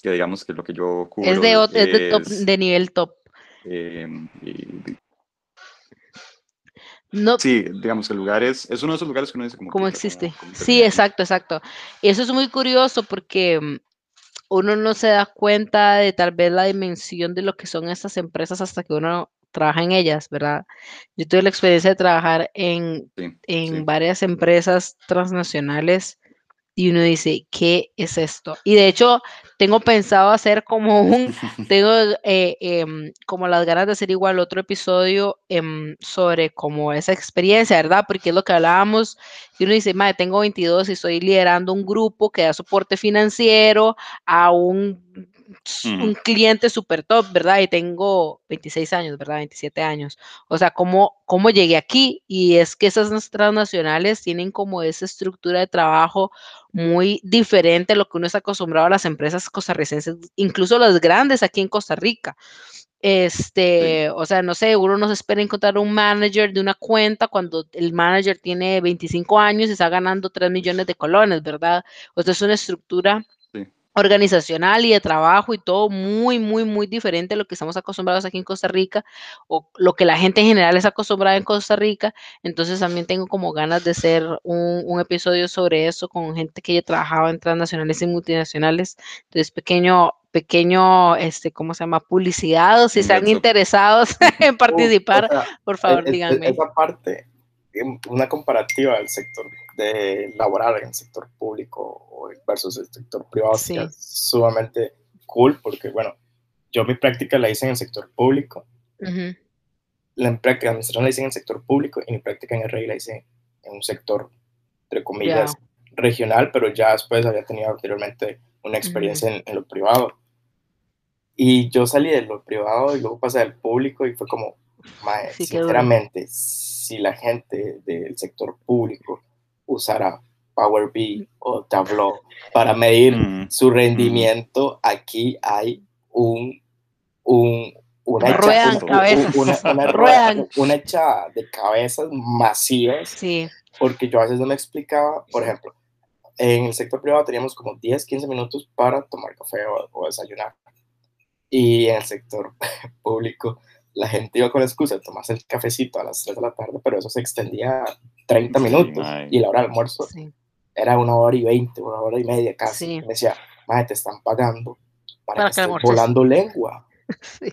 [SPEAKER 3] que digamos que lo que yo
[SPEAKER 2] Es
[SPEAKER 3] cubro
[SPEAKER 2] de, es de top,
[SPEAKER 3] es
[SPEAKER 2] de nivel top.
[SPEAKER 3] y-
[SPEAKER 2] No,
[SPEAKER 3] sí, digamos que el lugar es, es uno de esos lugares que uno dice como
[SPEAKER 2] ¿Cómo existe? Sí, exacto, exacto. Eso es muy curioso porque mm, uno no se da cuenta de tal vez la dimensión de lo que son estas empresas hasta que uno trabaja en ellas, ¿verdad? Yo tuve la experiencia de trabajar en,
[SPEAKER 3] Sí,
[SPEAKER 2] en
[SPEAKER 3] sí.
[SPEAKER 2] varias empresas transnacionales y uno dice, ¿qué es esto? Y de hecho, tengo pensado hacer como un, tengo eh, em, como las ganas de hacer igual otro episodio em, sobre como esa experiencia, ¿verdad? Porque es lo que hablábamos, y uno dice, madre, tengo 22 y estoy liderando un grupo que da soporte financiero a un, un cliente súper top, ¿verdad? Y tengo 26 años, ¿verdad? 27 años. O sea, ¿cómo, cómo llegué aquí? Y es que esas transnacionales tienen como esa estructura de trabajo muy diferente a lo que uno está acostumbrado a las empresas costarricenses, incluso las grandes aquí en Costa Rica.
[SPEAKER 3] Sí,
[SPEAKER 2] Este, o sea, no sé, uno no se espera encontrar un manager de una cuenta cuando el manager tiene 25 años y está ganando 3 millones de colones, ¿verdad? O sea, es una estructura
[SPEAKER 3] sí.
[SPEAKER 2] Organizacional y de trabajo y todo muy, muy, muy diferente a lo que estamos acostumbrados aquí en Costa Rica o lo que la gente en general es acostumbrada en Costa Rica. Entonces también tengo como ganas de hacer un, un episodio sobre eso con gente que ya trabajaba en transnacionales y multinacionales. Entonces, pequeño, pequeño, este, ¿cómo se llama? Publicidad, si están interesados en
[SPEAKER 5] o
[SPEAKER 2] participar,
[SPEAKER 5] sea,
[SPEAKER 2] por
[SPEAKER 5] e-
[SPEAKER 2] favor,
[SPEAKER 5] e- e-
[SPEAKER 2] díganme.
[SPEAKER 5] esa parte, em, una comparativa del sector de laboral en el sector público versus el sector privado
[SPEAKER 2] Sí.
[SPEAKER 5] sumamente cool porque, bueno, yo mi práctica la hice en el sector público,
[SPEAKER 2] Ujú,
[SPEAKER 5] la en práctica de administración la hice en el sector público y mi práctica en el RI la hice en un sector, entre comillas,
[SPEAKER 2] privado.
[SPEAKER 5] regional, pero ya después había tenido anteriormente una experiencia en, en lo privado. Y yo salí de lo privado y luego pasé al público y fue como, mae,
[SPEAKER 2] Sí,
[SPEAKER 5] sinceramente, si la gente del sector público usara Power BI o Tableau para medir
[SPEAKER 3] Ujú,
[SPEAKER 5] su rendimiento, aquí hay un, un, una, hecha,
[SPEAKER 2] Ruedan
[SPEAKER 5] un- un-
[SPEAKER 2] cabezas.
[SPEAKER 5] una, una rueda-
[SPEAKER 2] Ruedan.
[SPEAKER 5] una hecha de cabezas masivas,
[SPEAKER 2] Sí.
[SPEAKER 5] porque yo a veces no me explicaba, por ejemplo, en el sector privado teníamos como 10, 15 minutos para tomar café o, o desayunar. Y en el sector público, la gente iba con la excusa de tomarse el cafecito a las 3 de la tarde, pero eso se extendía 30
[SPEAKER 3] Sí,
[SPEAKER 5] minutos. Y la hora del almuerzo
[SPEAKER 2] Sí.
[SPEAKER 5] era una hora y 20, una hora y media casi.
[SPEAKER 2] Sí.
[SPEAKER 5] Me decía, madre, te están pagando para,
[SPEAKER 2] Para
[SPEAKER 5] que
[SPEAKER 2] que
[SPEAKER 5] estés
[SPEAKER 2] almuerces".
[SPEAKER 5] volando lengua.
[SPEAKER 2] Sí.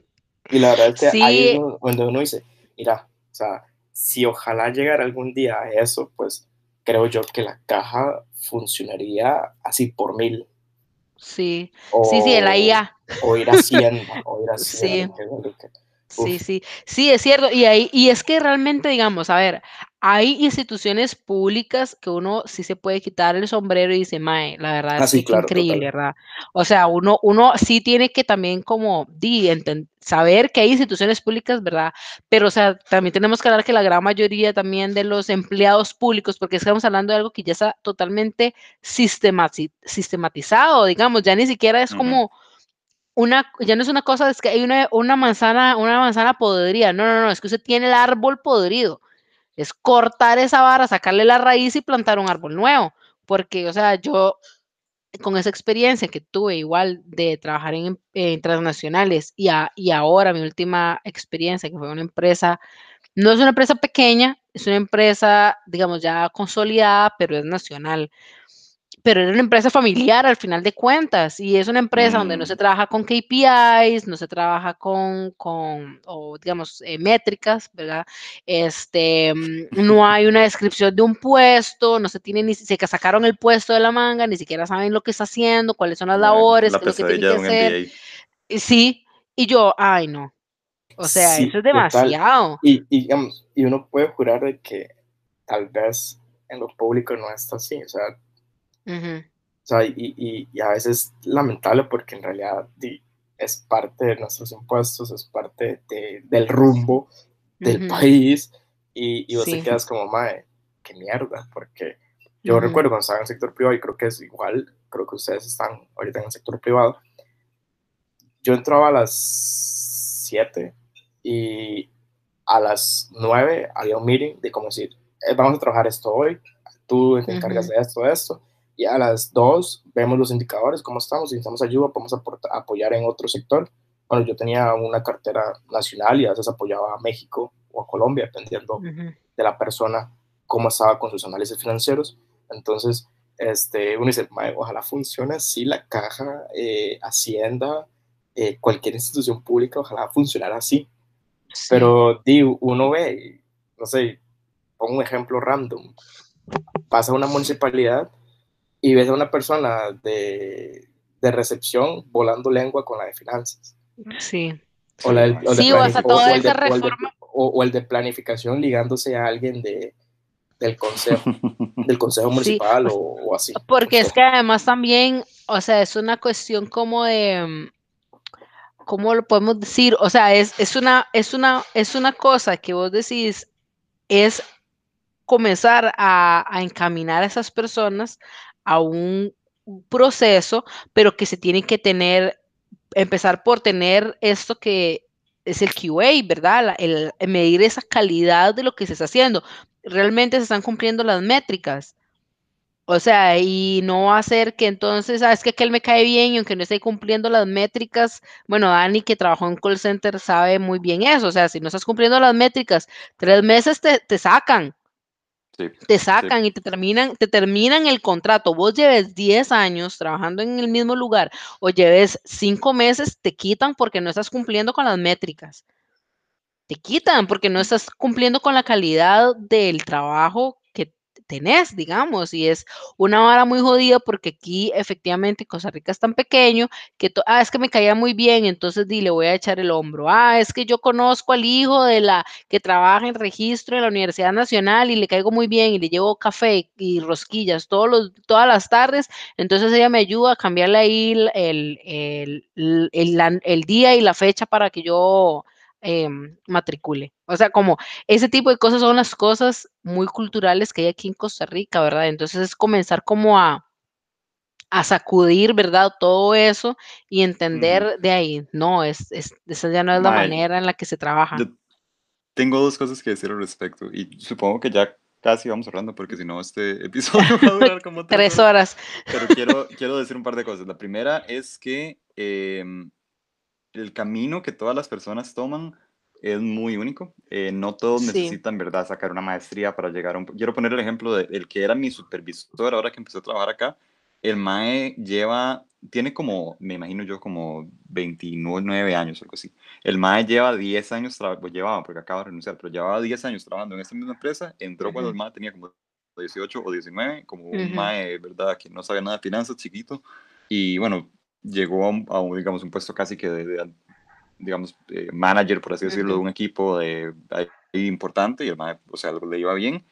[SPEAKER 5] Y la verdad es que ahí es
[SPEAKER 2] Sí.
[SPEAKER 5] donde- donde uno dice, mira, o sea, si ojalá llegara algún día a eso, pues creo yo que la caja funcionaría así por mil.
[SPEAKER 2] Sí, sí, sí, la IA.
[SPEAKER 5] O ir a Hacienda, o ir a
[SPEAKER 2] Sí. Sí, sí, sí, es cierto. Y, ahí, y es que realmente, digamos, a ver, hay instituciones públicas que uno sí se puede quitar el sombrero y dice, mae, la verdad
[SPEAKER 5] Ah,
[SPEAKER 2] es
[SPEAKER 5] sí,
[SPEAKER 2] que
[SPEAKER 5] claro,
[SPEAKER 2] increíble,
[SPEAKER 5] total.
[SPEAKER 2] ¿verdad? O sea, uno, uno sí tiene que también como di, saber que hay instituciones públicas, ¿verdad? Pero, o sea, también tenemos que hablar que la gran mayoría también de los empleados públicos, porque estamos hablando de algo que ya está totalmente sistemati- sistematizado, digamos, ya ni siquiera es como una, ya no es una cosa, es que hay una, una manzana, una manzana podrida. No, no, no, es que usted tiene el árbol podrido. Es cortar esa vara, sacarle la raíz y plantar un árbol nuevo. Porque, o sea, yo con esa experiencia que tuve igual de trabajar en, en transnacionales y, a- y ahora mi última experiencia, que fue una empresa, no es una empresa pequeña, es una empresa, digamos, ya consolidada, pero es nacional pero era una empresa familiar al final de cuentas y es una empresa donde no se
[SPEAKER 3] Mm.
[SPEAKER 2] trabaja con KPIs, no se trabaja con, con o digamos, eh, métricas, ¿verdad? Este, mm, no hay una descripción de un puesto, no se tiene ni, se sacaron el puesto de la manga, ni siquiera saben lo que está haciendo, cuáles son las
[SPEAKER 3] La,
[SPEAKER 2] labores,
[SPEAKER 3] la
[SPEAKER 2] qué es lo que
[SPEAKER 3] pesadilla
[SPEAKER 2] que hacer.
[SPEAKER 3] MBA.
[SPEAKER 2] Sí, y yo, ay no, o sea,
[SPEAKER 5] Sí,
[SPEAKER 2] eso es demasiado.
[SPEAKER 5] Y, y, digamos, y uno puede jurar de que tal vez en lo público no está así, o sea,
[SPEAKER 2] Ujú,
[SPEAKER 5] o sea, y, y, y a veces es lamentable porque en realidad es parte de nuestros impuestos, es parte de, del rumbo del
[SPEAKER 2] ujú,
[SPEAKER 5] país y, y vos
[SPEAKER 2] Sí.
[SPEAKER 5] te quedas como, mae, qué mierda, porque yo
[SPEAKER 2] ujú,
[SPEAKER 5] recuerdo cuando estaba en el sector privado y creo que es igual, creo que ustedes están ahorita en el sector privado, yo entraba a las 7 y a las 9 había un meeting de como decir, "Eh, vamos a trabajar esto hoy, tú te encargas
[SPEAKER 2] Ujú.
[SPEAKER 5] de esto, de esto, y a las 2 vemos los indicadores, cómo estamos, si necesitamos ayuda, podemos aportar- apoyar en otro sector. Bueno, yo tenía una cartera nacional y a veces apoyaba a México o a Colombia, dependiendo
[SPEAKER 2] ujú.
[SPEAKER 5] de la persona, cómo estaba con sus análisis financieros. Entonces, este, uno dice, "Mae, ojalá funcione así la caja, eh, Hacienda, eh, cualquier institución pública, ojalá funcionara así.
[SPEAKER 2] Sí.
[SPEAKER 5] Pero di, uno ve, no sé, pongo un ejemplo random, pasa a una municipalidad y ves a una persona de, de recepción volando lengua con la de finanzas.
[SPEAKER 2] Sí.
[SPEAKER 5] O, la del-
[SPEAKER 3] Sí,
[SPEAKER 5] o de
[SPEAKER 2] Sí, o hasta
[SPEAKER 5] o-
[SPEAKER 2] toda
[SPEAKER 5] o el de-
[SPEAKER 2] esa
[SPEAKER 5] o el de-
[SPEAKER 2] reforma.
[SPEAKER 5] o- o el de planificación ligándose a alguien de, del consejo, del consejo municipal
[SPEAKER 2] o
[SPEAKER 5] o, o así.
[SPEAKER 2] Porque es
[SPEAKER 5] Entonces,
[SPEAKER 2] que además también, o sea, es una cuestión como de, ¿cómo lo podemos decir? O sea, es, es una, es una, es una cosa que vos decís, es comenzar a, a encaminar a esas personas a un proceso, pero que se tiene que tener, empezar por tener esto que es el QA, ¿verdad? La- el, medir esa calidad de lo que se está haciendo. Realmente se están cumpliendo las métricas. O sea, y no hacer que entonces, sabes que aquel me cae bien y aunque no esté cumpliendo las métricas, bueno, Dani que trabajó en call center sabe muy bien eso, o sea, si no estás cumpliendo las métricas, tres meses te, te sacan,
[SPEAKER 3] Sí,
[SPEAKER 2] te
[SPEAKER 3] sí.
[SPEAKER 2] sacan y te terminan, te terminan el contrato. Vos lleves 10 años trabajando en el mismo lugar o lleves 5 meses, te quitan porque no estás cumpliendo con las métricas. Te quitan porque no estás cumpliendo con la calidad del trabajo tenés, digamos, y es una vara muy jodida porque aquí efectivamente Costa Rica es tan pequeño que, ah, es que me caía muy bien, entonces di, le voy a echar el hombro. Ah, es que yo conozco al hijo de la que trabaja en registro en la Universidad Nacional y le caigo muy bien y le llevo café y rosquillas todos los, todas las tardes, entonces ella me ayuda a cambiarle ahí el, el, el, el día y la fecha para que yo em, matricule. O sea, como ese tipo de cosas son las cosas muy culturales que hay aquí en Costa Rica, ¿verdad? Entonces es comenzar como a, a sacudir, ¿verdad? Todo eso y entender de ahí, no, es, es, esa ya no es la manera en la que se trabaja.
[SPEAKER 3] yo tengo dos cosas que decir al respecto y supongo que ya casi vamos cerrando porque si no este episodio va a durar como tres horas.
[SPEAKER 2] horas.
[SPEAKER 3] Pero quiero, quiero decir un par de cosas. La primera es que em, el camino que todas las personas toman es muy único. Eh, no todos
[SPEAKER 2] Sí.
[SPEAKER 3] necesitan, ¿verdad?, sacar una maestría para llegar a un... Quiero poner el ejemplo de el que era mi supervisor ahora que empecé a trabajar acá. El MAE lleva, tiene como, me imagino yo, como 29 años o algo así. El MAE lleva 10 años, pues llevaba, porque acaba de renunciar, pero llevaba 10 años trabajando en esta misma empresa. Entró cuando el. MAE tenía como 18 o 19, como un mae, ¿verdad? Que no sabe nada de finanzas, chiquito. Y bueno, llegó a, un, a un, digamos, un puesto casi que de, de, digamos, eh, manager, por así decirlo, de
[SPEAKER 2] Ujú.
[SPEAKER 3] un equipo de, ahí importante y el mae, o sea, le iba bien.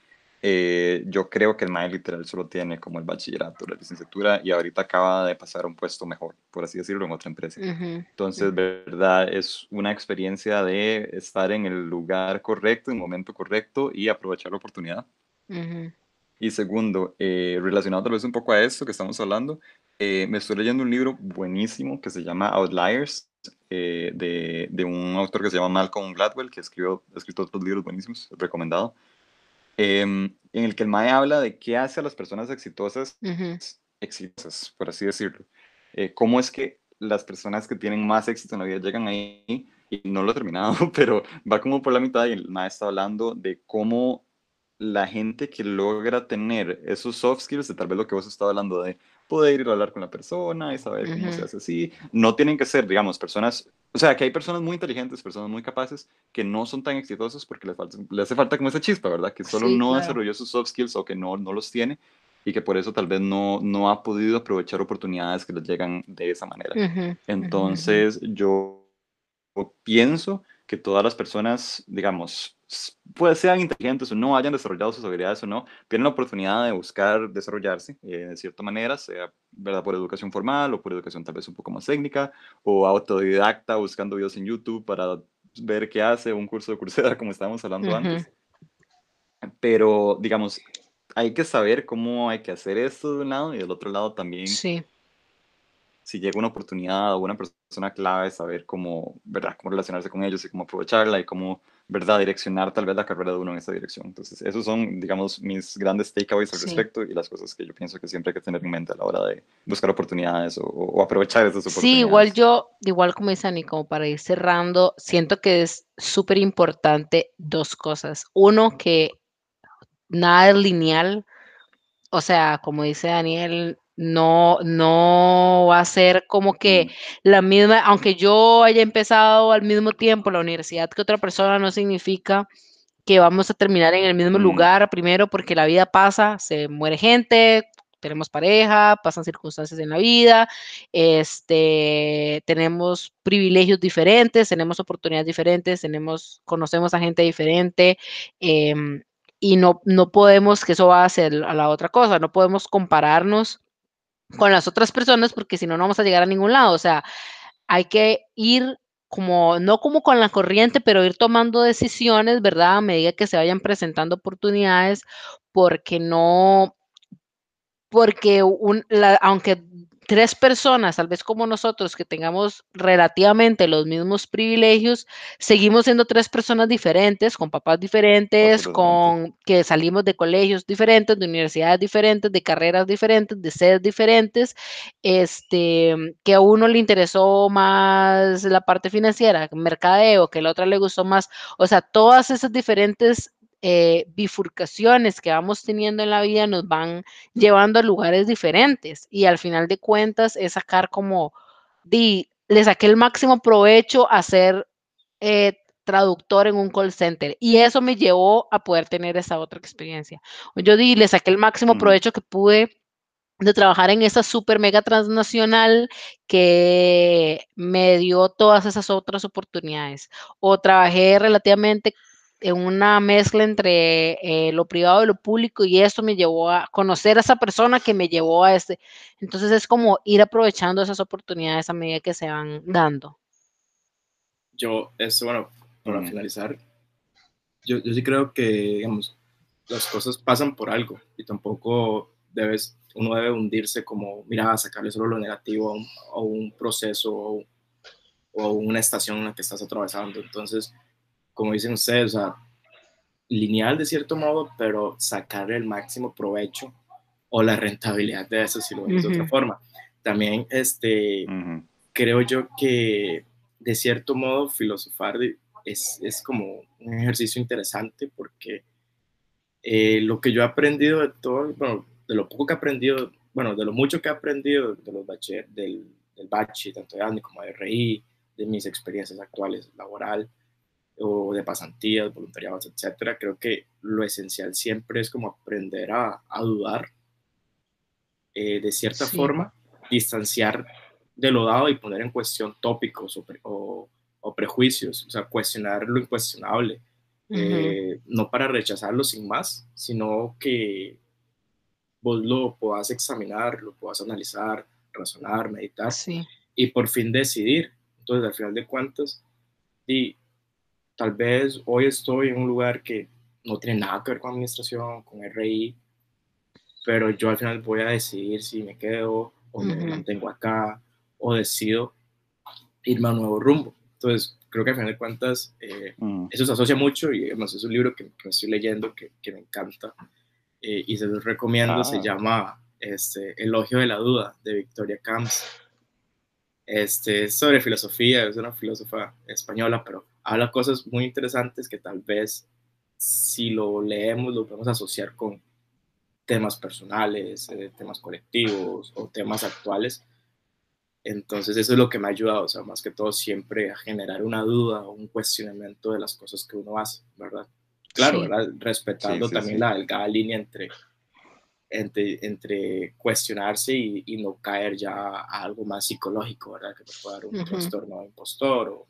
[SPEAKER 3] Eh, yo creo que el mae literal solo tiene como el bachillerato, la licenciatura y ahorita acaba de pasar a un puesto mejor, por así decirlo, en otra empresa.
[SPEAKER 2] Ujú,
[SPEAKER 3] Entonces,
[SPEAKER 2] ujú.
[SPEAKER 3] verdad, es una experiencia de estar en el lugar correcto, en el momento correcto y aprovechar la oportunidad. Y segundo, eh, relacionado tal vez un poco a esto que estamos hablando, eh, me estoy leyendo un libro buenísimo que se llama Outliers, eh, de, de un autor que se llama Malcolm Gladwell, que escribió, ha escrito otros libros buenísimos, recomendado, em, en el que el MAE habla de qué hace a las personas exitosas
[SPEAKER 2] Ujú.
[SPEAKER 3] exitosas, por así decirlo. Eh, ¿Cómo es que las personas que tienen más éxito en la vida llegan ahí? Y no lo he terminado, pero va como por la mitad y el maestro está hablando de cómo la gente que logra tener esos soft skills, de tal vez lo que vos estabas hablando de poder ir a hablar con la persona y saber cómo se
[SPEAKER 2] Ujú.
[SPEAKER 3] hace así, no tienen que ser, digamos, personas, o sea, que hay personas muy inteligentes, personas muy capaces, que no son tan exitosas porque les, falta, les hace falta como esa chispa, ¿verdad? Que solo
[SPEAKER 2] Sí,
[SPEAKER 3] no
[SPEAKER 2] claro.
[SPEAKER 3] desarrolló sus soft skills o que no, no los tiene y que por eso tal vez no, no ha podido aprovechar oportunidades que les llegan de esa manera. Entonces, yo pienso que todas las personas, digamos, pues sean inteligentes o no, hayan desarrollado sus habilidades o no, tienen la oportunidad de buscar desarrollarse eh, de cierta manera, sea ¿verdad? por educación formal o por educación tal vez un poco más técnica, o autodidacta buscando videos en YouTube para ver qué hace, un curso de Coursera, como estábamos hablando antes. Pero, digamos, hay que saber cómo hay que hacer esto de un lado y del otro lado también
[SPEAKER 2] Sí,
[SPEAKER 3] si llega una oportunidad o una persona clave, saber cómo, ¿verdad? cómo relacionarse con ellos y cómo aprovecharla y cómo, ¿verdad? direccionar tal vez la carrera de uno en esa dirección. Entonces, esos son, digamos, mis grandes takeaways al
[SPEAKER 2] Sí.
[SPEAKER 3] respecto y las cosas que yo pienso que siempre hay que tener en mente a la hora de buscar oportunidades o, o aprovechar esas oportunidades.
[SPEAKER 2] Sí, igual yo, igual como dice Ani, como para ir cerrando, siento que es súper importante dos cosas. Uno, que nada es lineal, o sea, como dice Daniel, no, no va a ser como que la misma, aunque yo haya empezado al mismo tiempo la universidad que otra persona, no significa que vamos a terminar en el mismo lugar, primero porque la vida pasa, se muere gente, tenemos pareja, pasan circunstancias en la vida, este, tenemos privilegios diferentes, tenemos oportunidades diferentes, tenemos, conocemos a gente diferente, em, y no, no podemos, que eso va a ser a la otra cosa, no podemos compararnos con las otras personas porque si no, no vamos a llegar a ningún lado. O sea, hay que ir como, no como con la corriente, pero ir tomando decisiones, ¿verdad? A medida que se vayan presentando oportunidades, porque no, porque un, la, aunque tres personas, tal vez como nosotros, que tengamos relativamente los mismos privilegios, seguimos siendo tres personas diferentes, con papás diferentes, con que salimos de colegios diferentes, de universidades diferentes, de carreras diferentes, de sedes diferentes, este, que a uno le interesó más la parte financiera, mercadeo, que a la otra le gustó más, o sea, todas esas diferentes eh, bifurcaciones que vamos teniendo en la vida nos van llevando a lugares diferentes y al final de cuentas es sacar como, di, le saqué el máximo provecho a ser eh, traductor en un call center y eso me llevó a poder tener esa otra experiencia. Yo di, le saqué el máximo provecho que pude de trabajar en esa super mega transnacional que me dio todas esas otras oportunidades. O trabajé relativamente en una mezcla entre eh, lo privado y lo público y esto me llevó a conocer a esa persona que me llevó a este. Entonces es como ir aprovechando esas oportunidades a medida que se van dando.
[SPEAKER 4] Yo, esto, bueno, para
[SPEAKER 3] mm,
[SPEAKER 4] finalizar, yo, yo sí creo que, digamos, las cosas pasan por algo y tampoco debes, uno debe hundirse como, mira, sacarle solo lo negativo a un, a un proceso o, o a una estación en la que estás atravesando. Entonces, como dicen ustedes, o sea, lineal de cierto modo, pero sacarle el máximo provecho o la rentabilidad de eso, si lo vemos de otra forma. También, este,
[SPEAKER 3] ujú,
[SPEAKER 4] creo yo que de cierto modo filosofar es, es como un ejercicio interesante porque eh, lo que yo he aprendido de todo, bueno, de lo poco que he aprendido, bueno, de lo mucho que he aprendido de los bache, del, del bache, tanto de ANI como de RI, de mis experiencias actuales laboral,
[SPEAKER 5] o de pasantías, voluntariados, etcétera, creo que lo esencial siempre es como aprender a, a dudar, eh, de cierta
[SPEAKER 2] Sí.
[SPEAKER 5] forma, distanciar de lo dado y poner en cuestión tópicos o, pre- o- o prejuicios, o sea, cuestionar lo incuestionable, eh, no para rechazarlo sin más, sino que vos lo puedas examinar, lo puedas analizar, razonar, meditar
[SPEAKER 2] Sí,
[SPEAKER 5] y por fin decidir. Entonces, al final de cuentas, y tal vez hoy estoy en un lugar que no tiene nada que ver con administración, con RI, pero yo al final voy a decidir si me quedo o me
[SPEAKER 2] Ujú.
[SPEAKER 5] mantengo acá o decido irme a un nuevo rumbo. Entonces, creo que al final de cuentas, eh,
[SPEAKER 3] Mm.
[SPEAKER 5] eso se asocia mucho y además es un libro que, que estoy leyendo que, que me encanta eh, y se los recomiendo, se
[SPEAKER 3] Ah.
[SPEAKER 5] llama este, Elogio de la Duda de Victoria Camps. Este, es sobre filosofía, es una filósofa española, pero habla cosas muy interesantes que tal vez si lo leemos lo podemos asociar con temas personales, eh, temas colectivos o temas actuales. Entonces eso es lo que me ha ayudado, o sea, más que todo siempre a generar una duda o un cuestionamiento de las cosas que uno hace, ¿verdad? Claro,
[SPEAKER 2] Sí.
[SPEAKER 5] ¿verdad? Respetando
[SPEAKER 3] Sí, sí,
[SPEAKER 5] también
[SPEAKER 3] sí.
[SPEAKER 5] la delgada línea entre, entre, entre cuestionarse y, y no caer ya a algo más psicológico, ¿verdad? Que te puede dar un
[SPEAKER 2] Ujú.
[SPEAKER 5] trastorno de impostor o,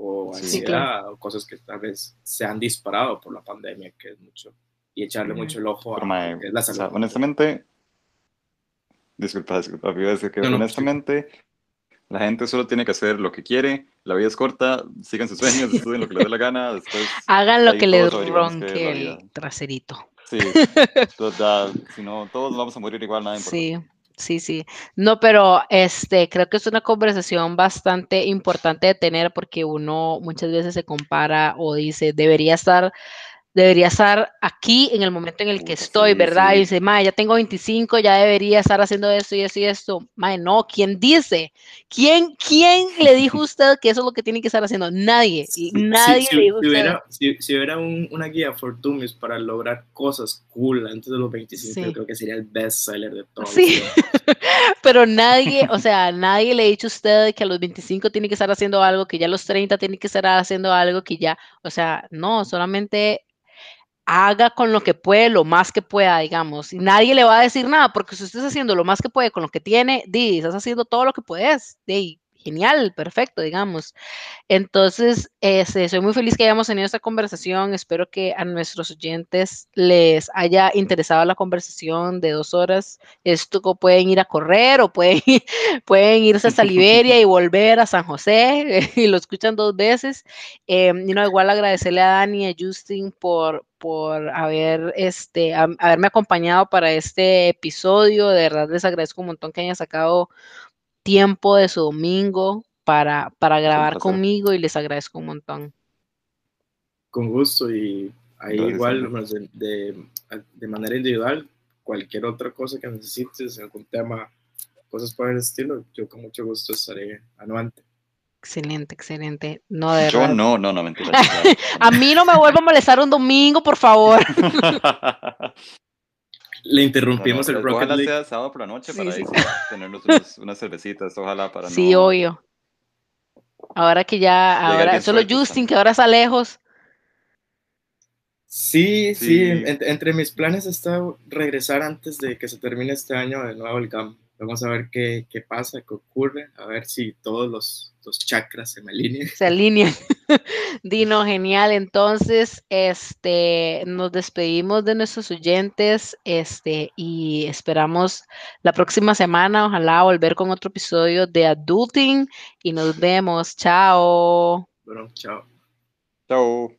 [SPEAKER 5] o
[SPEAKER 3] Sí,
[SPEAKER 5] ansiedad
[SPEAKER 2] claro.
[SPEAKER 5] o cosas que tal vez se han disparado por la pandemia, que es mucho, y echarle
[SPEAKER 2] Ujú.
[SPEAKER 5] mucho el ojo a
[SPEAKER 3] mae,
[SPEAKER 5] es la
[SPEAKER 3] o
[SPEAKER 5] salud.
[SPEAKER 3] sea, honestamente, disculpa, disculpa, iba a decir que
[SPEAKER 5] No, no,
[SPEAKER 3] honestamente la gente solo tiene que hacer lo que quiere, la vida es corta, sigan sus sueños, estudien lo que les dé la gana, después,
[SPEAKER 2] Hagan lo que les
[SPEAKER 3] es
[SPEAKER 2] ronque el traserito.
[SPEAKER 3] sí, total, si no, todos vamos a morir igual, nada importa.
[SPEAKER 2] Sí, sí, sí. No, pero este, creo que es una conversación bastante importante de tener porque uno muchas veces se compara o dice, debería estar, debería estar aquí en el momento en el que estoy,
[SPEAKER 3] sí,
[SPEAKER 2] ¿verdad? Y dice, mae, ya tengo 25, ya debería estar haciendo esto y esto y esto. Mae, no, ¿quién dice? ¿Quién, quién le dijo a usted que eso es lo que tiene que estar haciendo? Nadie, nadie
[SPEAKER 5] si,
[SPEAKER 2] le dijo
[SPEAKER 5] si hubiera, si, si hubiera un- una guía for dummies para lograr cosas cool antes de los 25,
[SPEAKER 2] Sí.
[SPEAKER 5] yo creo que sería el best seller de todos.
[SPEAKER 2] Sí. Pero nadie, o sea, nadie le ha dicho a usted que a los 25 tiene que estar haciendo algo, que ya a los 30 tiene que estar haciendo algo, que ya, o sea, no, solamente haga con lo que puede, lo más que pueda, digamos. Y nadie le va a decir nada, porque si usted está haciendo lo más que puede con lo que tiene, di, estás haciendo todo lo que puedes, di, genial, perfecto, digamos. Entonces, este, soy muy feliz que hayamos tenido esta conversación. Espero que a nuestros oyentes les haya interesado la conversación de dos horas. Esto pueden ir a correr o pueden, pueden irse hasta Liberia y volver a San José y lo escuchan dos veces. Eh, y no, igual agradecerle a Dani y a Justin por, por haber, este, haberme acompañado para este episodio. De verdad les agradezco un montón que hayan sacado tiempo de su domingo para, para grabar conmigo y les agradezco un montón.
[SPEAKER 5] Con gusto y ahí
[SPEAKER 3] Gracias,
[SPEAKER 5] igual de, de- de manera individual, cualquier otra cosa que necesites, algún tema, cosas por el estilo, yo con mucho gusto estaré anuante.
[SPEAKER 2] Excelente, excelente. No, de
[SPEAKER 3] Yo
[SPEAKER 2] verdad.
[SPEAKER 3] no, no, no, mentira.
[SPEAKER 2] A mí no me vuelva a molestar un domingo, por favor.
[SPEAKER 5] Le interrumpimos
[SPEAKER 3] no,
[SPEAKER 5] el Rocket
[SPEAKER 3] ojalá
[SPEAKER 5] League.
[SPEAKER 3] sea sábado por la noche
[SPEAKER 2] Sí,
[SPEAKER 3] para
[SPEAKER 2] sí.
[SPEAKER 3] ahí tenernos unos- unas cervecitas, ojalá para
[SPEAKER 2] Sí,
[SPEAKER 3] no
[SPEAKER 2] obvio. Ahora que ya, ahora, solo Justin, que ahora está lejos.
[SPEAKER 5] Sí, sí,
[SPEAKER 3] Sí.
[SPEAKER 5] en- entre mis planes está regresar antes de que se termine este año de nuevo el GAM. Vamos a ver qué, qué, pasa, qué ocurre, a ver si todos los, los chakras se me alinean.
[SPEAKER 2] Se alinean. Dino, genial. Entonces, este, nos despedimos de nuestros oyentes este, y esperamos la próxima semana, ojalá volver con otro episodio de Adulting y nos vemos. Chao.
[SPEAKER 5] Bueno, chao.
[SPEAKER 3] Chao.